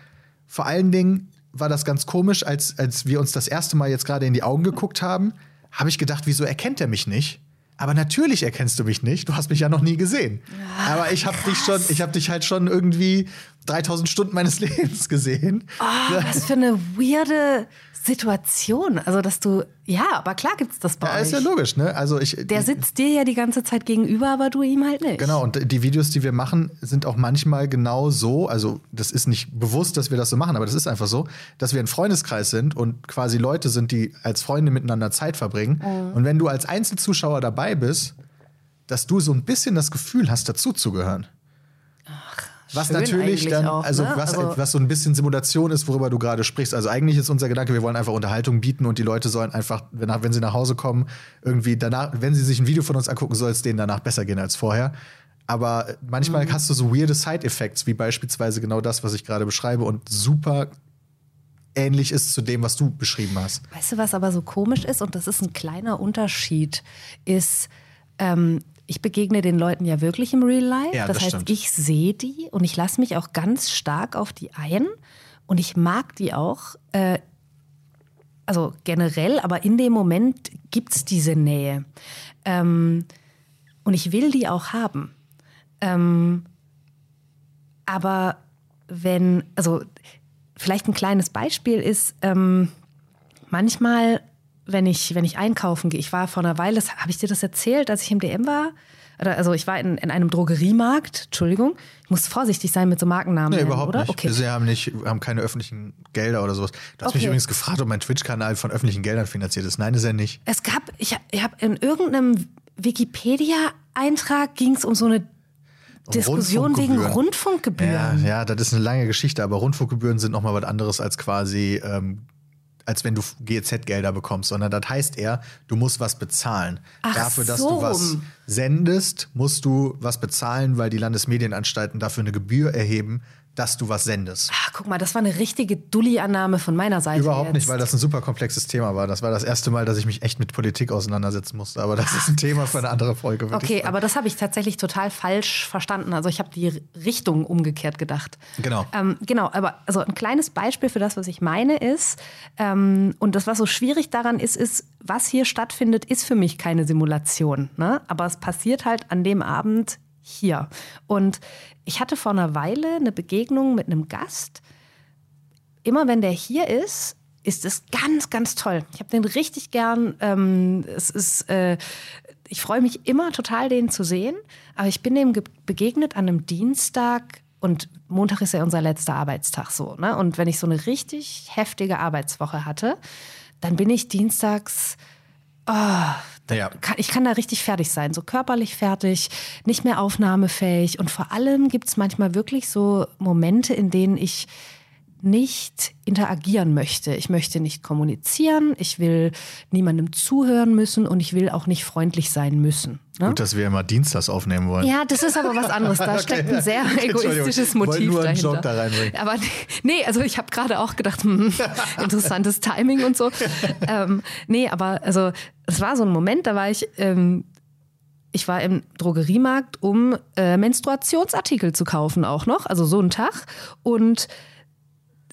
Vor allen Dingen war das ganz komisch, als, als wir uns das erste Mal jetzt gerade in die Augen geguckt haben, habe ich gedacht, wieso erkennt er mich nicht? Aber natürlich erkennst du mich nicht. Du hast mich ja noch nie gesehen. Ach, Aber ich habe dich schon, ich habe dich halt schon irgendwie 3000 Stunden meines Lebens gesehen. Oh, was für eine weirde Situation. Also, dass du, ja, aber klar gibt es das bei ja, euch. ist ja logisch, ne? Also ich, Der sitzt dir ja die ganze Zeit gegenüber, aber du ihm halt nicht. Genau, und die Videos, die wir machen, sind auch manchmal genau so, also das ist nicht bewusst, dass wir das so machen, aber das ist einfach so, dass wir ein Freundeskreis sind und quasi Leute sind, die als Freunde miteinander Zeit verbringen. Mhm. Und wenn du als Einzelzuschauer dabei bist, dass du so ein bisschen das Gefühl hast, dazuzugehören. Was natürlich dann, auch, also, ne? was, also was so ein bisschen Simulation ist, worüber du gerade sprichst. Also eigentlich ist unser Gedanke, wir wollen einfach Unterhaltung bieten und die Leute sollen einfach, wenn, wenn sie nach Hause kommen, irgendwie danach, wenn sie sich ein Video von uns angucken, soll es denen danach besser gehen als vorher. Aber manchmal mhm. hast du so weirde Side-Effects, wie beispielsweise genau das, was ich gerade beschreibe und super ähnlich ist zu dem, was du beschrieben hast. Weißt du, was aber so komisch ist, und das ist ein kleiner Unterschied, ist, ähm, ich begegne den Leuten ja wirklich im Real Life. Ja, das, das heißt, stimmt. ich sehe die und ich lasse mich auch ganz stark auf die ein und ich mag die auch. Äh, also generell, aber in dem Moment gibt es diese Nähe. Ähm, und ich will die auch haben. Ähm, aber wenn, also vielleicht ein kleines Beispiel ist, ähm, manchmal wenn ich, wenn ich einkaufen gehe, ich war vor einer Weile, habe ich dir das erzählt, als ich im DM war? Also ich war in, in einem Drogeriemarkt, Entschuldigung, ich muss vorsichtig sein mit so Markennamen. Nee, nennen, überhaupt oder? nicht. Okay. Wir haben, nicht, haben keine öffentlichen Gelder oder sowas. Du hast okay. mich übrigens gefragt, ob mein Twitch-Kanal von öffentlichen Geldern finanziert ist. Nein, ist er nicht. Es gab, ich, ich habe in irgendeinem Wikipedia-Eintrag ging es um so eine Diskussion wegen Rundfunkgebühren. Ja, ja, das ist eine lange Geschichte, aber Rundfunkgebühren sind nochmal was anderes als quasi ähm, als wenn du GEZ-Gelder bekommst, sondern das heißt eher, du musst was bezahlen. Ach dafür, dass so. du was sendest, musst du was bezahlen, weil die Landesmedienanstalten dafür eine Gebühr erheben, dass du was sendest. Ach, guck mal, das war eine richtige Dulli-Annahme von meiner Seite. Überhaupt jetzt. nicht, weil das ein super komplexes Thema war. Das war das erste Mal, dass ich mich echt mit Politik auseinandersetzen musste. Aber das ist ein Thema für eine andere Folge. Okay, aber das habe ich tatsächlich total falsch verstanden. Also ich habe die Richtung umgekehrt gedacht. Genau. Ähm, genau, aber also ein kleines Beispiel für das, was ich meine, ist, ähm, und das, was so schwierig daran ist, ist, was hier stattfindet, ist für mich keine Simulation. Ne? Aber es passiert halt an dem Abend hier. Und ich hatte vor einer Weile eine Begegnung mit einem Gast. Immer wenn der hier ist, ist es ganz, ganz toll. Ich habe den richtig gern. Ähm, es ist, äh, ich freue mich immer total, den zu sehen. Aber ich bin dem begegnet an einem Dienstag und Montag ist ja unser letzter Arbeitstag so. Ne? Und wenn ich so eine richtig heftige Arbeitswoche hatte, dann bin ich dienstags oh, ja. ich kann da richtig fertig sein, so körperlich fertig, nicht mehr aufnahmefähig. Und vor allem gibt es manchmal wirklich so Momente, in denen ich nicht interagieren möchte. Ich möchte nicht kommunizieren, ich will niemandem zuhören müssen und ich will auch nicht freundlich sein müssen. Ne? Gut, dass wir immer Dienstags aufnehmen wollen. Ja, das ist aber was anderes. Da okay, steckt ein sehr egoistisches Motiv nur dahinter. Joke da reinbringen. Aber nee, also ich habe gerade auch gedacht, hm, interessantes Timing und so. ähm, nee, aber also es war so ein Moment, da war ich ähm, ich war im Drogeriemarkt, um äh, Menstruationsartikel zu kaufen auch noch, also so einen Tag. Und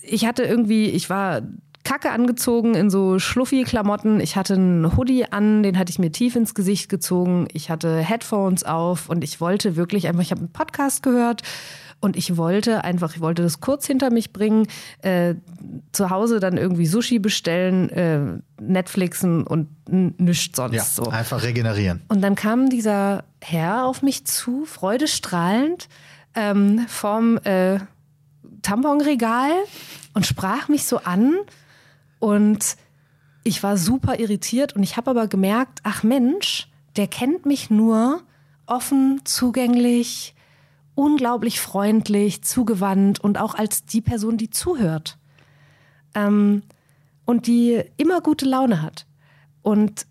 ich hatte irgendwie, ich war kacke angezogen in so schluffi Klamotten. Ich hatte einen Hoodie an, den hatte ich mir tief ins Gesicht gezogen. Ich hatte Headphones auf und ich wollte wirklich einfach, ich habe einen Podcast gehört und ich wollte einfach, ich wollte das kurz hinter mich bringen, äh, zu Hause dann irgendwie Sushi bestellen, äh, Netflixen und nichts sonst ja, so. Einfach regenerieren. Und dann kam dieser Herr auf mich zu, freudestrahlend, ähm, vom äh, Tamponregal und sprach mich so an und ich war super irritiert und ich habe aber gemerkt, ach Mensch, der kennt mich nur offen, zugänglich, unglaublich freundlich, zugewandt und auch als die Person, die zuhört ähm, und die immer gute Laune hat. Und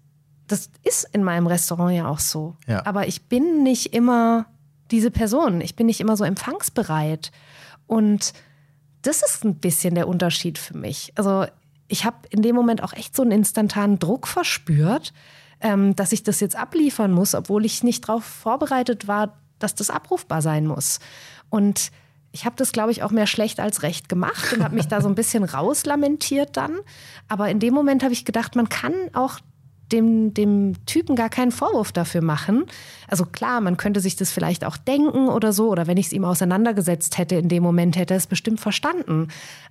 das ist in meinem Restaurant ja auch so. Ja. Aber ich bin nicht immer diese Person. Ich bin nicht immer so empfangsbereit. Und das ist ein bisschen der Unterschied für mich. Also ich habe in dem Moment auch echt so einen instantanen Druck verspürt, ähm, dass ich das jetzt abliefern muss, obwohl ich nicht darauf vorbereitet war, dass das abrufbar sein muss. Und ich habe das, glaube ich, auch mehr schlecht als recht gemacht und habe mich da so ein bisschen rauslamentiert dann. Aber in dem Moment habe ich gedacht, man kann auch dem, dem Typen gar keinen Vorwurf dafür machen. Also klar, man könnte sich das vielleicht auch denken oder so, oder wenn ich es ihm auseinandergesetzt hätte in dem Moment, hätte er es bestimmt verstanden.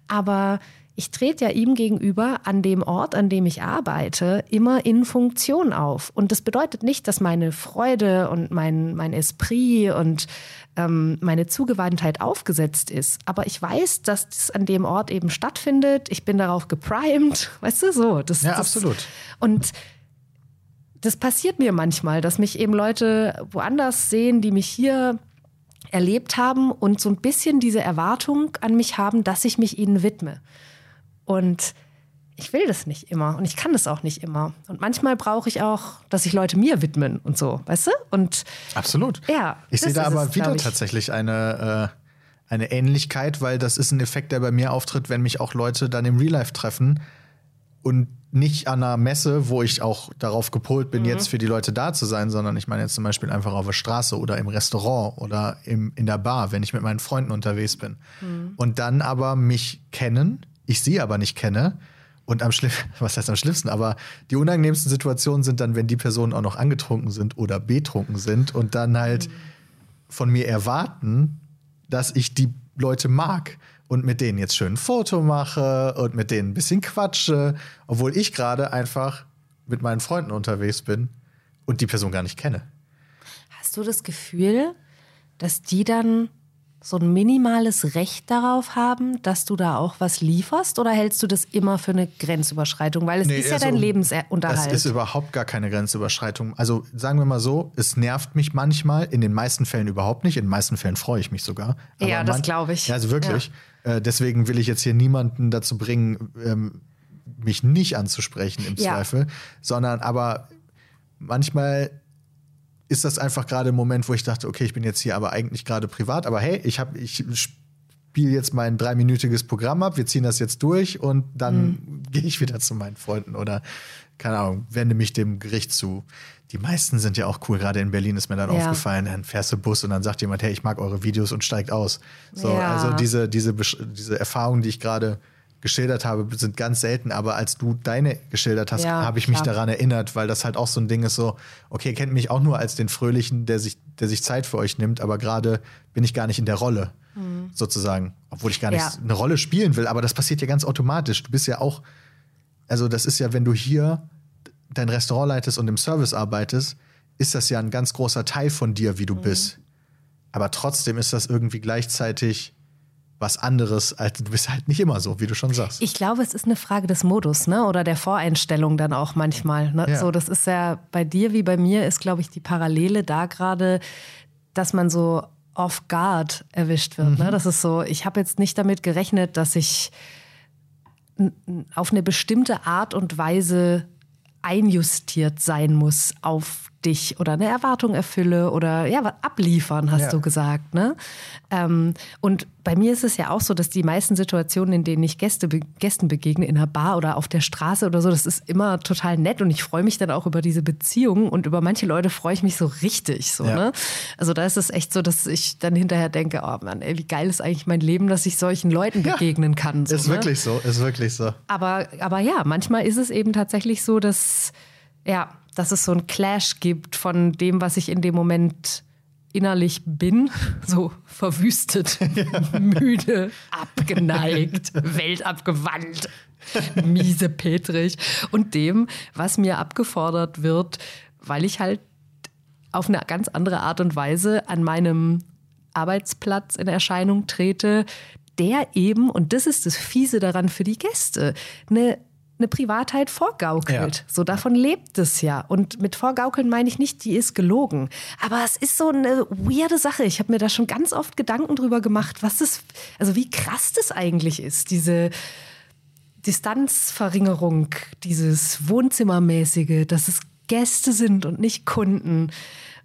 Aber ich trete ja ihm gegenüber an dem Ort, an dem ich arbeite, immer in Funktion auf. Und das bedeutet nicht, dass meine Freude und mein, mein Esprit und ähm, meine Zugewandtheit aufgesetzt ist. Aber ich weiß, dass das an dem Ort eben stattfindet. Ich bin darauf geprimed. Weißt du, so. Das, ja, das, absolut. Und das passiert mir manchmal, dass mich eben Leute woanders sehen, die mich hier erlebt haben und so ein bisschen diese Erwartung an mich haben, dass ich mich ihnen widme. Und ich will das nicht immer und ich kann das auch nicht immer. Und manchmal brauche ich auch, dass sich Leute mir widmen und so, weißt du? Und absolut. Ja. Ich sehe da aber es, wieder tatsächlich eine, äh, eine Ähnlichkeit, weil das ist ein Effekt, der bei mir auftritt, wenn mich auch Leute dann im Real Life treffen und nicht an einer Messe, wo ich auch darauf gepolt bin, mhm. jetzt für die Leute da zu sein, sondern ich meine jetzt zum Beispiel einfach auf der Straße oder im Restaurant oder im, in der Bar, wenn ich mit meinen Freunden unterwegs bin. Mhm. Und dann aber mich kennen, ich sie aber nicht kenne. Und am schlimmsten, was heißt am schlimmsten, aber die unangenehmsten Situationen sind dann, wenn die Personen auch noch angetrunken sind oder betrunken sind und dann halt mhm. von mir erwarten, dass ich die Leute mag und mit denen jetzt schön ein Foto mache und mit denen ein bisschen quatsche, obwohl ich gerade einfach mit meinen Freunden unterwegs bin und die Person gar nicht kenne. Hast du das Gefühl, dass die dann so ein minimales Recht darauf haben, dass du da auch was lieferst? Oder hältst du das immer für eine Grenzüberschreitung? Weil es nee, ist ja also, dein Lebensunterhalt. Es ist überhaupt gar keine Grenzüberschreitung. Also sagen wir mal so, es nervt mich manchmal, in den meisten Fällen überhaupt nicht. In den meisten Fällen freue ich mich sogar. Aber ja, das glaube ich. Ja, also wirklich. Ja. Äh, deswegen will ich jetzt hier niemanden dazu bringen, ähm, mich nicht anzusprechen im ja. Zweifel, sondern aber manchmal ist das einfach gerade ein Moment, wo ich dachte, okay, ich bin jetzt hier aber eigentlich gerade privat, aber hey, ich habe ich spiele jetzt mein dreiminütiges Programm ab, wir ziehen das jetzt durch und dann mhm. gehe ich wieder zu meinen Freunden oder keine Ahnung, wende mich dem Gericht zu. Die meisten sind ja auch cool, gerade in Berlin ist mir dann ja. aufgefallen, dann fährst du Bus und dann sagt jemand, hey, ich mag eure Videos und steigt aus. So, ja. also diese, diese, diese Erfahrung, die ich gerade geschildert habe, sind ganz selten, aber als du deine geschildert hast, ja, habe ich mich klar. daran erinnert, weil das halt auch so ein Ding ist, so, okay, ihr kennt mich auch nur als den Fröhlichen, der sich, der sich Zeit für euch nimmt, aber gerade bin ich gar nicht in der Rolle, mhm. sozusagen. Obwohl ich gar nicht ja. eine Rolle spielen will, aber das passiert ja ganz automatisch. Du bist ja auch, also das ist ja, wenn du hier dein Restaurant leitest und im Service arbeitest, ist das ja ein ganz großer Teil von dir, wie du mhm. bist. Aber trotzdem ist das irgendwie gleichzeitig was anderes, als du bist halt nicht immer so, wie du schon sagst. Ich glaube, es ist eine Frage des Modus, ne? Oder der Voreinstellung dann auch manchmal. Ne? Ja. So, das ist ja bei dir wie bei mir ist, glaube ich, die Parallele da gerade, dass man so off guard erwischt wird. Ne? Das ist so, ich habe jetzt nicht damit gerechnet, dass ich auf eine bestimmte Art und Weise einjustiert sein muss auf dich oder eine Erwartung erfülle oder ja, was abliefern, hast Ja. du gesagt. Ne? Ähm, und bei mir ist es ja auch so, dass die meisten Situationen, in denen ich Gäste, Gästen begegne, in einer Bar oder auf der Straße oder so, das ist immer total nett und ich freue mich dann auch über diese Beziehungen und über manche Leute freue ich mich so richtig. So, Ja. ne? Also da ist es echt so, dass ich dann hinterher denke, oh Mann, ey, wie geil ist eigentlich mein Leben, dass ich solchen Leuten begegnen kann. So, Ist ne? wirklich so, ist wirklich so. Aber, aber ja, manchmal ist es eben tatsächlich so, dass, ja, dass es so einen Clash gibt von dem, was ich in dem Moment innerlich bin, so verwüstet, müde, abgeneigt, weltabgewandt, miese Petrig und dem, was mir abgefordert wird, weil ich halt auf eine ganz andere Art und Weise an meinem Arbeitsplatz in Erscheinung trete, der eben, und das ist das Fiese daran für die Gäste, eine, eine Privatheit vorgaukelt. Ja. So davon lebt es ja. Und mit vorgaukeln meine ich nicht, die ist gelogen. Aber es ist so eine weirde Sache. Ich habe mir da schon ganz oft Gedanken drüber gemacht, was das, also wie krass das eigentlich ist, diese Distanzverringerung, dieses Wohnzimmermäßige, dass es Gäste sind und nicht Kunden.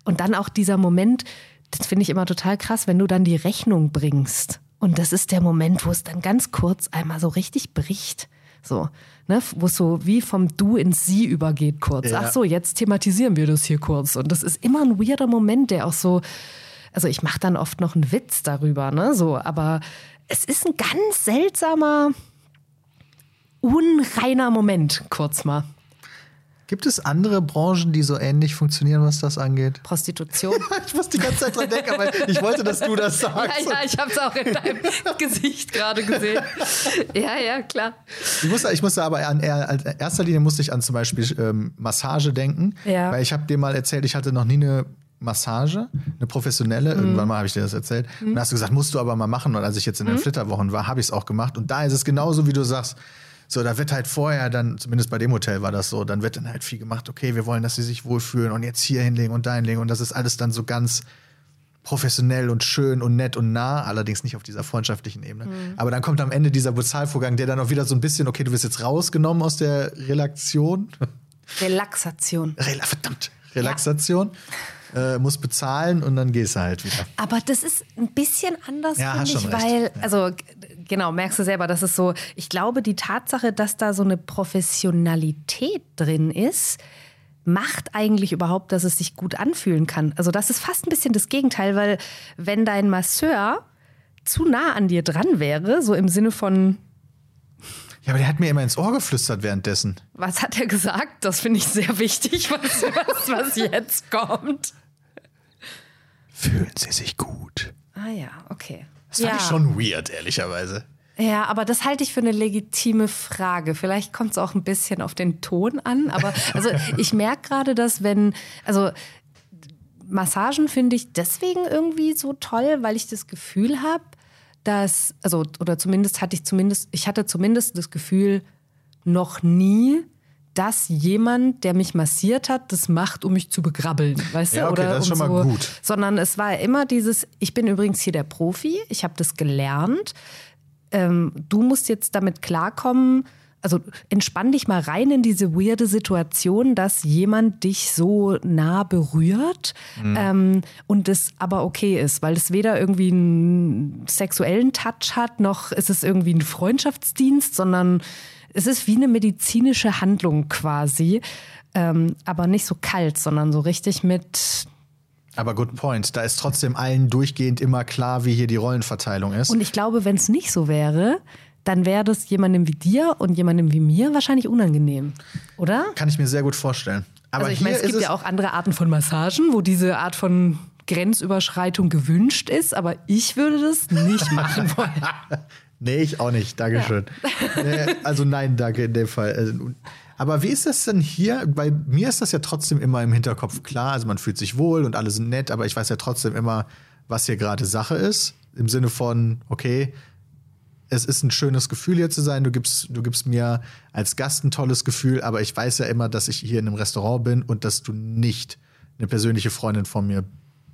Und dann auch dieser Moment, das finde ich immer total krass, wenn du dann die Rechnung bringst. Und das ist der Moment, wo es dann ganz kurz einmal so richtig bricht. So, ne, wo es so wie vom Du ins Sie übergeht kurz. Ja. Ach so, jetzt thematisieren wir das hier kurz. Und das ist immer ein weirder Moment, der auch so, also ich mache dann oft noch einen Witz darüber, ne, so, aber es ist ein ganz seltsamer, unreiner Moment, kurz mal. Gibt es andere Branchen, die so ähnlich funktionieren, was das angeht? Prostitution. Ich muss die ganze Zeit dran denken, aber ich wollte, dass du das Ja, sagst. ja, ich habe es auch in deinem Gesicht gerade gesehen. Ja, ja, klar. Ich musste, ich musste aber an als erster Linie musste ich an zum Beispiel ähm, Massage denken, Ja. weil ich habe dir mal erzählt, ich hatte noch nie eine Massage, eine professionelle. Mhm. Irgendwann mal habe ich dir das erzählt. Und da hast du gesagt, musst du aber mal machen. Und als ich jetzt in den Mhm. Flitterwochen war, habe ich es auch gemacht. Und da ist es genauso, wie du sagst. So, da wird halt vorher dann, zumindest bei dem Hotel war das so, dann wird dann halt viel gemacht, okay, wir wollen, dass sie sich wohlfühlen und jetzt hier hinlegen und da hinlegen. Und das ist alles dann so ganz professionell und schön und nett und nah, allerdings nicht auf dieser freundschaftlichen Ebene. Mhm. Aber dann kommt am Ende dieser Bezahlvorgang, der dann auch wieder so ein bisschen, okay, du wirst jetzt rausgenommen aus der Relaktion. Relaxation. Rela verdammt, Relaxation. Äh, musst bezahlen und dann gehst du halt wieder. Aber das ist ein bisschen anders, Ja, finde ich, weil, Ja. also genau, merkst du selber, das ist so, ich glaube, die Tatsache, dass da so eine Professionalität drin ist, macht eigentlich überhaupt, dass es sich gut anfühlen kann. Also das ist fast ein bisschen das Gegenteil, weil wenn dein Masseur zu nah an dir dran wäre, so im Sinne von, Ja, aber der hat mir immer ins Ohr geflüstert währenddessen. was hat er gesagt? Das finde ich sehr wichtig, was, was, was jetzt kommt. Fühlen sie sich gut. Ah ja, okay. Das fand ja. ich schon weird, ehrlicherweise. Ja, aber das halte ich für eine legitime Frage. Vielleicht kommt es auch ein bisschen auf den Ton an, aber also ich merke gerade, dass wenn, also Massagen finde ich deswegen irgendwie so toll, weil ich das Gefühl habe, dass, also, oder zumindest hatte ich zumindest, ich hatte zumindest das Gefühl, noch nie, dass jemand, der mich massiert hat, das macht, um mich zu begrabbeln, weißt Ja, du? okay, Oder das ist um schon mal so, gut. Sondern es war immer dieses, ich bin übrigens hier der Profi, ich habe das gelernt, ähm, du musst jetzt damit klarkommen, also entspann dich mal rein in diese weirde Situation, dass jemand dich so nah berührt ähm, und das aber okay ist, weil es weder irgendwie einen sexuellen Touch hat, noch ist es irgendwie ein Freundschaftsdienst, sondern es ist wie eine medizinische Handlung quasi, ähm, aber nicht so kalt, sondern so richtig mit Aber good point. Da ist trotzdem allen durchgehend immer klar, wie hier die Rollenverteilung ist. Und ich glaube, wenn es nicht so wäre, dann wäre das jemandem wie dir und jemandem wie mir wahrscheinlich unangenehm, oder? Kann ich mir sehr gut vorstellen. Aber also ich meine, es gibt es ja auch andere Arten von Massagen, wo diese Art von Grenzüberschreitung gewünscht ist, aber ich würde das nicht machen wollen. Nee, ich auch nicht. Dankeschön. Nee, also nein, danke in dem Fall. Also, Aber wie ist das denn hier? Bei mir ist das ja trotzdem immer im Hinterkopf klar. Also man fühlt sich wohl und alle sind nett, aber ich weiß ja trotzdem immer, was hier gerade Sache ist. Im Sinne von, okay, es ist ein schönes Gefühl hier zu sein. Du gibst, du gibst mir als Gast ein tolles Gefühl, aber ich weiß ja immer, dass ich hier in einem Restaurant bin und dass du nicht eine persönliche Freundin von mir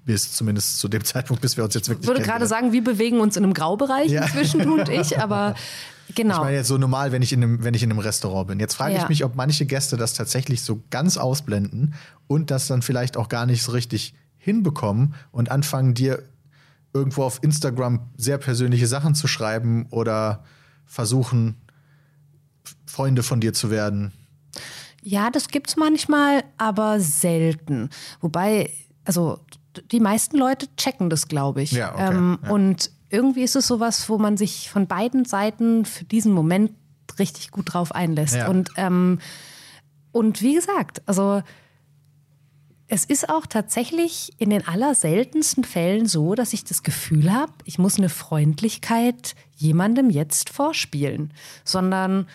bis zumindest zu dem Zeitpunkt, bis wir uns jetzt wirklich. Ich würde gerade sagen, wir bewegen uns in einem Graubereich ja. inzwischen, du und ich, aber genau. Ich meine jetzt so normal, wenn ich in einem, wenn ich in einem Restaurant bin. Jetzt frage ja. ich mich, ob manche Gäste das tatsächlich so ganz ausblenden und das dann vielleicht auch gar nicht so richtig hinbekommen und anfangen, dir irgendwo auf Instagram sehr persönliche Sachen zu schreiben oder versuchen, Freunde von dir zu werden. Ja, das gibt's manchmal, aber selten. Wobei, also die meisten Leute checken das, glaube ich. Ja, okay. ähm, ja. Und irgendwie ist es sowas, wo man sich von beiden Seiten für diesen Moment richtig gut drauf einlässt. Ja. Und, ähm, und wie gesagt, also es ist auch tatsächlich in den allerseltensten Fällen so, dass ich das Gefühl habe, ich muss eine Freundlichkeit jemandem jetzt vorspielen, sondern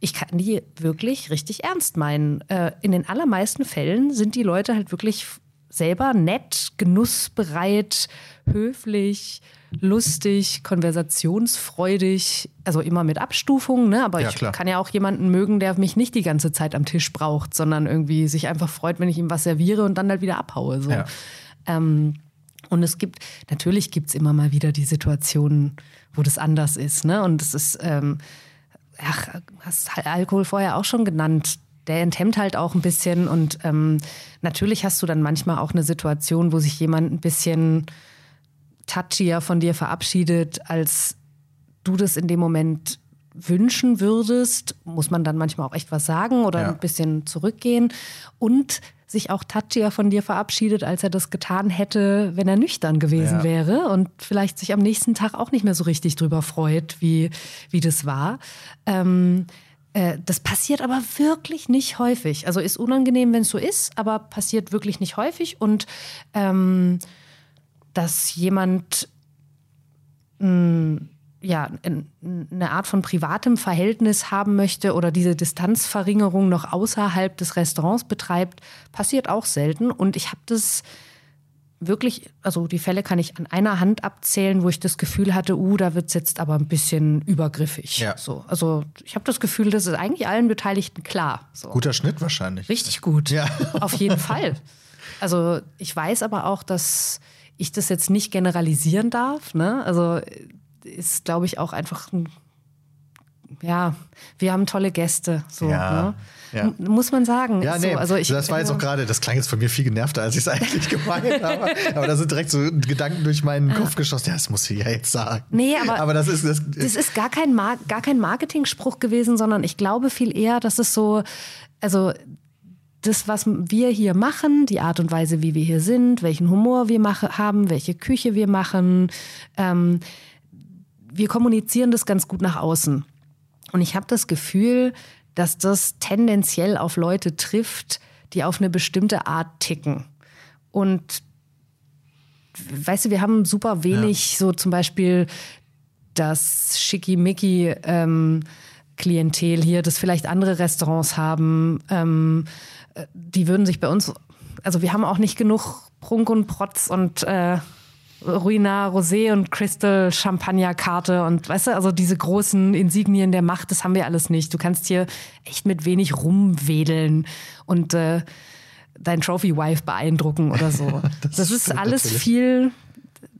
ich kann die wirklich richtig ernst meinen. Äh, in den allermeisten Fällen sind die Leute halt wirklich selber nett, genussbereit, höflich, lustig, konversationsfreudig, also immer mit Abstufungen, ne? aber ja, ich klar. kann ja auch jemanden mögen, der mich nicht die ganze Zeit am Tisch braucht, sondern irgendwie sich einfach freut, wenn ich ihm was serviere und dann halt wieder abhaue. So. Ja. Ähm, und es gibt, natürlich gibt es immer mal wieder die Situationen, wo das anders ist. Ne? Und es ist, ähm, ach, hast Alkohol vorher auch schon genannt der enthemmt halt auch ein bisschen. Und ähm, natürlich hast du dann manchmal auch eine Situation, wo sich jemand ein bisschen touchier von dir verabschiedet, als du das in dem Moment wünschen würdest. Muss man dann manchmal auch echt was sagen oder ja. ein bisschen zurückgehen. Und sich auch touchier von dir verabschiedet, als er das getan hätte, wenn er nüchtern gewesen ja. wäre und vielleicht sich am nächsten Tag auch nicht mehr so richtig drüber freut, wie, wie das war. Ähm, äh, das passiert aber wirklich nicht häufig. Also ist unangenehm, wenn es so ist, aber passiert wirklich nicht häufig. Und ähm, dass jemand mh, hm, ja, eine Art von privatem Verhältnis haben möchte oder diese Distanzverringerung noch außerhalb des Restaurants betreibt, passiert auch selten. Und ich habe das wirklich, also die Fälle kann ich an einer Hand abzählen, wo ich das Gefühl hatte, uh, da wird es jetzt aber ein bisschen übergriffig. Ja. So, also ich habe das Gefühl, das ist eigentlich allen Beteiligten klar. So. Guter Schnitt wahrscheinlich. Richtig gut. Ja. Auf jeden Fall. Also ich weiß aber auch, dass ich das jetzt nicht generalisieren darf. Ne? Also ist, glaube ich, auch einfach ein ja, wir haben tolle Gäste. So, ja, ne? ja. Muss man sagen. Ja, nee, so, also ich, das war jetzt auch gerade, das klang jetzt von mir viel genervter, als ich es eigentlich gemeint habe. Aber da sind direkt so Gedanken durch meinen Kopf geschossen. Ja, das muss ich ja jetzt sagen. Nee, aber, aber das ist das, das ist gar kein, Mar gar kein Marketing-Spruch gewesen, sondern ich glaube viel eher, dass es so, also das, was wir hier machen, die Art und Weise, wie wir hier sind, welchen Humor wir mache, haben, welche Küche wir machen, ähm, wir kommunizieren das ganz gut nach außen. Und ich habe das Gefühl, dass das tendenziell auf Leute trifft, die auf eine bestimmte Art ticken. Und weißt du, wir haben super wenig, ja. so zum Beispiel das Schickimicki ähm, Klientel hier, das vielleicht andere Restaurants haben. Ähm, äh, die würden sich bei uns, also wir haben auch nicht genug Prunk und Protz und äh, Ruina Rosé und Crystal Champagner-Karte und weißt du, also diese großen Insignien der Macht, das haben wir alles nicht. Du kannst hier echt mit wenig rumwedeln und äh, dein Trophy-Wife beeindrucken oder so. das, das ist alles natürlich. viel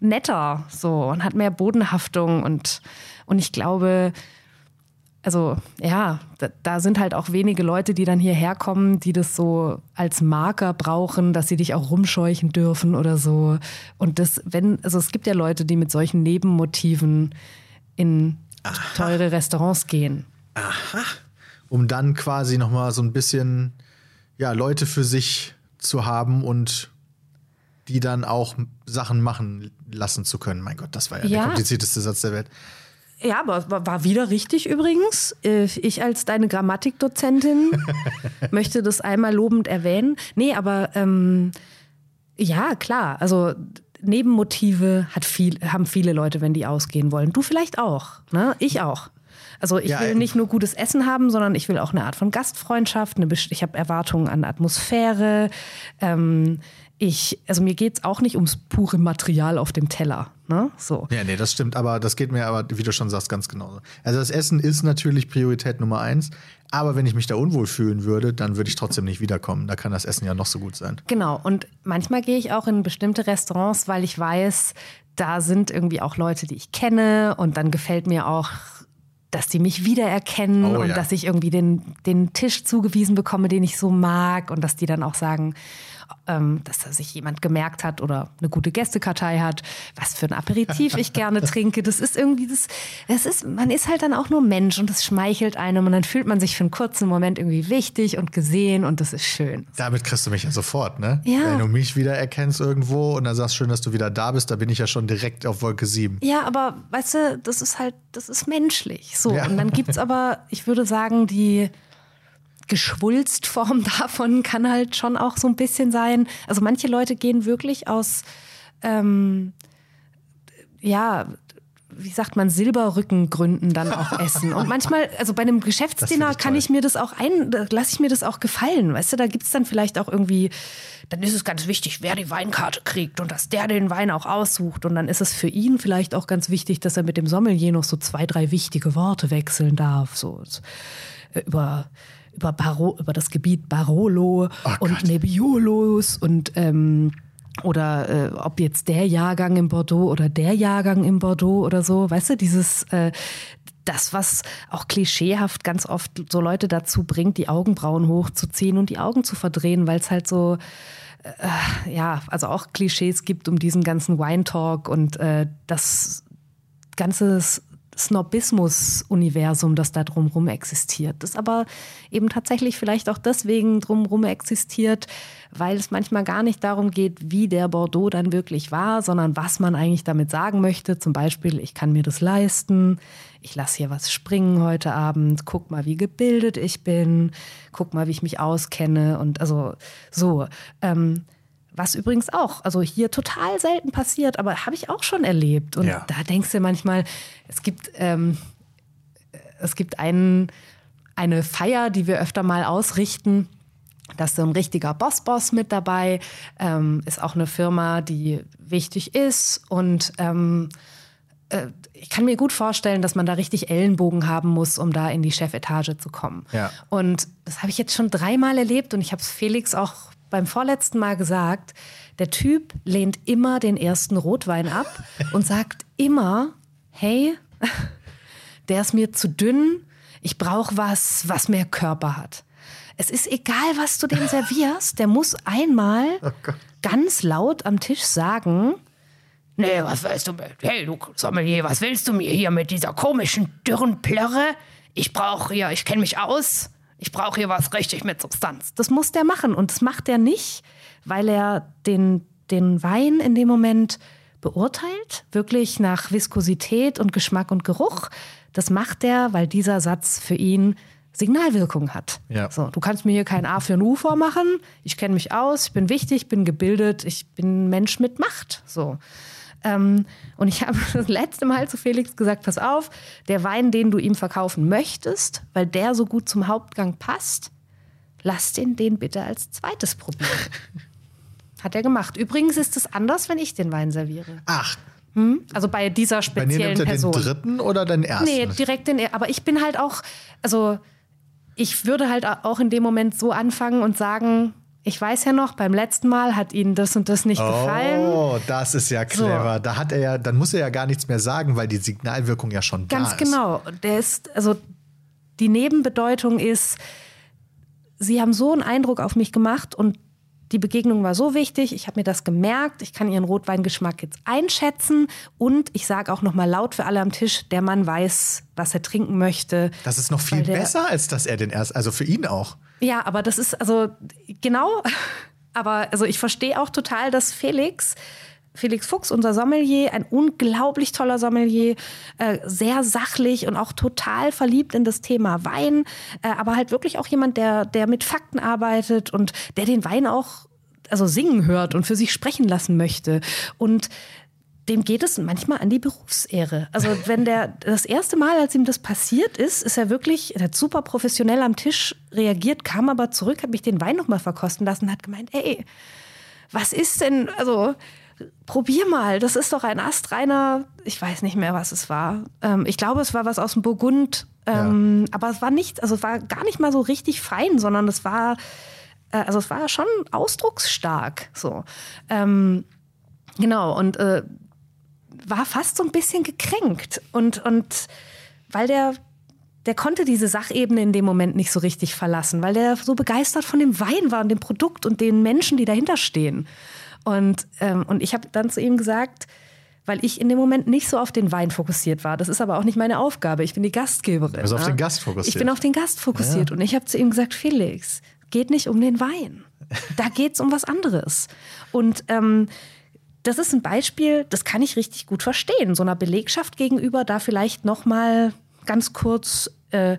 netter so und hat mehr Bodenhaftung und, und ich glaube, also ja, da, da, sind halt auch wenige Leute, die dann hierher kommen, die das so als Marker brauchen, dass sie dich auch rumscheuchen dürfen oder so. Und das, wenn, also es gibt ja Leute, die mit solchen Nebenmotiven in Aha. teure Restaurants gehen. Aha. Um dann quasi nochmal so ein bisschen ja, Leute für sich zu haben und die dann auch Sachen machen lassen zu können. Mein Gott, das war ja, ja. der komplizierteste Satz der Welt. Ja, aber war wieder richtig übrigens. Äh, ich als deine Grammatikdozentin möchte das einmal lobend erwähnen. Nee, aber ähm, ja, klar. Also Nebenmotive hat viel, haben viele Leute, wenn die ausgehen wollen. Du vielleicht auch, ne? Ich auch. Also ich Ja, will ähm, nicht nur gutes Essen haben, sondern ich will auch eine Art von Gastfreundschaft. Eine, ich habe Erwartungen an Atmosphäre. Ähm, ich, also mir geht's auch nicht ums pure Material auf dem Teller. Ne? So. Ja, nee, das stimmt, aber das geht mir aber, wie du schon sagst, ganz genauso. Also das Essen ist natürlich Priorität Nummer eins, aber wenn ich mich da unwohl fühlen würde, dann würde ich trotzdem nicht wiederkommen. Da kann das Essen ja noch so gut sein. Genau. Und manchmal gehe ich auch in bestimmte Restaurants, weil ich weiß, da sind irgendwie auch Leute, die ich kenne. Und dann gefällt mir auch, dass die mich wiedererkennen Oh, und ja. dass ich irgendwie den, den Tisch zugewiesen bekomme, den ich so mag. Und dass die dann auch sagen, ähm, dass da sich jemand gemerkt hat oder eine gute Gästekartei hat, was für ein Aperitif ich gerne trinke. Das ist irgendwie das, es ist, man ist halt dann auch nur Mensch und das schmeichelt einem und dann fühlt man sich für einen kurzen Moment irgendwie wichtig und gesehen und das ist schön. Damit kriegst du mich ja sofort, ne? Ja. Wenn du mich wieder erkennst irgendwo und dann sagst schön, dass du wieder da bist, da bin ich ja schon direkt auf Wolke 7. Ja, aber weißt du, das ist halt, das ist menschlich. So. Ja. Und dann gibt's aber, ich würde sagen, die Geschwulstform davon kann halt schon auch so ein bisschen sein. Also manche Leute gehen wirklich aus, ähm, ja, wie sagt man, Silberrückengründen dann auch essen. Und manchmal, also bei einem Geschäftsdinner ich kann ich mir das auch ein, lasse ich mir das auch gefallen. Weißt du, da gibt's dann vielleicht auch irgendwie, dann ist es ganz wichtig, wer die Weinkarte kriegt und dass der den Wein auch aussucht. Und dann ist es für ihn vielleicht auch ganz wichtig, dass er mit dem Sommelier noch so zwei, drei wichtige Worte wechseln darf. So äh, über, über, Baro, über das Gebiet Barolo und Gott. Nebbiolos und ähm, oder äh, ob jetzt der Jahrgang im Bordeaux oder der Jahrgang im Bordeaux oder so, weißt du, dieses äh, das, was auch klischeehaft ganz oft so Leute dazu bringt, die Augenbrauen hochzuziehen und die Augen zu verdrehen, weil es halt so äh, ja, also auch Klischees gibt um diesen ganzen Wine Talk und äh, das ganze Snobismus-Universum, das da drumherum existiert. Das aber eben tatsächlich vielleicht auch deswegen drumherum existiert, weil es manchmal gar nicht darum geht, wie der Bordeaux dann wirklich war, sondern was man eigentlich damit sagen möchte. Zum Beispiel, ich kann mir das leisten, ich lasse hier was springen heute Abend, guck mal, wie gebildet ich bin, guck mal, wie ich mich auskenne und also so. Ähm, was übrigens auch, also hier total selten passiert, aber habe ich auch schon erlebt. Und Ja. da denkst du manchmal, es gibt, ähm, es gibt einen, eine Feier, die wir öfter mal ausrichten. Da ist so ein richtiger Boss-Boss mit dabei, ähm, ist auch eine Firma, die wichtig ist und ähm, äh, ich kann mir gut vorstellen, dass man da richtig Ellenbogen haben muss, um da in die Chefetage zu kommen. Ja. Und das habe ich jetzt schon dreimal erlebt und ich habe es Felix auch beim vorletzten Mal gesagt. Der Typ lehnt immer den ersten Rotwein ab und sagt immer, hey, der ist mir zu dünn, ich brauche was, was mehr Körper hat. Es ist egal, was du dem servierst, der muss einmal ganz laut am Tisch sagen, Nee, was willst du mit? Hey, du Sommelier, was willst du mir hier mit dieser komischen, dürren Plörre? Ich brauche hier, ich kenne mich aus. Ich brauche hier was richtig mit Substanz. Das muss der machen. Und das macht er nicht, weil er den, den Wein in dem Moment beurteilt, wirklich nach Viskosität und Geschmack und Geruch. Das macht er, weil dieser Satz für ihn Signalwirkung hat. Ja. So, du kannst mir hier kein A für ein U vormachen. Ich kenne mich aus, ich bin wichtig, ich bin gebildet, ich bin Mensch mit Macht. So. Ähm, und ich habe das letzte Mal zu Felix gesagt, pass auf, der Wein, den du ihm verkaufen möchtest, weil der so gut zum Hauptgang passt, lass den den bitte als zweites probieren. Hat er gemacht. Übrigens ist es anders, wenn ich den Wein serviere. Ach, Also bei dieser bei speziellen nimmt er Person. den dritten oder den ersten? Nee, direkt den. Aber ich bin halt auch, also ich würde halt auch in dem Moment so anfangen und sagen, ich weiß ja noch, beim letzten Mal hat Ihnen das und das nicht gefallen. Oh, das ist ja clever. Da hat er ja, dann muss er ja gar nichts mehr sagen, weil die Signalwirkung ja schon Ganz da ist. genau. Der ist, also die Nebenbedeutung ist, Sie haben so einen Eindruck auf mich gemacht und die Begegnung war so wichtig. Ich habe mir das gemerkt. Ich kann Ihren Rotweingeschmack jetzt einschätzen und ich sage auch noch mal laut für alle am Tisch: Der Mann weiß, was er trinken möchte. Das ist noch viel besser, als dass er den erst, also für ihn auch. Ja, aber das ist also genau. Aber also ich verstehe auch total, dass Felix, Felix Fuchs, unser Sommelier, ein unglaublich toller Sommelier, äh, sehr sachlich und auch total verliebt in das Thema Wein, äh, aber halt wirklich auch jemand, der, der mit Fakten arbeitet und der den Wein auch also singen hört und für sich sprechen lassen möchte. Und dem geht es manchmal an die Berufsehre. Also wenn der das erste Mal, als ihm das passiert ist, ist er wirklich, er hat super professionell am Tisch reagiert, kam aber zurück, hat mich den Wein nochmal verkosten lassen, hat gemeint, ey, was ist denn, also probier mal, das ist doch ein astreiner, ich weiß nicht mehr, was es war. Ähm, ich glaube, es war was aus dem Burgund, ähm, ja. aber es war nicht, also es war gar nicht mal so richtig fein, sondern es war, äh, also es war schon ausdrucksstark, so. Ähm, genau, und äh, war fast so ein bisschen gekränkt und, und weil der der konnte diese Sachebene in dem Moment nicht so richtig verlassen, weil der so begeistert von dem Wein war und dem Produkt und den Menschen, die dahinter stehen. Und, ähm, und ich habe dann zu ihm gesagt, weil ich in dem Moment nicht so auf den Wein fokussiert war. Das ist aber auch nicht meine Aufgabe. Ich bin die Gastgeberin. Bist auf den Gast fokussiert. Ich bin auf den Gast fokussiert. Ja. Und ich habe zu ihm gesagt, Felix, geht nicht um den Wein. Da geht es um was anderes. Und ähm, das ist ein Beispiel, das kann ich richtig gut verstehen. So einer Belegschaft gegenüber da vielleicht noch mal ganz kurz äh,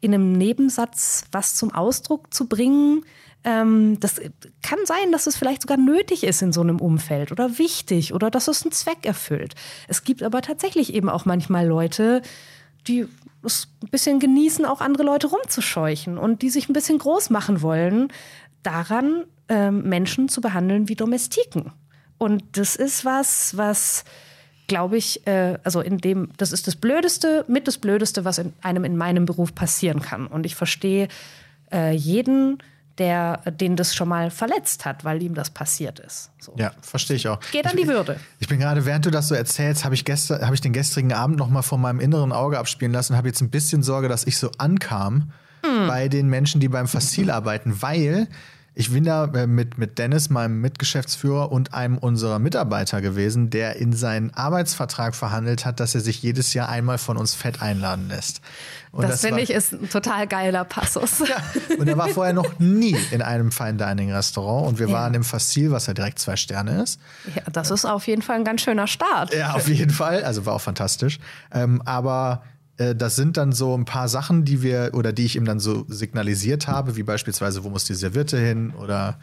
in einem Nebensatz was zum Ausdruck zu bringen, ähm, das kann sein, dass es vielleicht sogar nötig ist in so einem Umfeld oder wichtig oder dass es einen Zweck erfüllt. Es gibt aber tatsächlich eben auch manchmal Leute, die es ein bisschen genießen, auch andere Leute rumzuscheuchen und die sich ein bisschen groß machen wollen, daran ähm, Menschen zu behandeln wie Domestiken. Und das ist was, was glaube ich, äh, also in dem, das ist das Blödeste, mit das Blödeste, was in einem in meinem Beruf passieren kann. Und ich verstehe äh, jeden, der den das schon mal verletzt hat, weil ihm das passiert ist. So. Ja, verstehe ich auch. Geht an die Würde. Ich, ich bin gerade, während du das so erzählst, habe ich, gestern, hab ich den gestrigen Abend noch mal vor meinem inneren Auge abspielen lassen und habe jetzt ein bisschen Sorge, dass ich so ankam hm. bei den Menschen, die beim Fassil arbeiten, weil ich bin da äh, mit, mit Dennis, meinem Mitgeschäftsführer und einem unserer Mitarbeiter gewesen, der in seinen Arbeitsvertrag verhandelt hat, dass er sich jedes Jahr einmal von uns fett einladen lässt. Und das, das finde ich ist ein total geiler Passus. Ja, und er war vorher noch nie in einem Fine Dining Restaurant und wir ja. waren im Fassil, was ja direkt zwei Sterne ist. Ja, das ist auf jeden Fall ein ganz schöner Start. Ja, auf jeden Fall. Also war auch fantastisch. Ähm, aber das sind dann so ein paar Sachen, die wir oder die ich ihm dann so signalisiert habe, wie beispielsweise, wo muss die Serviette hin oder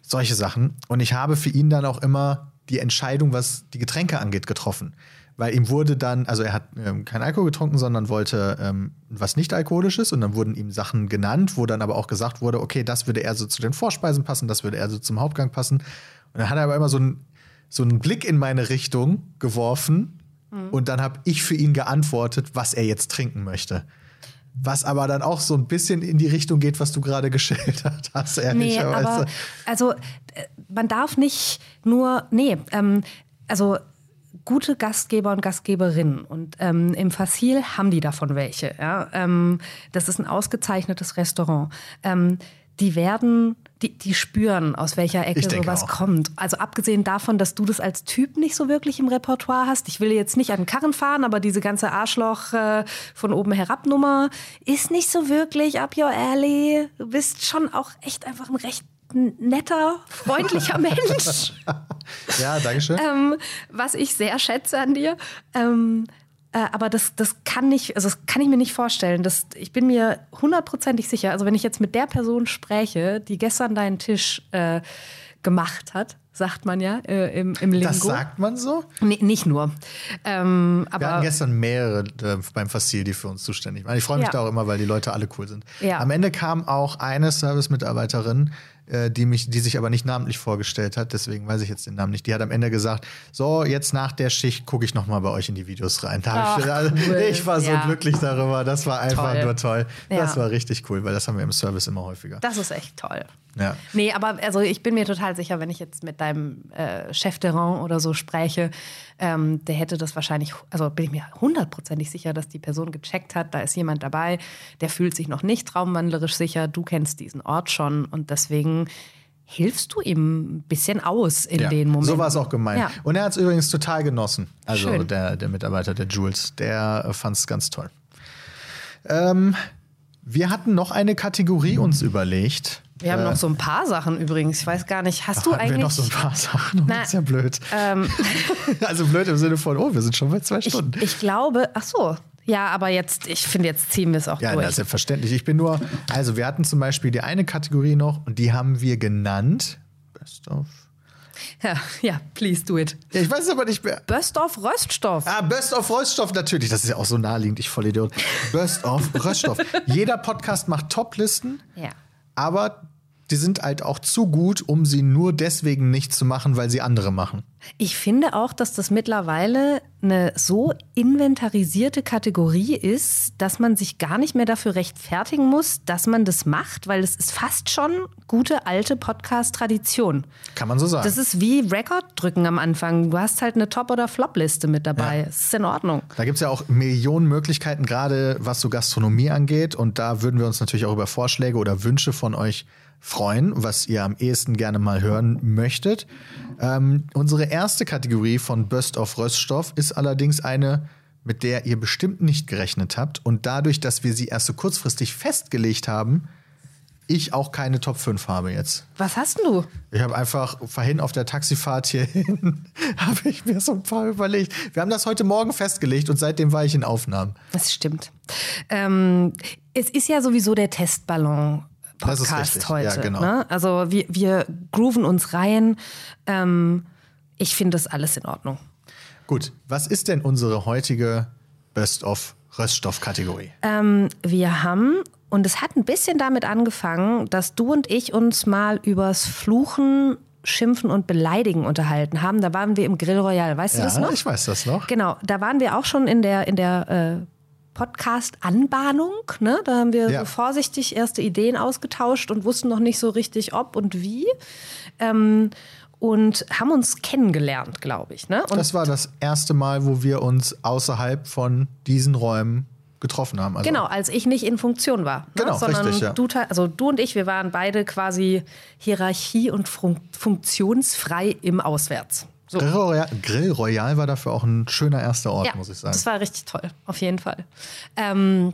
solche Sachen. Und ich habe für ihn dann auch immer die Entscheidung, was die Getränke angeht, getroffen. Weil ihm wurde dann, also er hat ähm, kein Alkohol getrunken, sondern wollte ähm, was nicht alkoholisches und dann wurden ihm Sachen genannt, wo dann aber auch gesagt wurde, okay, das würde eher so zu den Vorspeisen passen, das würde eher so zum Hauptgang passen. Und dann hat er aber immer so, ein, so einen Blick in meine Richtung geworfen, Mhm. Und dann habe ich für ihn geantwortet, was er jetzt trinken möchte. Was aber dann auch so ein bisschen in die Richtung geht, was du gerade geschildert hast, ehrlicherweise. Nee, aber, also äh, man darf nicht nur, nee, ähm, also gute Gastgeber und Gastgeberinnen. Und ähm, im Facil haben die davon welche. Ja? Ähm, das ist ein ausgezeichnetes Restaurant. Ähm, die werden, die, die spüren, aus welcher Ecke sowas auch. kommt. Also abgesehen davon, dass du das als Typ nicht so wirklich im Repertoire hast. Ich will jetzt nicht an den Karren fahren, aber diese ganze Arschloch äh, von oben herab Nummer ist nicht so wirklich up your alley. Du bist schon auch echt einfach ein recht netter, freundlicher Mensch. ja, danke schön. Ähm, was ich sehr schätze an dir. Ähm, äh, aber das, das kann nicht, also das kann ich mir nicht vorstellen. Das, ich bin mir hundertprozentig sicher, also wenn ich jetzt mit der Person spreche, die gestern deinen Tisch äh, gemacht hat, sagt man ja äh, im, im Lingo. Das sagt man so? Nee, nicht nur. Ähm, aber Wir hatten gestern mehrere äh, beim Fassil, die für uns zuständig waren. Ich freue mich ja. da auch immer, weil die Leute alle cool sind. Ja. Am Ende kam auch eine Service-Mitarbeiterin, die, mich, die sich aber nicht namentlich vorgestellt hat, deswegen weiß ich jetzt den Namen nicht. Die hat am Ende gesagt, so, jetzt nach der Schicht gucke ich noch mal bei euch in die Videos rein. Ach, ich, also, cool. ich, war so ja. glücklich darüber, das war einfach toll. nur toll. Ja. Das war richtig cool, weil das haben wir im Service immer häufiger. Das ist echt toll. Ja. Nee, aber also ich bin mir total sicher, wenn ich jetzt mit deinem äh, Chef de Rang oder so spreche, ähm, der hätte das wahrscheinlich, also bin ich mir hundertprozentig sicher, dass die Person gecheckt hat, da ist jemand dabei, der fühlt sich noch nicht traumwandlerisch sicher, du kennst diesen Ort schon und deswegen hilfst du ihm ein bisschen aus in ja, den Momenten. So war es auch gemeint. Ja. Und er hat es übrigens total genossen. Also der, der Mitarbeiter, der Jules, der äh, fand es ganz toll. Ähm, wir hatten noch eine Kategorie uns überlegt. Wir haben äh, noch so ein paar Sachen übrigens. Ich weiß gar nicht, hast du eigentlich. Wir noch so ein paar Sachen. Na, das ist ja blöd. Ähm, also blöd im Sinne von, oh, wir sind schon bei zwei Stunden. Ich, ich glaube, ach so, ja, aber jetzt, ich finde, jetzt ziehen wir es auch ja, durch. Ja, selbstverständlich. Ich bin nur, also wir hatten zum Beispiel die eine Kategorie noch und die haben wir genannt. Best of. Ja, ja, please do it. Ja, ich weiß aber nicht mehr. Böstorf Röststoff. Ah, Best of Röststoff, natürlich. Das ist ja auch so naheliegend, ich Vollidiot. Best of Röststoff. Jeder Podcast macht Top-Listen, Ja. Aber die sind halt auch zu gut, um sie nur deswegen nicht zu machen, weil sie andere machen. Ich finde auch, dass das mittlerweile eine so inventarisierte Kategorie ist, dass man sich gar nicht mehr dafür rechtfertigen muss, dass man das macht, weil es ist fast schon gute alte Podcast-Tradition. Kann man so sagen. Das ist wie Rekord drücken am Anfang. Du hast halt eine Top- oder Flop-Liste mit dabei. Ja. Das ist in Ordnung. Da gibt es ja auch Millionen Möglichkeiten, gerade was so Gastronomie angeht. Und da würden wir uns natürlich auch über Vorschläge oder Wünsche von euch freuen, was ihr am ehesten gerne mal hören möchtet. Ähm, unsere erste Kategorie von Best of Röststoff ist allerdings eine, mit der ihr bestimmt nicht gerechnet habt. Und dadurch, dass wir sie erst so kurzfristig festgelegt haben, ich auch keine Top 5 habe jetzt. Was hast du? Ich habe einfach vorhin auf der Taxifahrt hierhin, habe ich mir so ein paar überlegt. Wir haben das heute Morgen festgelegt und seitdem war ich in Aufnahmen. Das stimmt. Ähm, es ist ja sowieso der Testballon. Das ist Podcast heute. Ja, genau. Ne? Also wir, wir grooven uns rein. Ähm, ich finde das alles in Ordnung. Gut, was ist denn unsere heutige Best of Röststoff-Kategorie? Ähm, wir haben, und es hat ein bisschen damit angefangen, dass du und ich uns mal übers Fluchen, Schimpfen und Beleidigen unterhalten haben. Da waren wir im Grill Royal, weißt du das noch? ich weiß das noch. Genau, da waren wir auch schon in der, in der äh, Podcast-Anbahnung. Ne? Da haben wir Ja. so vorsichtig erste Ideen ausgetauscht und wussten noch nicht so richtig, ob und wie. Ähm, und haben uns kennengelernt, glaube ich. Ne? Und Das war das erste Mal, wo wir uns außerhalb von diesen Räumen getroffen haben. Also Genau, als ich nicht in Funktion war. Genau, ne? Sondern richtig, ja. du, also du und ich, wir waren beide quasi hierarchie- und fun funktionsfrei im Auswärts. So. Grill Royal, Grill Royal war dafür auch ein schöner erster Ort, Ja, muss ich sagen. das war richtig toll, auf jeden Fall. Ähm,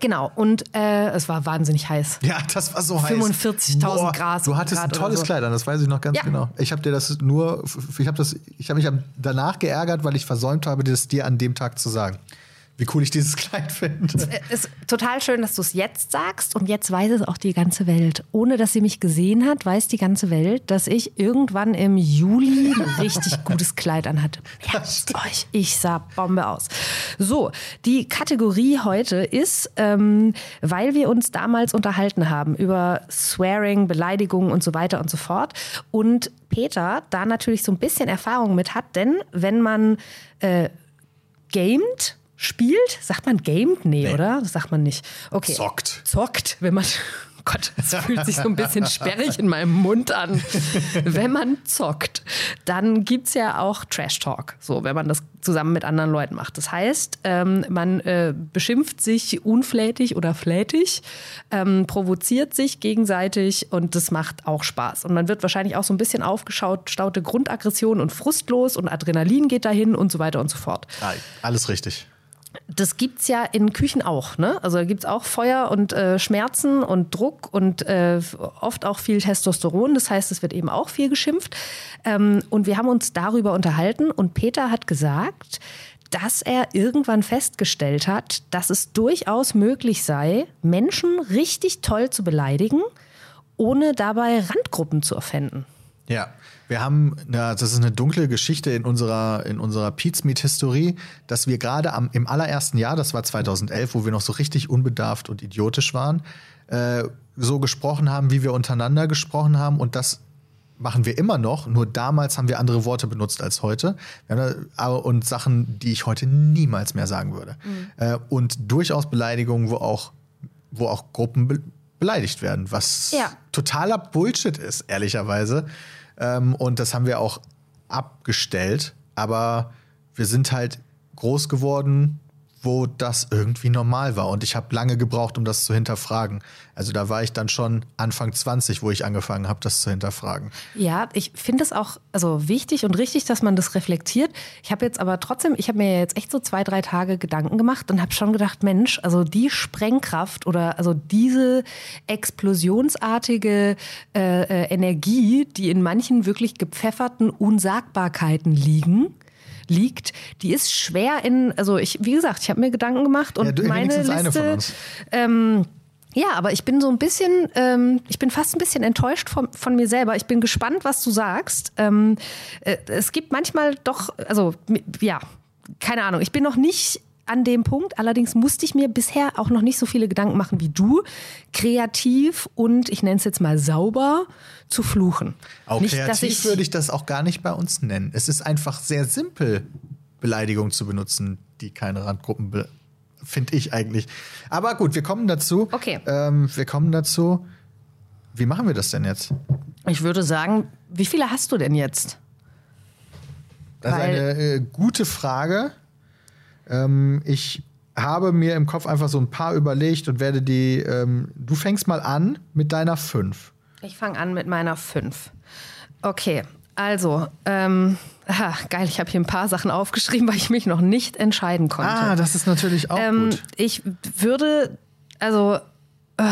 genau, und äh, es war wahnsinnig heiß. ja, das war so heiß. 45.000 Boah, Grad Du hattest ein Grad oder tolles so. Kleid an, das weiß ich noch ganz Ja. genau. Ich habe dir das nur, ich habe das, ich habe mich danach geärgert, weil ich versäumt habe, das dir an dem Tag zu sagen. Wie cool ich dieses Kleid finde. Es ist total schön, dass du es jetzt sagst und jetzt weiß es auch die ganze Welt. Ohne dass sie mich gesehen hat, weiß die ganze Welt, dass ich irgendwann im Juli ein richtig gutes Kleid anhatte. Merkt euch, ich sah Bombe aus. So, die Kategorie heute ist, ähm, weil wir uns damals unterhalten haben über Swearing, Beleidigungen und so weiter und so fort. Und Peter da natürlich so ein bisschen Erfahrung mit hat, denn wenn man äh, gamed, spielt, sagt man gamed? Nee, oder? Das sagt man nicht. Okay. Zockt. Zockt, wenn man. Oh Gott, es fühlt sich so ein bisschen sperrig in meinem Mund an. Wenn man zockt, dann gibt es ja auch Trash Talk, so wenn man das zusammen mit anderen Leuten macht. Das heißt, ähm, man äh, beschimpft sich unflätig oder flätig, ähm, provoziert sich gegenseitig und das macht auch Spaß. Und man wird wahrscheinlich auch so ein bisschen aufgestaute Grundaggression und frustlos und Adrenalin geht dahin und so weiter und so fort. Alles richtig. Das gibt's ja in Küchen auch, ne? Also da gibt's auch Feuer und äh, Schmerzen und Druck und äh, oft auch viel Testosteron. Das heißt, es wird eben auch viel geschimpft. Ähm, und wir haben uns darüber unterhalten und Peter hat gesagt, dass er irgendwann festgestellt hat, dass es durchaus möglich sei, Menschen richtig toll zu beleidigen, ohne dabei Randgruppen zu offenden. Ja, wir haben, ja, das ist eine dunkle Geschichte in unserer, in unserer Pizmeet-Historie, dass wir gerade am, im allerersten Jahr, das war 2011, wo wir noch so richtig unbedarft und idiotisch waren, äh, so gesprochen haben, wie wir untereinander gesprochen haben und das machen wir immer noch, nur damals haben wir andere Worte benutzt als heute. Und Sachen, die ich heute niemals mehr sagen würde. Äh, und durchaus Beleidigungen, wo auch, wo auch Gruppen beleidigt werden, was Ja. totaler Bullshit ist, ehrlicherweise. Ähm, und das haben wir auch abgestellt. Aber wir sind halt groß geworden, wo das irgendwie normal war. Und ich habe lange gebraucht, um das zu hinterfragen. Also da war ich dann schon Anfang 20, wo ich angefangen habe, das zu hinterfragen. Ja, ich finde es auch also wichtig und richtig, dass man das reflektiert. Ich habe jetzt aber trotzdem, ich habe mir jetzt echt so zwei, drei Tage Gedanken gemacht und habe schon gedacht, Mensch, also die Sprengkraft oder also diese explosionsartige äh, äh, Energie, die in manchen wirklich gepfefferten Unsagbarkeiten liegen, liegt, die ist schwer in, also ich, wie gesagt, ich habe mir Gedanken gemacht und Ja, du- meine Liste, ähm, Ja, aber ich bin so ein bisschen, ähm, ich bin fast ein bisschen enttäuscht von, von mir selber. Ich bin gespannt, was du sagst. Ähm, äh, es gibt manchmal doch, also ja, keine Ahnung, ich bin noch nicht an dem Punkt. Allerdings musste ich mir bisher auch noch nicht so viele Gedanken machen wie du, kreativ und ich nenne es jetzt mal sauber zu fluchen. Auch nicht, kreativ ich, würde ich das auch gar nicht bei uns nennen. Es ist einfach sehr simpel, Beleidigungen zu benutzen, die keine Randgruppen be finde ich eigentlich. Aber gut, wir kommen dazu. Okay. Ähm, wir kommen dazu. Wie machen wir das denn jetzt? Ich würde sagen, wie viele hast du denn jetzt? Das ist eine äh, gute Frage. Ähm, ich habe mir im Kopf einfach so ein paar überlegt und werde die. Ähm, du fängst mal an mit deiner 5. Ich fange an mit meiner 5. Okay, also, ähm, aha, geil, ich habe hier ein paar Sachen aufgeschrieben, weil ich mich noch nicht entscheiden konnte. Ah, das ist natürlich auch ähm, gut. Ich würde, also, äh,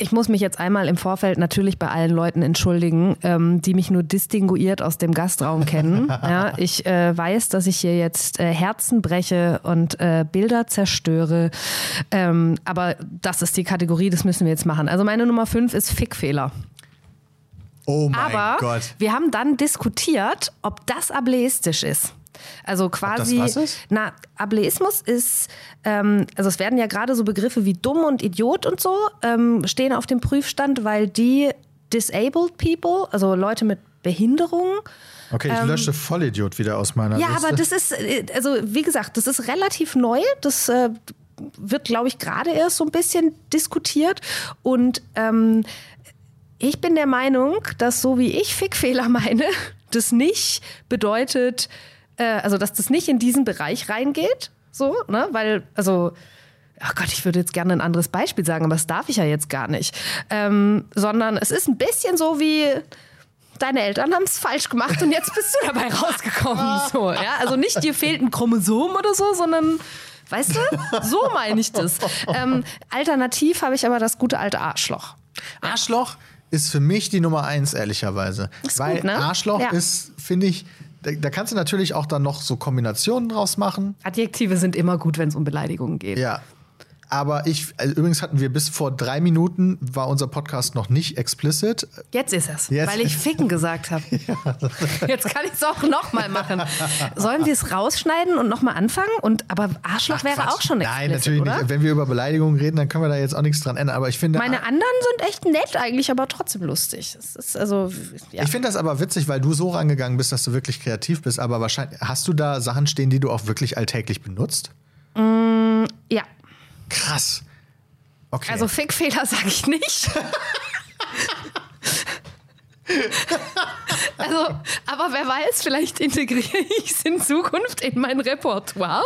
ich muss mich jetzt einmal im Vorfeld natürlich bei allen Leuten entschuldigen, ähm, die mich nur distinguiert aus dem Gastraum kennen. ja, ich äh, weiß, dass ich hier jetzt äh, Herzen breche und äh, Bilder zerstöre. Ähm, aber das ist die Kategorie, das müssen wir jetzt machen. Also meine Nummer 5 ist Fickfehler. Oh mein Aber Gott. wir haben dann diskutiert, ob das ableistisch ist. Also quasi, was ist? na, Ableismus ist, ähm, also es werden ja gerade so Begriffe wie dumm und Idiot und so ähm, stehen auf dem Prüfstand, weil die disabled people, also Leute mit Behinderung, Okay, ich lösche Vollidiot wieder aus meiner ähm, ja, Liste. aber das ist, äh, also wie gesagt, das ist relativ neu. Das äh, wird, glaube ich, gerade erst so ein bisschen diskutiert. Und ähm, ich bin der Meinung, dass so wie ich Fickfehler meine, das nicht bedeutet, äh, also dass das nicht in diesen Bereich reingeht. So, ne? Weil, also. Ach Gott, ich würde jetzt gerne ein anderes Beispiel sagen, aber das darf ich ja jetzt gar nicht. Ähm, sondern es ist ein bisschen so wie, deine Eltern haben es falsch gemacht und jetzt bist du dabei rausgekommen. So, ja? Also nicht dir fehlt ein Chromosom oder so, sondern weißt du, so meine ich das. Ähm, alternativ habe ich aber das gute alte Arschloch. Arschloch ist für mich die Nummer eins, ehrlicherweise. Ist Weil gut, ne? Arschloch Ja. ist, finde ich, da, da kannst du natürlich auch dann noch so Kombinationen draus machen. Adjektive sind immer gut, wenn es um Beleidigungen geht. Ja. Aber ich, also übrigens hatten wir bis vor drei Minuten, war unser Podcast noch nicht explicit. Jetzt ist es, Jetzt- weil ich Ficken gesagt habe. Jetzt kann ich es auch nochmal machen. Sollen wir es rausschneiden und nochmal anfangen? Und, aber Arschloch Ach, wäre Quatsch. auch schon Nein, explicit, natürlich oder? nicht. Wenn wir über Beleidigungen reden, dann können wir da jetzt auch nichts dran ändern. Aber ich finde, Meine anderen sind echt nett eigentlich, aber trotzdem lustig. Also, ja. ich finde das aber witzig, weil du so rangegangen bist, dass du wirklich kreativ bist. Aber wahrscheinlich hast du da Sachen stehen, die du auch wirklich alltäglich benutzt? ja. Krass. Okay. Also Fickfehler sage ich nicht. also, aber wer weiß, vielleicht integriere ich es in Zukunft in mein Repertoire.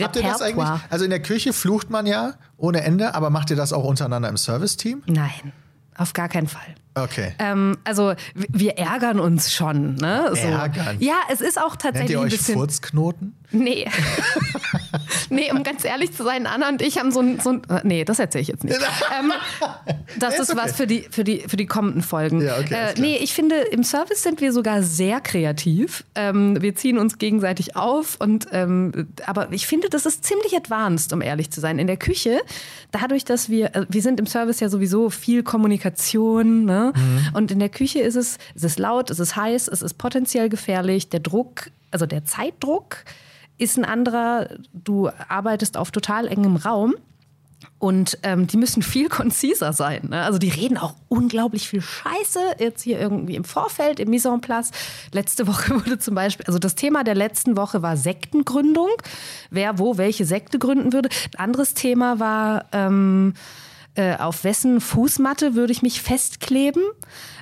Habt ihr das eigentlich? Also in der Küche flucht man ja ohne Ende, aber macht ihr das auch untereinander im Service-Team? Nein, auf gar keinen Fall. Okay. Ähm, also wir ärgern uns schon. Ne? So. Ärgern? Ja, es ist auch Nennt tatsächlich ihr ein euch bisschen. Furzknoten? Nee. nee, um ganz ehrlich zu sein, Anna und ich haben so ein. So ein äh, nee, das erzähle ich jetzt nicht. ähm, das ist, ist okay. was für die, für, die, für die kommenden Folgen. Ja, okay, äh, nee, ich finde, im Service sind wir sogar sehr kreativ. Ähm, wir ziehen uns gegenseitig auf. Und, ähm, aber ich finde, das ist ziemlich advanced, um ehrlich zu sein. In der Küche, dadurch, dass wir. Äh, wir sind im Service ja sowieso viel Kommunikation. Ne? Mhm. Und in der Küche ist es, es ist laut, es ist heiß, es ist potenziell gefährlich. Der Druck, also der Zeitdruck ist ein anderer. Du arbeitest auf total engem Raum. Und ähm, die müssen viel konziser sein. Ne? Also die reden auch unglaublich viel Scheiße jetzt hier irgendwie im Vorfeld, im Mise en place. Letzte Woche wurde zum Beispiel, also das Thema der letzten Woche war Sektengründung. Wer wo welche Sekte gründen würde. Ein anderes Thema war, ähm, äh, auf wessen Fußmatte würde ich mich festkleben.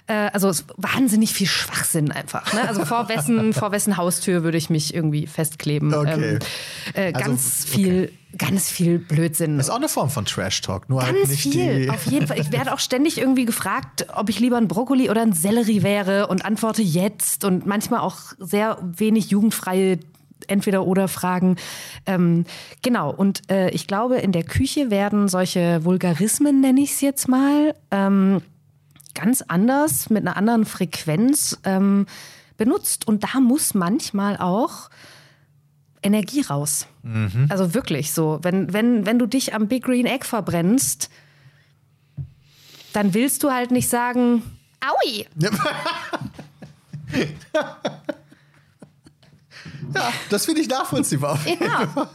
Äh, also wahnsinnig viel Schwachsinn einfach. Ne? Also vor wessen, vor wessen Haustür würde ich mich irgendwie festkleben. Okay. äh, Also, ganz viel, ganz viel Blödsinn. Ist auch eine Form von Trash-Talk, nur halt Ganz nicht viel, die. auf jeden Fall. Ich werde auch ständig irgendwie gefragt, ob ich lieber ein Brokkoli oder ein Sellerie wäre und antworte jetzt und manchmal auch sehr wenig jugendfreie entweder oder Fragen. Ähm, genau, und äh, ich glaube, in der Küche werden solche Vulgarismen, nenne ich es jetzt mal, ähm, ganz anders, mit einer anderen Frequenz ähm, benutzt. Und da muss manchmal auch Energie raus. Also wirklich so. Wenn, wenn, wenn du dich am Big Green Egg verbrennst, dann willst du halt nicht sagen, Aui. Ja, das finde ich nachvollziehbar. Ja.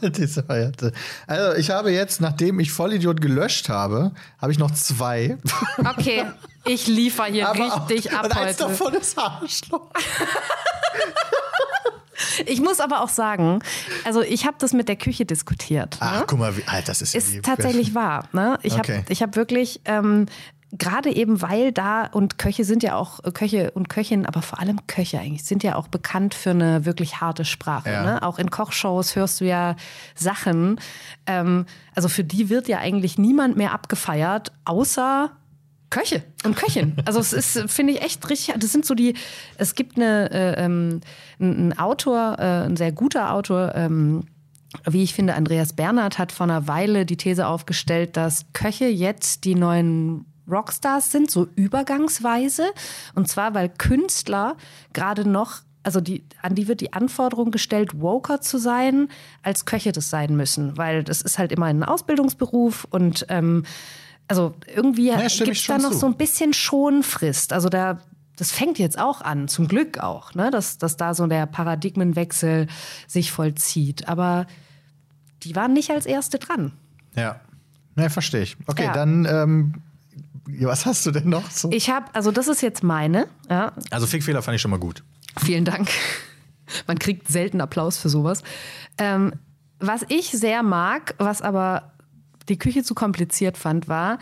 Also ich habe jetzt, nachdem ich Vollidiot gelöscht habe, habe ich noch zwei. Okay, ich liefere hier richtig auch, ab und eins heute. davon ist Arschloch. Ich muss aber auch sagen, also ich habe das mit der Küche diskutiert. Ach, ne? guck mal, wie alt das ist. Ist tatsächlich wahr. Ne? Ich Okay. habe ich hab wirklich, ähm, gerade eben weil da, und Köche sind ja auch, äh, Köche und Köchinnen, aber vor allem Köche eigentlich, sind ja auch bekannt für eine wirklich harte Sprache. Ja. Ne? Auch in Kochshows hörst du ja Sachen. Ähm, also für die wird ja eigentlich niemand mehr abgefeiert, außer Köche und Köchin. Also es ist, finde ich, echt richtig. Das sind so die. Es gibt eine, äh, ähm, ein ein Autor, äh, ein sehr guter Autor, ähm, wie ich finde, Andreas Bernhard hat vor einer Weile die These aufgestellt, dass Köche jetzt die neuen Rockstars sind, so übergangsweise. Und zwar, weil Künstler gerade noch, also die, an die wird die Anforderung gestellt, Woker zu sein, als Köche das sein müssen. Weil das ist halt immer ein Ausbildungsberuf und ähm, also irgendwie Ja, gibt es da noch zu. so ein bisschen Schonfrist. Also da, das fängt jetzt auch an, zum Glück auch, ne? dass, dass da so der Paradigmenwechsel sich vollzieht. Aber die waren nicht als Erste dran. Ja. Ne, verstehe ich. Okay, Ja. dann, ähm, was hast du denn noch so? Ich habe, also das ist jetzt meine, ja, Also Fickfehler fand ich schon mal gut. Vielen Dank. Man kriegt selten Applaus für sowas. Ähm, was ich sehr mag, was aber die Küche zu kompliziert fand, war,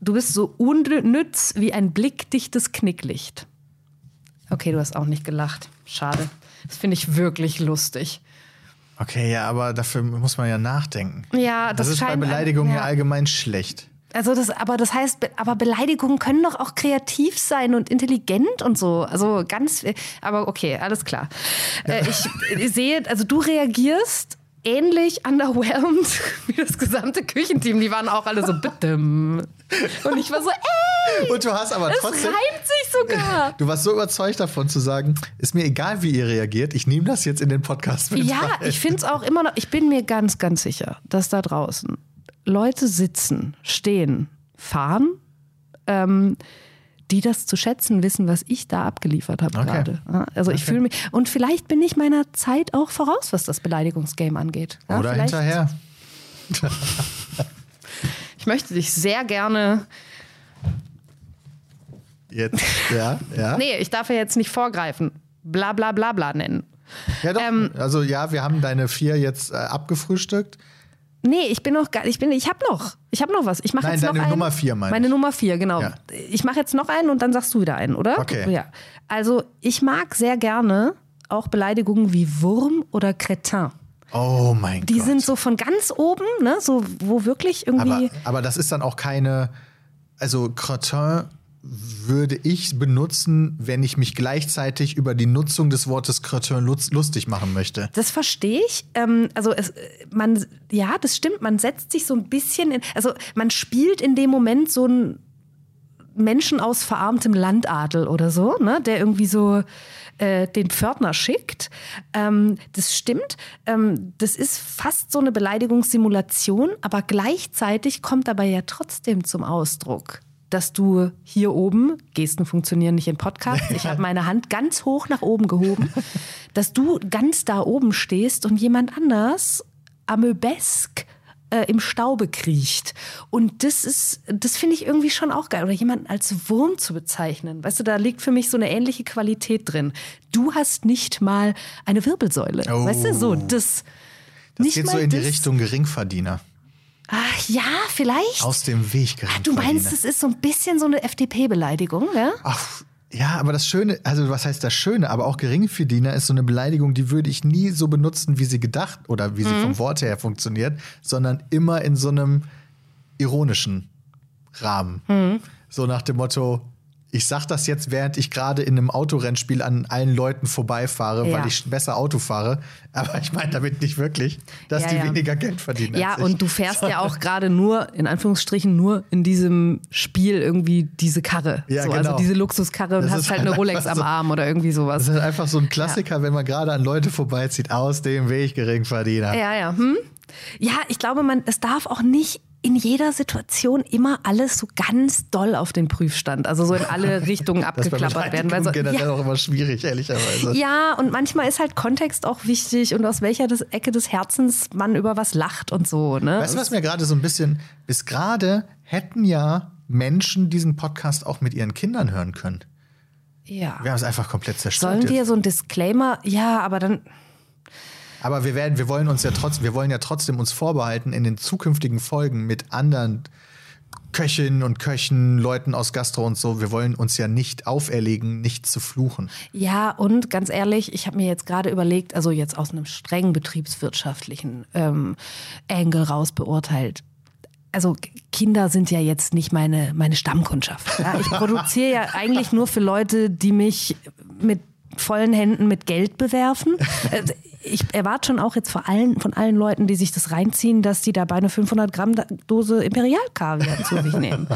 du bist so unnütz wie ein blickdichtes Knicklicht. Okay, du hast auch nicht gelacht. Schade. Das finde ich wirklich lustig. Okay, ja, aber dafür muss man ja nachdenken. Ja, Das, das ist bei Beleidigungen ja ja. allgemein schlecht. Also das, aber das heißt, be- aber Beleidigungen können doch auch kreativ sein und intelligent und so. Also ganz, aber okay, alles klar. Äh, ich, ich sehe, also du reagierst ähnlich underwhelmed wie das gesamte Küchenteam. Die waren auch alle so bitte. Und ich war so, ey, Und du hast aber es trotzdem. reimt sich sogar. Du warst so überzeugt davon zu sagen, ist mir egal, wie ihr reagiert, ich nehme das jetzt in den Podcast mit Ja, rein. ich finde es auch immer noch, ich bin mir ganz, ganz sicher, dass da draußen Leute sitzen, stehen, fahren, ähm, die das zu schätzen wissen, was ich da abgeliefert habe Okay. gerade. Also ich fühle mich, und vielleicht bin ich meiner Zeit auch voraus, was das Beleidigungsgame angeht. Ja, Oder vielleicht- hinterher. Ich möchte dich sehr gerne, Jetzt, ja, ja. nee, ich darf ja jetzt nicht vorgreifen, bla bla bla bla nennen. ja doch, ähm, also ja, wir haben deine vier jetzt äh, abgefrühstückt. Nee, ich bin noch gar ich bin ich habe noch. Ich habe noch was. Ich mache jetzt noch deine einen. Nummer vier meine Meine ich. Nummer vier, genau. Ja. Ich mache jetzt noch einen und dann sagst du wieder einen, oder? Okay. Ja. Also, ich mag sehr gerne auch Beleidigungen wie Wurm oder Cretin. Oh mein Die Gott. sind so von ganz oben, ne, so wo wirklich irgendwie aber, aber das ist dann auch keine, also Cretin würde ich benutzen, wenn ich mich gleichzeitig über die Nutzung des Wortes Cretin lustig machen möchte. Das verstehe ich. Ähm, also es, man, ja, das stimmt. Man setzt sich so ein bisschen in, also man spielt in dem Moment so einen Menschen aus verarmtem Landadel oder so, ne, der irgendwie so äh, den Pförtner schickt. Ähm, das stimmt. Ähm, das ist fast so eine Beleidigungssimulation, aber gleichzeitig kommt dabei ja trotzdem zum Ausdruck, dass du hier oben, Gesten funktionieren nicht in Podcasts, ich habe meine Hand ganz hoch nach oben gehoben, dass du ganz da oben stehst und jemand anders amöbesk äh, im Staube kriecht. Und das ist, das finde ich irgendwie schon auch geil. Oder jemanden als Wurm zu bezeichnen. Weißt du, da liegt für mich so eine ähnliche Qualität drin. Du hast nicht mal eine Wirbelsäule. Oh. Weißt du, so, das. Das nicht geht so in die das. Richtung Geringverdiener. Ach ja, vielleicht. Aus dem Weg du Geringverdiener. meinst, es ist so ein bisschen so eine FDP-Beleidigung, ja? Ach, ja, aber das Schöne, also was heißt das Schöne, aber auch Geringverdiener ist so eine Beleidigung, die würde ich nie so benutzen, wie sie gedacht oder wie sie vom Wort her funktioniert, sondern immer in so einem ironischen Rahmen. So nach dem Motto, ich sag das jetzt, während ich gerade in einem Autorennspiel an allen Leuten vorbeifahre, Ja. weil ich besser Auto fahre. Aber ich meine damit nicht wirklich, dass Ja, die ja. weniger Geld verdienen. Ja, und du fährst ja auch gerade nur, in Anführungsstrichen, nur in diesem Spiel irgendwie diese Karre. Ja, so, genau. Also diese Luxuskarre und Das hast halt eine Rolex einfach am so- Arm oder irgendwie sowas. Das ist halt einfach so ein Klassiker, wenn man gerade an Leute vorbeizieht, aus dem Weg Geringverdiener. Ja, ja. Hm? Ja, ich glaube, man, es darf auch nicht in jeder Situation immer alles so ganz doll auf den Prüfstand. Also so in alle Richtungen abgeklappert werden. Weil so, generell ja. auch immer schwierig, ehrlicherweise. Ja, und manchmal ist halt Kontext auch wichtig und aus welcher des Ecke des Herzens man über was lacht und so. Ne? Weißt du, was mir gerade so ein bisschen, bis gerade hätten ja Menschen diesen Podcast auch mit ihren Kindern hören können. ja. Wir haben es einfach komplett zerstört. Sollen wir jetzt. so ein Disclaimer? Ja, aber dann. Aber wir werden, wir wollen uns ja trotzdem, wir wollen ja trotzdem uns vorbehalten, in den zukünftigen Folgen mit anderen Köchinnen und Köchen, Leuten aus Gastro und so, wir wollen uns ja nicht auferlegen, nicht zu fluchen. Ja, und ganz ehrlich, ich habe mir jetzt gerade überlegt, also jetzt aus einem strengen betriebswirtschaftlichen ähm, Angle raus beurteilt. Also Kinder sind ja jetzt nicht meine, meine Stammkundschaft. Ja? Ich produziere ja eigentlich nur für Leute, die mich mit vollen Händen mit Geld bewerfen. Ich erwarte schon auch jetzt vor allen, von allen Leuten, die sich das reinziehen, dass die dabei eine 500 Gramm Dose Imperialkaviar zu sich nehmen.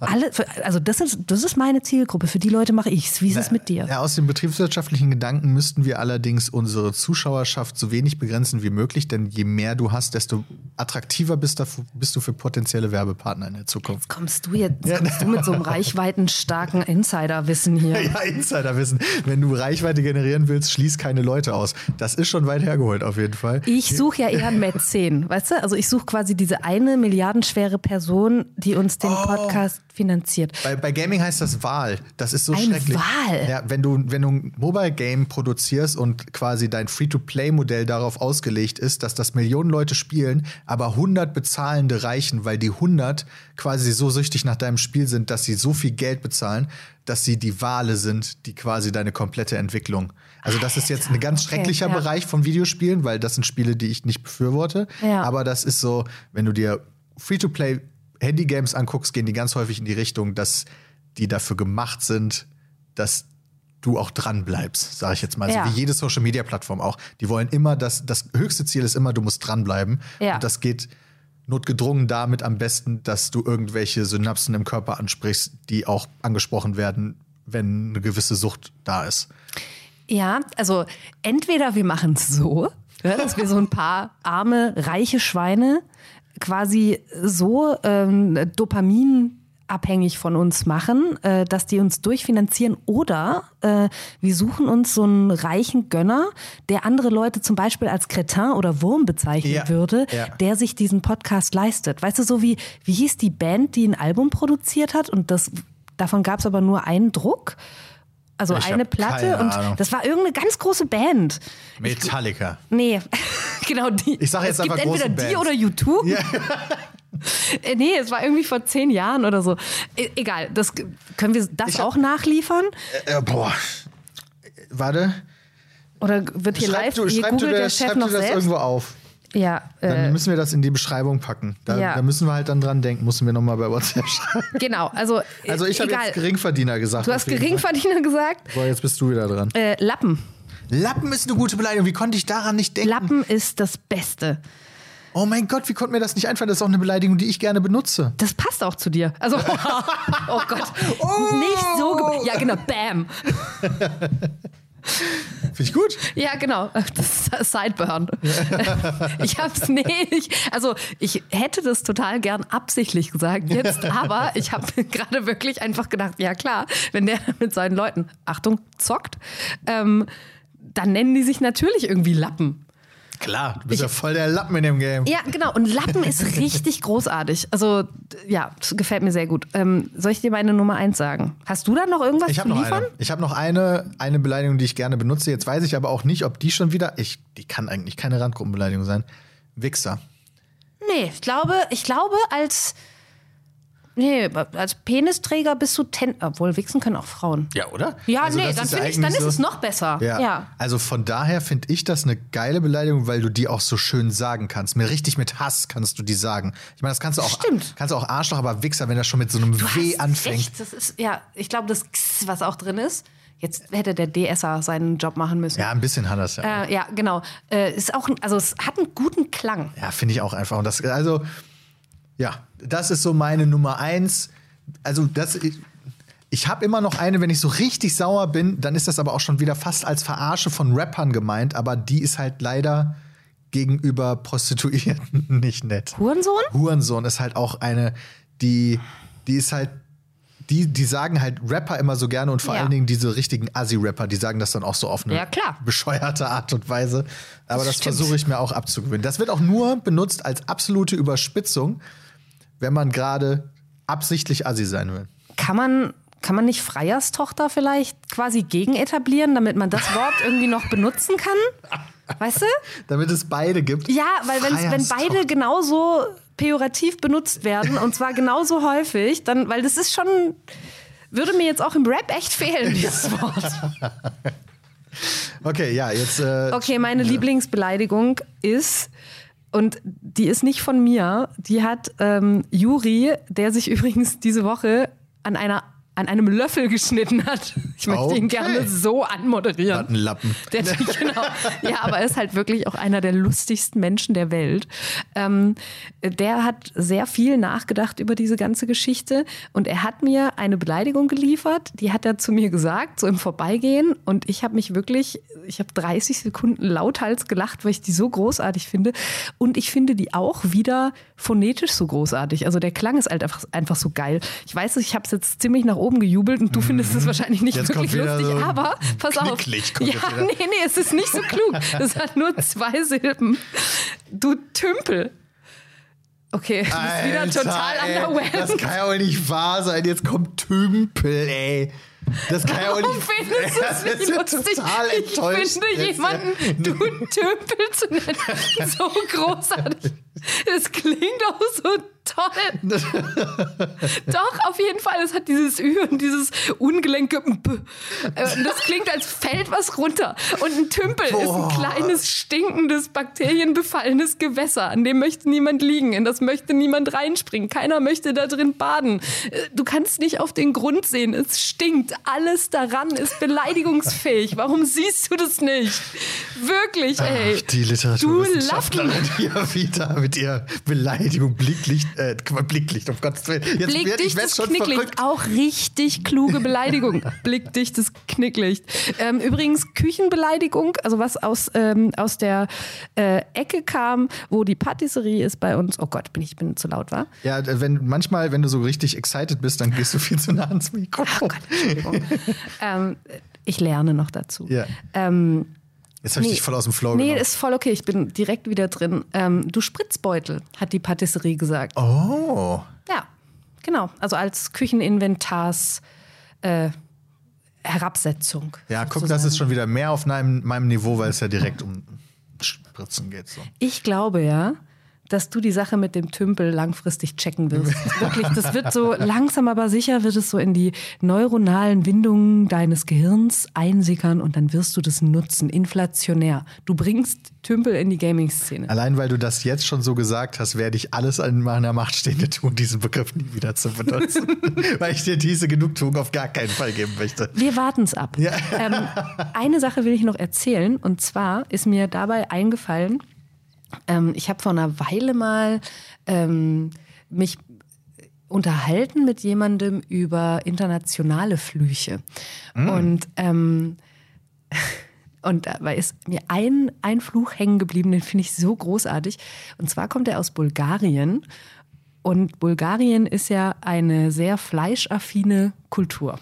Alle, also das ist, das ist meine Zielgruppe. Für die Leute mache ich's. Wie ist es mit dir? Ja, aus dem betriebswirtschaftlichen Gedanken müssten wir allerdings unsere Zuschauerschaft so wenig begrenzen wie möglich, denn je mehr du hast, desto attraktiver bist, dafür, bist du für potenzielle Werbepartner in der Zukunft. Kommst du jetzt kommst du mit so einem reichweitenstarken Insiderwissen hier? Ja, Insiderwissen. Wenn du Reichweite generieren willst, schließ keine Leute aus. Das ist schon weit hergeholt auf jeden Fall. Ich suche ja eher einen Mäzen, weißt du? Also ich suche quasi diese eine milliardenschwere Person, die uns den Podcast finanziert. Bei, bei Gaming heißt das Wahl. Das ist so Ein schrecklich. Wahl? Ja, wenn du, wenn du ein Mobile Game produzierst und quasi dein Free-to-Play-Modell darauf ausgelegt ist, dass das Millionen Leute spielen, aber 100 Bezahlende reichen, weil die 100 quasi so süchtig nach deinem Spiel sind, dass sie so viel Geld bezahlen, dass sie die Wale sind, die quasi deine komplette Entwicklung. Also das ist jetzt ein ganz Okay, schrecklicher ja. Bereich von Videospielen, weil das sind Spiele, die ich nicht befürworte. Ja. Aber das ist so, wenn du dir Free-to-Play Handy-Games anguckst, gehen die ganz häufig in die Richtung, dass die dafür gemacht sind, dass du auch dran bleibst, sage ich jetzt mal. Ja. So wie jede Social-Media-Plattform auch. Die wollen immer, dass das höchste Ziel ist immer, du musst dranbleiben. Ja. Und das geht notgedrungen damit am besten, dass du irgendwelche Synapsen im Körper ansprichst, die auch angesprochen werden, wenn eine gewisse Sucht da ist. Ja, also entweder wir machen es so, ja, dass wir so ein paar arme, reiche Schweine quasi so ähm, dopaminabhängig von uns machen, äh, dass die uns durchfinanzieren oder äh, wir suchen uns so einen reichen Gönner, der andere Leute zum Beispiel als Kretin oder Wurm bezeichnen Ja, würde, ja. der sich diesen Podcast leistet. Weißt du, so wie, wie hieß die Band, die ein Album produziert hat und das, davon gab es aber nur einen Druck? Also Ich eine Platte und Ahnung. das war irgendeine ganz große Band. Metallica. Nee, genau die. Ich sag jetzt es gibt einfach entweder große die Bands. oder YouTube. Äh, nee, es war irgendwie vor zehn Jahren oder so. E egal, das können wir das Ich hab- auch nachliefern? Äh, boah. Warte. Oder wird hier Schreib live, du, hier googelt der Chef noch das selbst? irgendwo auf. Ja, Dann äh, müssen wir das in die Beschreibung packen. Da, Ja. da müssen wir halt dann dran denken, müssen wir nochmal bei WhatsApp schreiben. genau. Also, Also ich habe jetzt Geringverdiener gesagt. Du hast jeden Geringverdiener gesagt. Fall. So, jetzt bist du wieder dran. Äh, Lappen. Lappen ist eine gute Beleidigung. Wie konnte ich daran nicht denken? Lappen ist das Beste. Oh mein Gott, wie konnte mir das nicht einfallen? Das ist auch eine Beleidigung, die ich gerne benutze. Das passt auch zu dir. Also, oh Gott. Nicht so. Ja, genau. Bam. Finde ich gut. Ja, genau. Das ist Sideburn. Ich hab's nicht. Also, ich hätte das total gern absichtlich gesagt jetzt, aber ich habe gerade wirklich einfach gedacht, ja klar, wenn der mit seinen Leuten, Achtung, zockt, ähm, dann nennen die sich natürlich irgendwie Lappen. Klar, du bist ja voll der Lappen in dem Game. Ja, genau. Und Lappen ist richtig großartig. Also, ja, das gefällt mir sehr gut. Ähm, soll ich dir meine Nummer eins sagen? Hast du da noch irgendwas Ich zu habe noch liefern? eine. Ich habe noch eine, eine Beleidigung, die ich gerne benutze. Jetzt weiß ich aber auch nicht, ob die schon wieder. Ich, die kann eigentlich keine Randgruppenbeleidigung sein. Wichser. Nee, ich glaube, ich glaube, als. Nee, als Penisträger bist du ten. Obwohl, wichsen können auch Frauen. Ja, oder? Ja, Also nee, dann ist ich, dann ist es noch besser. Ja. ja. Also von daher finde ich das eine geile Beleidigung, weil du die auch so schön sagen kannst. Mir richtig mit Hass kannst du die sagen. Ich meine, das kannst du auch. Stimmt. Kannst du auch Arschloch, aber Wichser, wenn das schon mit so einem Du W anfängt. Recht, das ist, ja, ich glaube, das X, was auch drin ist. Jetzt hätte der DSer seinen Job machen müssen. Ja, ein bisschen hat das ja. Äh, ja, genau. Äh, ist auch, also es hat einen guten Klang. Ja, finde ich auch einfach. Und das, also, ja, das ist so meine Nummer eins. Also, das, ich, ich habe immer noch eine, wenn ich so richtig sauer bin, dann ist das aber auch schon wieder fast als Verarsche von Rappern gemeint, aber die ist halt leider gegenüber Prostituierten nicht nett. Hurensohn? Hurensohn ist halt auch eine, die, die ist halt, die, die sagen halt Rapper immer so gerne und vor Ja. allen Dingen diese richtigen Assi-Rapper, die sagen das dann auch so auf eine Ja, klar. bescheuerte Art und Weise. Aber das, stimmt. versuche ich mir auch abzugewöhnen. Das wird auch nur benutzt als absolute Überspitzung, wenn man gerade absichtlich Assi sein will. Kann man, kann man nicht Freierstochter vielleicht quasi gegen etablieren, damit man das Wort irgendwie noch benutzen kann? Weißt du? Damit es beide gibt. Ja, weil wenn beide genauso pejorativ benutzt werden und zwar genauso häufig, dann, weil das ist schon, würde mir jetzt auch im Rap echt fehlen, dieses Wort. Okay, ja, jetzt. Äh, Okay, meine Lieblingsbeleidigung ist, und die ist nicht von mir, die hat ähm, Juri, der sich übrigens diese Woche an einer an einem Löffel geschnitten hat. Ich möchte ihn Okay. gerne so anmoderieren. Hat einen Lappen. Der, genau. Ja, aber er ist halt wirklich auch einer der lustigsten Menschen der Welt. Ähm, der hat sehr viel nachgedacht über diese ganze Geschichte und er hat mir eine Beleidigung geliefert, die hat er zu mir gesagt, so im Vorbeigehen und ich habe mich wirklich, ich habe 30 Sekunden lauthals gelacht, weil ich die so großartig finde und ich finde die auch wieder phonetisch so großartig. Also der Klang ist halt einfach, einfach so geil. Ich weiß, ich habe es jetzt ziemlich nach oben gejubelt und du findest es wahrscheinlich nicht Mhm. Jetzt wirklich lustig, so aber pass auf. Ja, nee, nee, es ist nicht so klug. Es hat nur zwei Silben. Du Tümpel. Okay, das ist wieder Alter, total ey, Das underwhelmed. kann ja wohl nicht wahr sein. Jetzt kommt Tümpel, ey. Das kann ja wohl Warum nicht. findest du Das es nicht ja lustig? total Ich finde jemanden, du Tümpel zu nennen, so großartig. Das klingt auch so toll. Doch, auf jeden Fall. Es hat dieses Ü und dieses ungelenke B. Äh, Das klingt, als fällt was runter. Und ein Tümpel ist Boah. ein kleines, stinkendes, bakterienbefallenes Gewässer. An dem möchte niemand liegen. In das möchte niemand reinspringen. Keiner möchte da drin baden. Äh, Du kannst nicht auf den Grund sehen. Es stinkt. Alles daran ist beleidigungsfähig. Warum siehst du das nicht? Wirklich, ey. Ach, die Literaturwissenschaftlerin Lappen. hier wieder mit ihrer Beleidigung Blicklicht, äh, Blicklicht, um Gottes Willen. Jetzt werd, ich Blickdichtes schon Knicklicht, verrückt. auch richtig kluge Beleidigung. Blickdichtes Knicklicht. Ähm, übrigens Küchenbeleidigung, also was aus, ähm, aus der äh, Ecke kam, wo die Patisserie ist bei uns. Oh Gott, bin ich bin zu laut, war? Ja, wenn manchmal, wenn du so richtig excited bist, dann gehst du viel zu nah ans Mikrofon. Entschuldigung. ähm, ich lerne noch dazu. Ja. Ähm, Jetzt habe ich Nee. dich voll aus dem Flow nee, genommen. ist voll okay, ich bin direkt wieder drin. Ähm, du Spritzbeutel, hat die Patisserie gesagt. Oh. Ja, genau. Also als Kücheninventars äh, Herabsetzung. Ja, guck, sozusagen. das ist schon wieder mehr auf meinem, meinem Niveau, weil es ja direkt um Spritzen geht. So. Ich glaube ja, dass du die Sache mit dem Tümpel langfristig checken wirst. Wirklich, das wird so langsam aber sicher wird es so in die neuronalen Windungen deines Gehirns einsickern und dann wirst du das nutzen, inflationär. Du bringst Tümpel in die Gaming-Szene. Allein weil du das jetzt schon so gesagt hast, werde ich alles an meiner Macht Stehende tun, diesen Begriff nie wieder zu benutzen. weil ich dir diese Genugtuung auf gar keinen Fall geben möchte. Wir warten es ab. Ähm, eine Sache will ich noch erzählen und zwar ist mir dabei eingefallen, ähm, ich habe vor einer Weile mal ähm, mich unterhalten mit jemandem über internationale Flüche. Und, ähm, und dabei ist mir ein, ein Fluch hängen geblieben, den finde ich so großartig. Und zwar kommt er aus Bulgarien. Und Bulgarien ist ja eine sehr fleischaffine Kultur.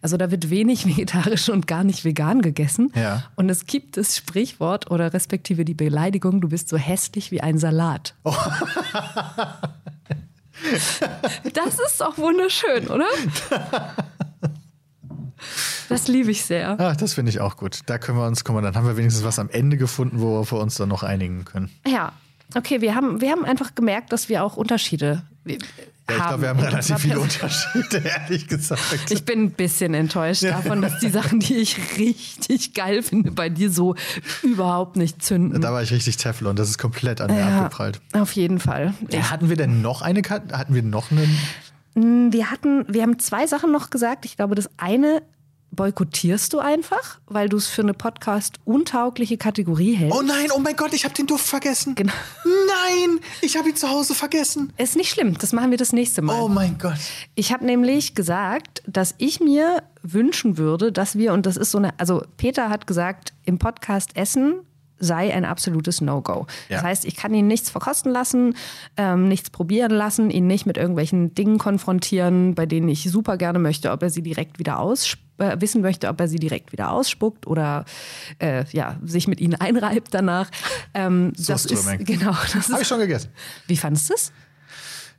Also da wird wenig vegetarisch und gar nicht vegan gegessen. Ja. Und es gibt das Sprichwort oder respektive die Beleidigung, du bist so hässlich wie ein Salat. Das ist doch wunderschön, oder? Das liebe ich sehr. Ach, das finde ich auch gut. Da können wir uns, guck mal, dann haben wir wenigstens was am Ende gefunden, wo wir uns dann noch einigen können. Ja, okay, wir haben, wir haben einfach gemerkt, dass wir auch Unterschiede Ja, ich glaube, wir haben relativ viele Unterschiede, ehrlich gesagt. Ich bin ein bisschen enttäuscht davon, dass die Sachen, die ich richtig geil finde, bei dir so überhaupt nicht zünden. da war ich richtig Teflon, das ist komplett an mir Ja, abgeprallt. auf jeden Fall. Ja, hatten wir denn noch eine Karte? Hatten wir noch einen? Wir hatten, wir haben zwei Sachen noch gesagt. Ich glaube, das eine boykottierst du einfach, weil du es für eine Podcast-untaugliche Kategorie hältst. Oh nein, oh mein Gott, ich habe den Duft vergessen. Genau. Nein, ich habe ihn zu Hause vergessen. Ist nicht schlimm, das machen wir das nächste Mal. Oh mein Gott. Ich habe nämlich gesagt, dass ich mir wünschen würde, dass wir, und das ist so eine, also Peter hat gesagt, im Podcast Essen sei ein absolutes No-Go. Ja. Das heißt, ich kann ihn nichts verkosten lassen, ähm, nichts probieren lassen, ihn nicht mit irgendwelchen Dingen konfrontieren, bei denen ich super gerne möchte, ob er sie direkt wieder aus äh, wissen möchte, ob er sie direkt wieder ausspuckt oder äh, ja, sich mit ihnen einreibt danach. Ähm, das ist genau. Das Habe ich ist, schon gegessen. wie fandest du es?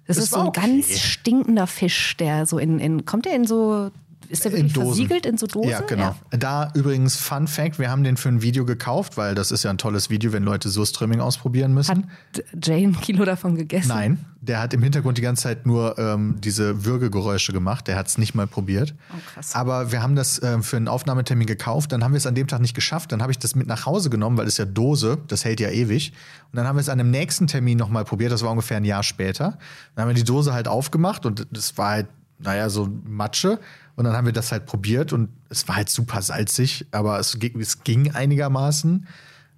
Das, Das ist so ein okay. ganz stinkender Fisch, der so in, in kommt der in so ist der wirklich In versiegelt in so Dosen? Ja, genau. Da übrigens Fun Fact, wir haben den für ein Video gekauft, weil das ist ja ein tolles Video, wenn Leute Surströmming ausprobieren müssen. Hat Jane ein Kilo davon gegessen? Nein, der hat im Hintergrund die ganze Zeit nur ähm, diese Würgegeräusche gemacht. Der hat es nicht mal probiert. Oh, krass. Aber wir haben das ähm, für einen Aufnahmetermin gekauft. Dann haben wir es an dem Tag nicht geschafft. Dann habe ich das mit nach Hause genommen, weil es ja Dose, das hält ja ewig. Und dann haben wir es an einem nächsten Termin nochmal probiert. Das war ungefähr ein Jahr später. Dann haben wir die Dose halt aufgemacht und das war halt, naja, so Matsche. Und dann haben wir das halt probiert und es war halt super salzig, aber es ging, es ging einigermaßen.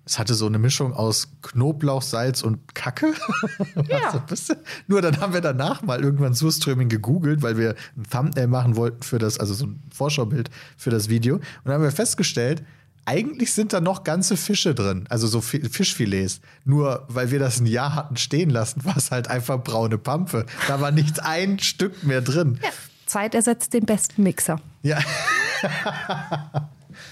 Es hatte so eine Mischung aus Knoblauch, Salz und Kacke. Ja. So ein bisschen. Nur dann haben wir danach mal irgendwann Surströmming gegoogelt, weil wir ein Thumbnail machen wollten für das, also so ein Vorschaubild für das Video. Und dann haben wir festgestellt, eigentlich sind da noch ganze Fische drin, also so Fi- Fischfilets. Nur weil wir das ein Jahr hatten stehen lassen, war es halt einfach braune Pampe. Da war nicht ein Stück mehr drin. Ja. Zeit ersetzt den besten Mixer. Ja.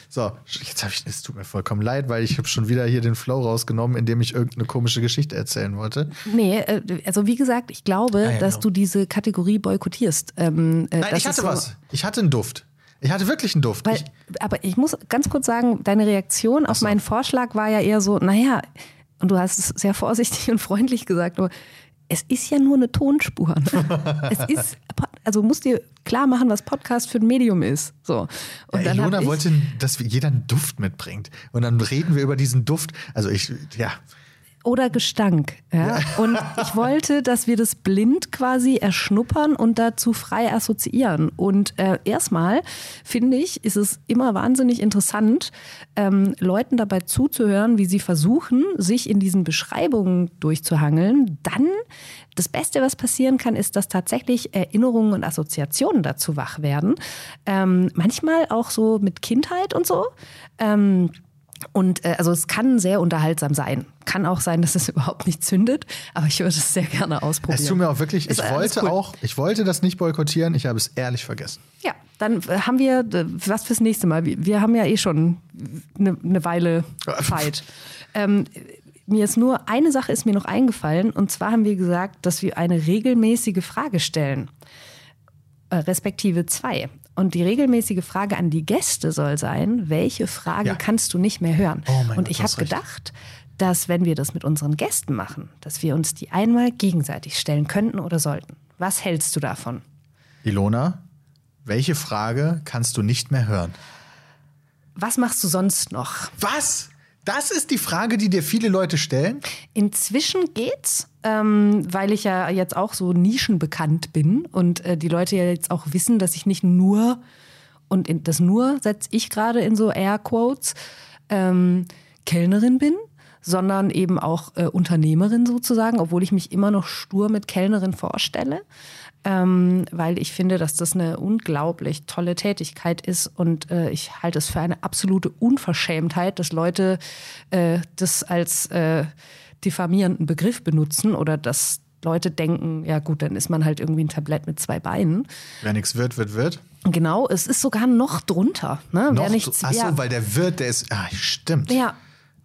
so, jetzt habe ich, es tut mir vollkommen leid, weil ich habe schon wieder hier den Flow rausgenommen, indem ich irgendeine komische Geschichte erzählen wollte. Nee, äh, also wie gesagt, ich glaube, Ah, ja, dass genau. du diese Kategorie boykottierst. Ähm, äh, Nein, das ich hatte so, was. Ich hatte einen Duft. Ich hatte wirklich einen Duft. Weil, ich, aber ich muss ganz kurz sagen, deine Reaktion auf so. meinen Vorschlag war ja eher so, naja, und du hast es sehr vorsichtig und freundlich gesagt, aber es ist ja nur eine Tonspur. Ne? es ist, also musst dir klar machen, was Podcast für ein Medium ist. So. Und ja, Ilona wollte, dass jeder einen Duft mitbringt. Und dann reden wir über diesen Duft. Also ich, ja. Oder Gestank. Ja? Und ich wollte, dass wir das blind quasi erschnuppern und dazu frei assoziieren. Und äh, erstmal finde ich, ist es immer wahnsinnig interessant, ähm, Leuten dabei zuzuhören, wie sie versuchen, sich in diesen Beschreibungen durchzuhangeln. Dann das Beste, was passieren kann, ist, dass tatsächlich Erinnerungen und Assoziationen dazu wach werden. Ähm, manchmal auch so mit Kindheit und so. Ähm, und äh, also es kann sehr unterhaltsam sein. Kann auch sein, dass es überhaupt nicht zündet, aber ich würde es sehr gerne ausprobieren. Es tut mir auch wirklich, Ist ich alles wollte cool. auch, ich wollte das nicht boykottieren, ich habe es ehrlich vergessen. Ja, dann haben wir äh, was fürs nächste Mal. Wir- haben ja eh schon eine ne Weile Zeit. ähm, mir ist nur eine Sache ist mir noch eingefallen und zwar haben wir gesagt, dass wir eine regelmäßige Frage stellen, äh, respektive zwei. Und die regelmäßige Frage an die Gäste soll sein, welche Frage Ja. kannst du nicht mehr hören? Oh mein und ich habe gedacht, dass wenn wir das mit unseren Gästen machen, dass wir uns die einmal gegenseitig stellen könnten oder sollten. Was hältst du davon? Ilona, welche Frage kannst du nicht mehr hören? Was machst du sonst noch? Was? Das ist die Frage, die dir viele Leute stellen? Inzwischen geht's, ähm, weil ich ja jetzt auch so nischenbekannt bin und äh, die Leute ja jetzt auch wissen, dass ich nicht nur, und in, das nur setze ich gerade in so Airquotes, ähm, Kellnerin bin, sondern eben auch äh, Unternehmerin sozusagen, obwohl ich mich immer noch stur mit Kellnerin vorstelle. Ähm, weil ich finde, dass das eine unglaublich tolle Tätigkeit ist und äh, ich halte es für eine absolute Unverschämtheit, dass Leute äh, das als äh, diffamierenden Begriff benutzen oder dass Leute denken, ja gut, dann ist man halt irgendwie ein Tablett mit zwei Beinen. Wer nichts wird, wird, wird. Genau, es ist sogar noch drunter. Ne? Noch Wer nichts, so, achso, ja, weil der Wirt, der ist. Ah, stimmt. ja, Ja,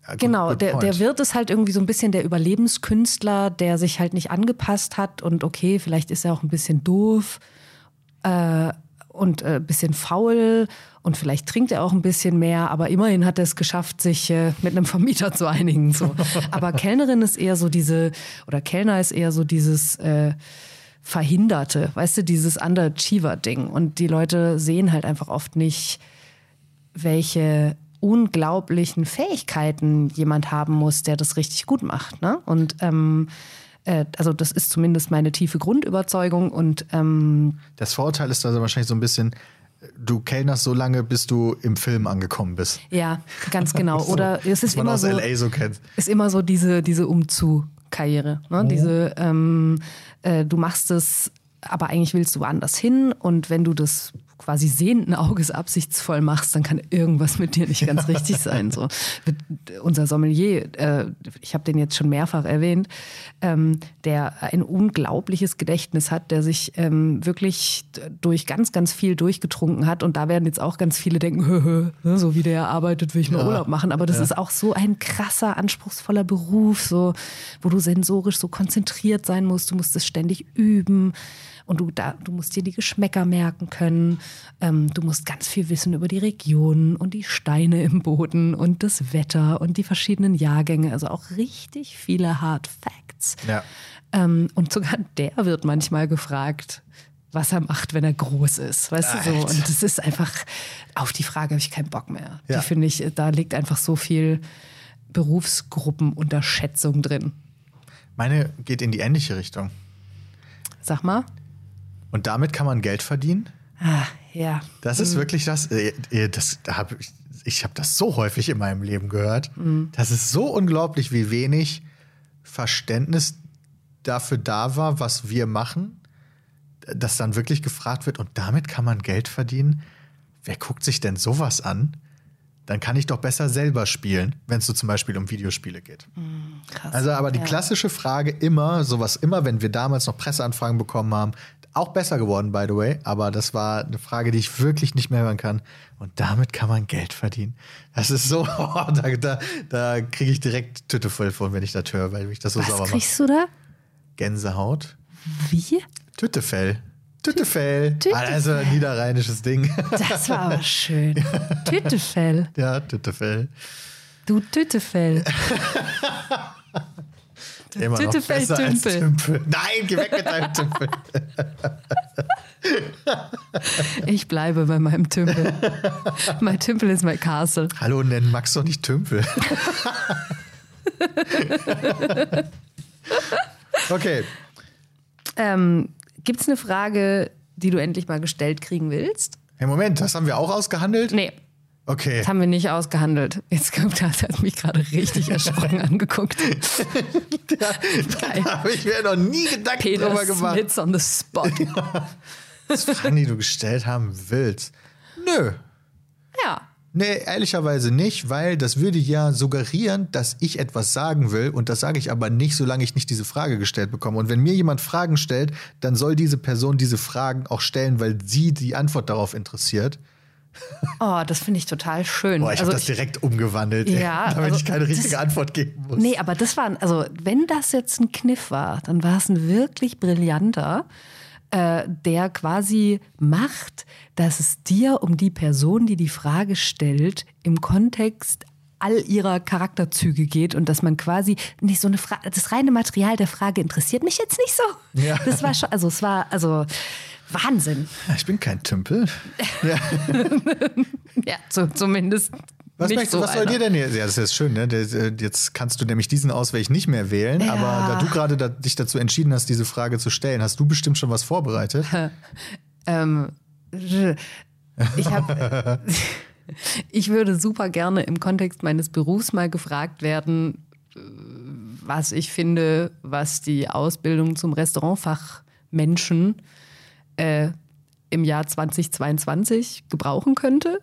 good- genau. good Der, der Wirt ist halt irgendwie so ein bisschen der Überlebenskünstler, der sich halt nicht angepasst hat und okay, vielleicht ist er auch ein bisschen doof äh, und äh, ein bisschen faul und vielleicht trinkt er auch ein bisschen mehr, aber immerhin hat er es geschafft, sich äh, mit einem Vermieter zu einigen. So. Aber Kellnerin ist eher so diese, oder Kellner ist eher so dieses äh, Verhinderte, weißt du, dieses Underachiever-Ding. Und die Leute sehen halt einfach oft nicht, welche unglaublichen Fähigkeiten jemand haben muss, der das richtig gut macht. Ne? Und ähm, äh, also das ist zumindest meine tiefe Grundüberzeugung. Und ähm, Das Vorurteil ist also wahrscheinlich so ein bisschen, du kellnerst so lange, bis du im Film angekommen bist. ja, ganz genau. So, Oder es ist immer so, so ist immer so diese, diese Umzu-Karriere. Ne? Diese, ähm, äh, du machst es, aber eigentlich willst du woanders hin und wenn du das quasi sehenden Auges absichtsvoll machst, dann kann irgendwas mit dir nicht ganz richtig sein. So. Unser Sommelier, äh, ich habe den jetzt schon mehrfach erwähnt, ähm, der ein unglaubliches Gedächtnis hat, der sich ähm, wirklich durch ganz, ganz viel durchgetrunken hat. Und da werden jetzt auch ganz viele denken, hö, hö, ne, so wie der arbeitet, will ich mal ja. Urlaub machen. Aber das ja. ist auch so ein krasser, anspruchsvoller Beruf, so, wo du sensorisch so konzentriert sein musst. Du musst es ständig üben. Und du, da, du musst dir die Geschmäcker merken können. Ähm, du musst ganz viel wissen über die Region und die Steine im Boden und das Wetter und die verschiedenen Jahrgänge. Also auch richtig viele Hard Facts. Ja. Ähm, und sogar der wird manchmal gefragt, was er macht, wenn er groß ist. Weißt Alter. du so? Und das ist einfach, auf die Frage habe ich keinen Bock mehr. Ja. Die finde ich, da liegt einfach so viel Berufsgruppenunterschätzung drin. Meine geht in die ähnliche Richtung. Sag mal. Und damit kann man Geld verdienen? Ah, ja. Das ist mhm. wirklich das. Äh, äh, das hab ich ich habe das so häufig in meinem Leben gehört. Mhm. Das ist so unglaublich, wie wenig Verständnis dafür da war, was wir machen, dass dann wirklich gefragt wird, und damit kann man Geld verdienen. Wer guckt sich denn sowas an? Dann kann ich doch besser selber spielen, wenn es so zum Beispiel um Videospiele geht. Mhm, krass. Also, aber die ja. klassische Frage immer, sowas immer, wenn wir damals noch Presseanfragen bekommen haben, auch besser geworden, by the way, aber das war eine Frage, die ich wirklich nicht mehr hören kann. Und damit kann man Geld verdienen. Das ist so, oh, da, da, da kriege ich direkt Tüte voll von, wenn ich das höre, weil mich das so Was sauer macht. Was kriegst du da? Gänsehaut. Wie? Tütefell. Tütefell. Tütefell. Also ein niederrheinisches Ding. Das war aber schön. Tütefell. Ja, Tütefell. Du Tütefell. Immer Tütefell Tümpel. Tümpel. Nein, geh weg mit deinem Tümpel. Ich bleibe bei meinem Tümpel. Mein Tümpel ist mein Castle. Hallo, nenn Max doch nicht Tümpel. okay. Ähm, Gibt es eine Frage, die du endlich mal gestellt kriegen willst? Hey, Moment, das haben wir auch ausgehandelt? Nee. Okay. Das haben wir nicht ausgehandelt. Jetzt kommt das, hat mich gerade richtig erschrocken angeguckt. da da habe ich mir noch nie Gedanken Peter drüber gemacht. Smits on the spot. das Fragen, die du gestellt haben willst. Nö. Ja. Nee, ehrlicherweise nicht, weil das würde ja suggerieren, dass ich etwas sagen will und das sage ich aber nicht, solange ich nicht diese Frage gestellt bekomme. Und wenn mir jemand Fragen stellt, dann soll diese Person diese Fragen auch stellen, weil sie die Antwort darauf interessiert. Oh, das finde ich total schön. Boah, ich also habe das direkt umgewandelt, ja, damit also ich keine richtige das, Antwort geben muss. Nee, aber das war, also wenn das jetzt ein Kniff war, dann war es ein wirklich brillanter, äh, der quasi macht, dass es dir um die Person, die die Frage stellt, im Kontext all ihrer Charakterzüge geht und dass man quasi nicht so eine Frage, das reine Material der Frage interessiert mich jetzt nicht so. Ja. Das war schon, also es war, also Wahnsinn. Ich bin kein Tümpel. Ja, ja so, zumindest. Was, möchtest, so was soll dir denn jetzt? Ja, das ist schön, ne? Jetzt kannst du nämlich diesen Ausweg nicht mehr wählen. Ja. Aber da du gerade da, dich dazu entschieden hast, diese Frage zu stellen, hast du bestimmt schon was vorbereitet? ähm, ich habe. ich würde super gerne im Kontext meines Berufs mal gefragt werden, was ich finde, was die Ausbildung zum Restaurantfachmenschen äh, im Jahr 2022 gebrauchen könnte.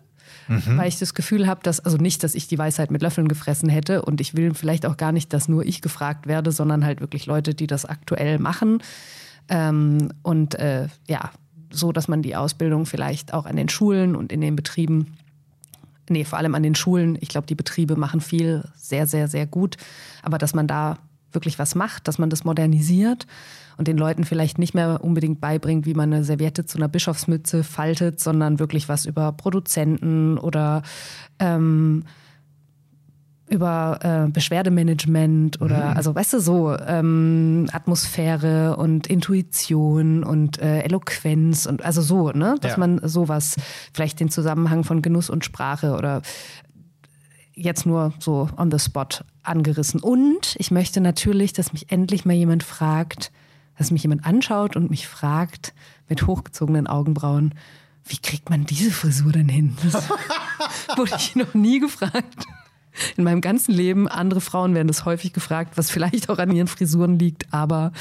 Mhm. Weil ich das Gefühl habe, dass, also nicht, dass ich die Weisheit mit Löffeln gefressen hätte und ich will vielleicht auch gar nicht, dass nur ich gefragt werde, sondern halt wirklich Leute, die das aktuell machen. Ähm, und äh, ja, so, dass man die Ausbildung vielleicht auch an den Schulen und in den Betrieben, nee, vor allem an den Schulen, ich glaube, die Betriebe machen viel sehr, sehr, sehr gut, aber dass man da wirklich was macht, dass man das modernisiert und den Leuten vielleicht nicht mehr unbedingt beibringt, wie man eine Serviette zu einer Bischofsmütze faltet, sondern wirklich was über Produzenten oder ähm, über äh, Beschwerdemanagement oder mhm. also weißt du so ähm, Atmosphäre und Intuition und äh, Eloquenz und also so ne dass ja. man sowas vielleicht den Zusammenhang von Genuss und Sprache oder jetzt nur so on the spot angerissen und ich möchte natürlich dass mich endlich mal jemand fragt dass mich jemand anschaut und mich fragt mit hochgezogenen Augenbrauen, wie kriegt man diese Frisur denn hin? Das wurde ich noch nie gefragt. In meinem ganzen Leben, andere Frauen werden das häufig gefragt, was vielleicht auch an ihren Frisuren liegt, aber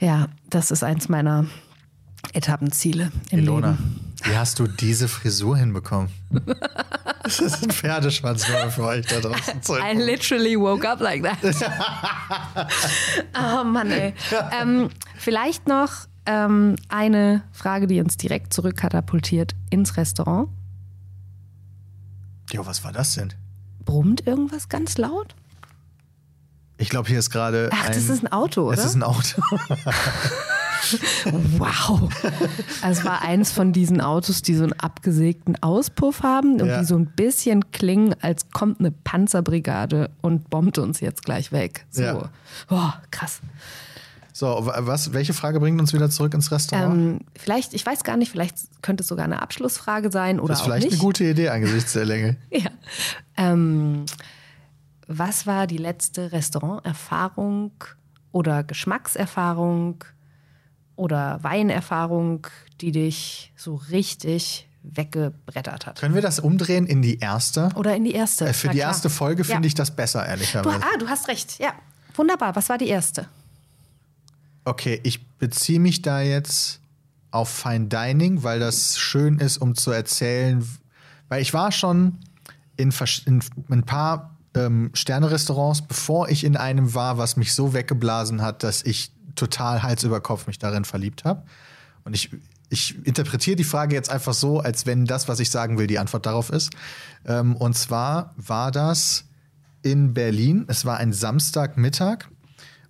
ja, das ist eins meiner Etappenziele im Ilona, Leben. Wie hast du diese Frisur hinbekommen? Das ist ein Pferdeschwanz für euch da draußen. zu I literally woke up like that. oh Mann, ey. Ähm, vielleicht noch ähm, eine Frage, die uns direkt zurückkatapultiert ins Restaurant. Jo, was war das denn? Brummt irgendwas ganz laut? Ich glaube, hier ist gerade. Ach, ein, das ist ein Auto, oder? Es ist ein Auto. Wow. Also es war eins von diesen Autos, die so einen abgesägten Auspuff haben und Ja. die so ein bisschen klingen, als kommt eine Panzerbrigade und bombt uns jetzt gleich weg. So. Ja. Boah, krass. So, wa- was, welche Frage bringt uns wieder zurück ins Restaurant? Ähm, vielleicht, ich weiß gar nicht, vielleicht könnte es sogar eine Abschlussfrage sein oder das ist vielleicht eine gute Idee angesichts der Länge. Ja. Ähm, was war die letzte Restauranterfahrung oder Geschmackserfahrung oder Weinerfahrung, die dich so richtig weggebrettert hat? Können wir das umdrehen in die erste? Oder in die erste? Äh, Für Na die klar. erste Folge Ja. finde ich das besser, Du, ehrlicherweise. ah, du hast recht. Ja, wunderbar. Was war die erste? Okay, ich beziehe mich da jetzt auf Fine Dining, weil das schön ist, um zu erzählen. Weil ich war schon in, in ein paar ähm, Sterne-Restaurants, bevor ich in einem war, was mich so weggeblasen hat, dass ich total Hals über Kopf mich darin verliebt habe. Und ich, ich interpretiere die Frage jetzt einfach so, als wenn das, was ich sagen will, die Antwort darauf ist. Ähm, und zwar war das in Berlin. Es war ein Samstagmittag.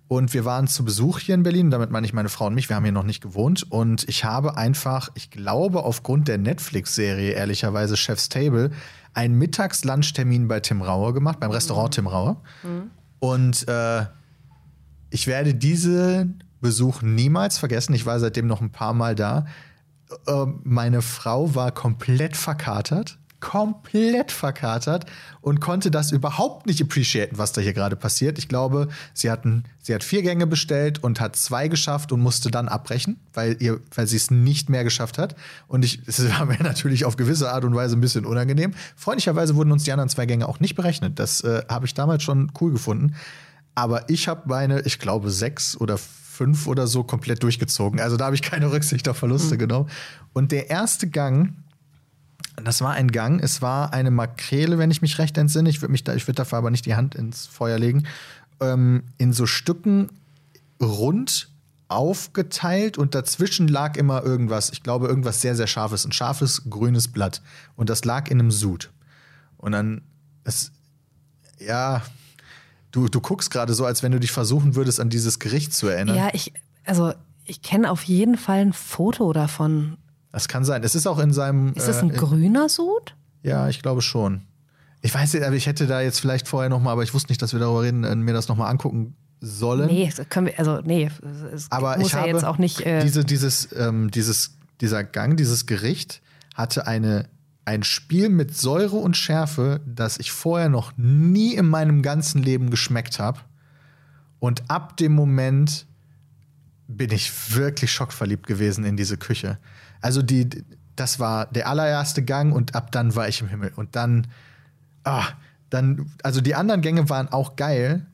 Und wir waren zu Besuch hier in Berlin, damit meine ich meine Frau und mich, wir haben hier noch nicht gewohnt. Und ich habe einfach, ich glaube, aufgrund der Netflix-Serie, ehrlicherweise Chef's Table, einen Mittagslunchtermin bei Tim Rauer gemacht, beim Restaurant Tim Rauer. Und äh, ich werde diesen Besuch niemals vergessen. Ich war seitdem noch ein paar Mal da. Äh, meine Frau war komplett verkatert. Komplett verkatert und konnte das überhaupt nicht appreciaten, was da hier gerade passiert. Ich glaube, sie, hatten, sie hat vier Gänge bestellt und hat zwei geschafft und musste dann abbrechen, weil, ihr, weil sie es nicht mehr geschafft hat. Und es war mir natürlich auf gewisse Art und Weise ein bisschen unangenehm. Freundlicherweise wurden uns die anderen zwei Gänge auch nicht berechnet. Das äh, habe ich damals schon cool gefunden. Aber ich habe meine, ich glaube, sechs oder fünf oder so komplett durchgezogen. Also da habe ich keine Rücksicht auf Verluste genommen. Und der erste Gang, das war ein Gang, es war eine Makrele, wenn ich mich recht entsinne. Ich würde mich da, ich würde dafür aber nicht die Hand ins Feuer legen. Ähm, in so Stücken rund aufgeteilt und dazwischen lag immer irgendwas. Ich glaube, irgendwas sehr, sehr scharfes. Ein scharfes grünes Blatt. Und das lag in einem Sud. Und dann, es, ja, du, du guckst gerade so, als wenn du dich versuchen würdest, an dieses Gericht zu erinnern. Ja, ich, also ich kenne auf jeden Fall ein Foto davon. Das kann sein. Es ist auch in seinem. Ist das ein äh, grüner Sud? Ja, ich glaube schon. Ich weiß nicht, aber ich hätte da jetzt vielleicht vorher noch mal, aber ich wusste nicht, dass wir darüber reden, äh, mir das noch mal angucken sollen. Nee, das können wir, also nee, es aber muss ich ja habe jetzt auch nicht. Äh, diese, dieses, ähm, dieses, dieser Gang, dieses Gericht hatte eine, ein Spiel mit Säure und Schärfe, das ich vorher noch nie in meinem ganzen Leben geschmeckt habe. Und ab dem Moment bin ich wirklich schockverliebt gewesen in diese Küche. Also die, das war der allererste Gang und ab dann war ich im Himmel. Und dann, ah, dann, also die anderen Gänge waren auch geil.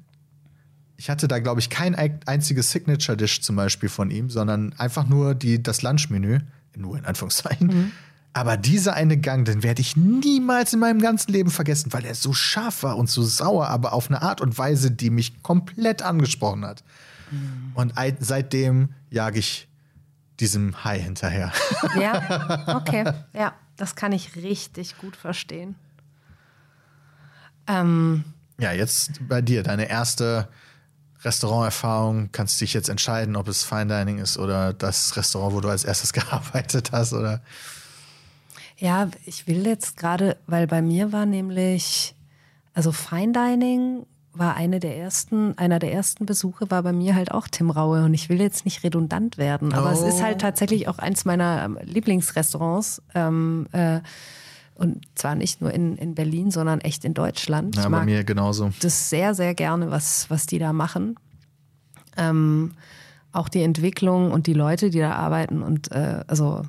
Ich hatte da, glaube ich, kein ei- einziges Signature-Dish zum Beispiel von ihm, sondern einfach nur die, das Lunchmenü, nur in Anführungszeichen. Aber dieser eine Gang, den werde ich niemals in meinem ganzen Leben vergessen, weil er so scharf war und so sauer, aber auf eine Art und Weise, die mich komplett angesprochen hat. Und ei- seitdem jage ich diesem Hai hinterher. Ja, okay. Ja, das kann ich richtig gut verstehen. Ähm, Ja, jetzt bei dir, deine erste Restauranterfahrung. Kannst dich jetzt entscheiden, ob es Fine Dining ist oder das Restaurant, wo du als erstes gearbeitet hast, oder? Ja, ich will jetzt gerade, weil bei mir war nämlich, also Fine Dining war eine der ersten, einer der ersten Besuche war bei mir halt auch Tim Raue und ich will jetzt nicht redundant werden, aber es ist Oh. halt tatsächlich auch eins meiner ähm, Lieblingsrestaurants. Ähm, äh, und zwar nicht nur in, in Berlin, sondern echt in Deutschland. Ja, bei mir genauso. das sehr, sehr gerne, was, was die da machen. Ähm, auch die Entwicklung und die Leute, die da arbeiten. Und äh, also,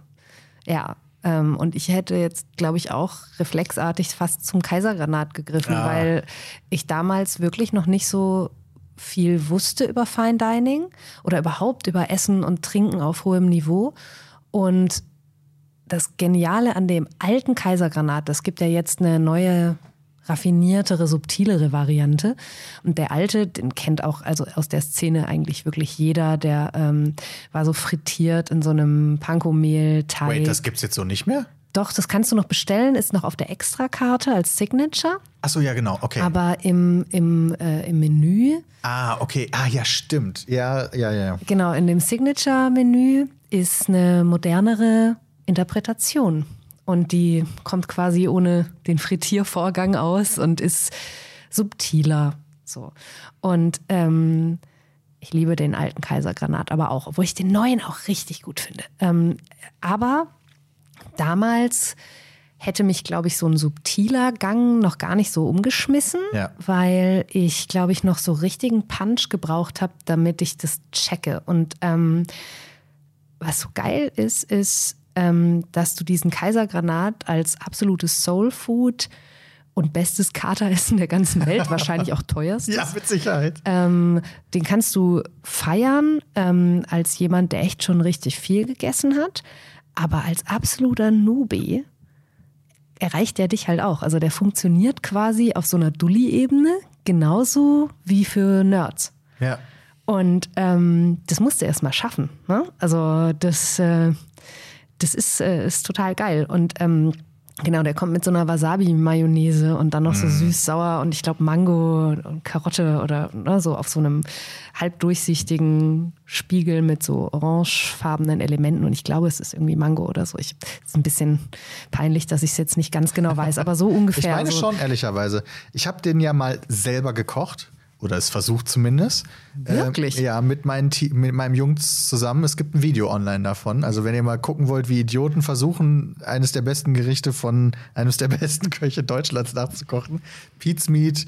ja. Ähm, und ich hätte jetzt, glaube ich, auch reflexartig fast zum Kaisergranat gegriffen, Ah. weil ich damals wirklich noch nicht so viel wusste über Fine Dining oder überhaupt über Essen und Trinken auf hohem Niveau. Und das Geniale an dem alten Kaisergranat, das gibt ja jetzt eine neue raffiniertere, subtilere Variante. Und der alte, den kennt auch also aus der Szene eigentlich wirklich jeder, der ähm, war so frittiert in so einem Panko-Mehl-Teig. Wait, das gibt's jetzt so nicht mehr? Doch, das kannst du noch bestellen, ist noch auf der Extrakarte als Signature. Achso, ja, genau, okay. Aber im, im, äh, im Menü. ah, okay. Ah, ja, stimmt. Ja, ja, ja. Genau, in dem Signature-Menü ist eine modernere Interpretation. Und die kommt quasi ohne den Frittiervorgang aus und ist subtiler. So. Und ähm, ich liebe den alten Kaisergranat, aber auch, obwohl ich den neuen auch richtig gut finde. Ähm, aber damals hätte mich, glaube ich, so ein subtiler Gang noch gar nicht so umgeschmissen, Ja. weil ich, glaube ich, noch so richtigen Punch gebraucht habe, damit ich das checke. Und ähm, was so geil ist, ist, ähm, dass du diesen Kaisergranat als absolutes Soulfood und bestes Kateressen der ganzen Welt, wahrscheinlich auch teuerstes, Ja, mit Sicherheit. ähm, den kannst du feiern ähm, als jemand, der echt schon richtig viel gegessen hat. Aber als absoluter Newbie erreicht der dich halt auch. Also der funktioniert quasi auf so einer Dulli-Ebene genauso wie für Nerds. Ja. Und ähm, das musst du erst mal schaffen. Ne? Also das, äh, das ist, äh, ist total geil. Und ähm, genau, der kommt mit so einer Wasabi-Mayonnaise und dann noch so süß-sauer und ich glaube Mango und Karotte oder ne, so auf so einem halbdurchsichtigen Spiegel mit so orangefarbenen Elementen. Und ich glaube, es ist irgendwie Mango oder so. Ich, es ist ein bisschen peinlich, dass ich es jetzt nicht ganz genau weiß, aber so Ich ungefähr. meine so. schon, ehrlicherweise. Ich habe den ja mal selber gekocht. Oder es versucht zumindest. Wirklich? Ähm, ja, mit, meinen, mit meinem Jungs zusammen. Es gibt ein Video online davon. Also wenn ihr mal gucken wollt, wie Idioten versuchen, eines der besten Gerichte von eines der besten Köche Deutschlands nachzukochen. Pete's Meat,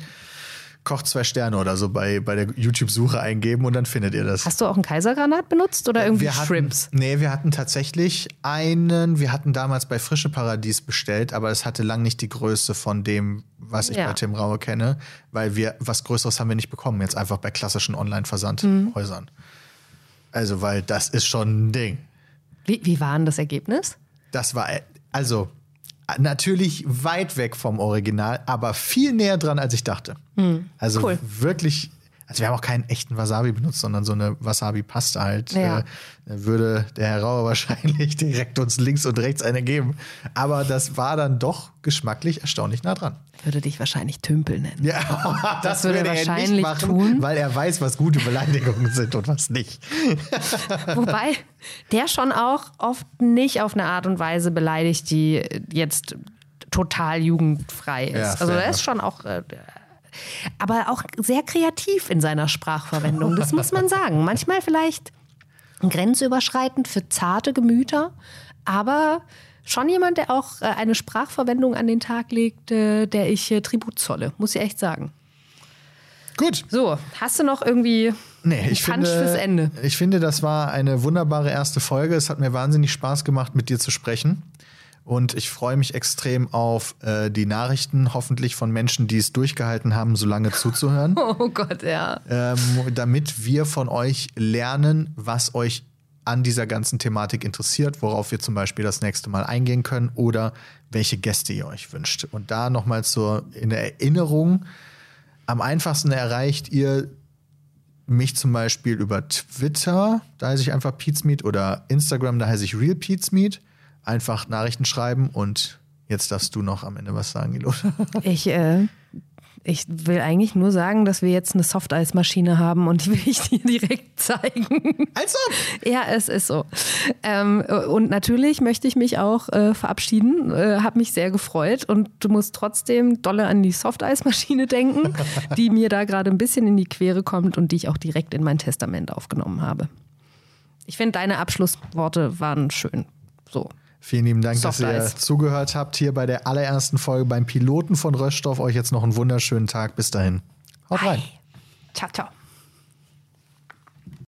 kocht zwei Sterne oder so bei, bei der YouTube-Suche eingeben und dann findet ihr das. Hast du auch einen Kaisergranat benutzt oder irgendwie wir hatten, Shrimps? Nee, wir hatten tatsächlich einen, wir hatten damals bei Frische Paradies bestellt, aber es hatte lang nicht die Größe von dem, was ich Ja. bei Tim Raue kenne, weil wir was Größeres haben wir nicht bekommen, jetzt einfach bei klassischen Online-Versandhäusern. Also, weil das ist schon ein Ding. Wie, wie war denn das Ergebnis? Das war, also, natürlich weit weg vom Original, aber viel näher dran, als ich dachte. Also Cool. wirklich, also wir haben auch keinen echten Wasabi benutzt, sondern so eine Wasabi-Paste halt. Ja. Äh, würde der Herr Rauer wahrscheinlich direkt uns links und rechts eine geben. Aber das war dann doch geschmacklich erstaunlich nah dran. Würde dich wahrscheinlich Tümpel nennen. Ja, das, würde würde er wahrscheinlich nicht machen, tun. weil er weiß, was gute Beleidigungen sind und was nicht. Wobei der schon auch oft nicht auf eine Art und Weise beleidigt, die jetzt total jugendfrei ist. Ja, also er ist schon auch, äh, aber auch sehr kreativ in seiner Sprachverwendung. Das muss man sagen. Manchmal vielleicht grenzüberschreitend für zarte Gemüter, aber schon jemand, der auch äh, eine Sprachverwendung an den Tag legt, der ich äh, Tribut zolle, muss ich echt sagen. Gut. So, hast du noch irgendwie Nee, ich Punch finde, fürs Ende? ich finde, das war eine wunderbare erste Folge. Es hat mir wahnsinnig Spaß gemacht, mit dir zu sprechen. Und ich freue mich extrem auf äh, die Nachrichten, hoffentlich von Menschen, die es durchgehalten haben, so lange zuzuhören, Oh Gott, ja. ähm, damit wir von euch lernen, was euch an dieser ganzen Thematik interessiert, worauf wir zum Beispiel das nächste Mal eingehen können oder welche Gäste ihr euch wünscht. Und da nochmal zur in der Erinnerung, am einfachsten erreicht ihr mich zum Beispiel über Twitter, da heiße ich einfach Pizmeet, oder Instagram, da heiße ich Real Pizmeet. Einfach Nachrichten schreiben und jetzt darfst du noch am Ende was sagen, Ilona. Ich, äh, ich will eigentlich nur sagen, dass wir jetzt eine Softeismaschine haben und die will ich dir direkt zeigen. Also, ja, es ist so. Ähm, und natürlich möchte ich mich auch äh, verabschieden. Äh, hab mich sehr gefreut und du musst trotzdem dolle an die Softeismaschine denken, die mir da gerade ein bisschen in die Quere kommt und die ich auch direkt in mein Testament aufgenommen habe. Ich finde, deine Abschlussworte waren schön. So. Vielen lieben Dank, dass ihr zugehört habt hier bei der allerersten Folge beim Piloten von Röststoff. Euch jetzt noch einen wunderschönen Tag. Bis dahin. Haut rein. Ciao, ciao.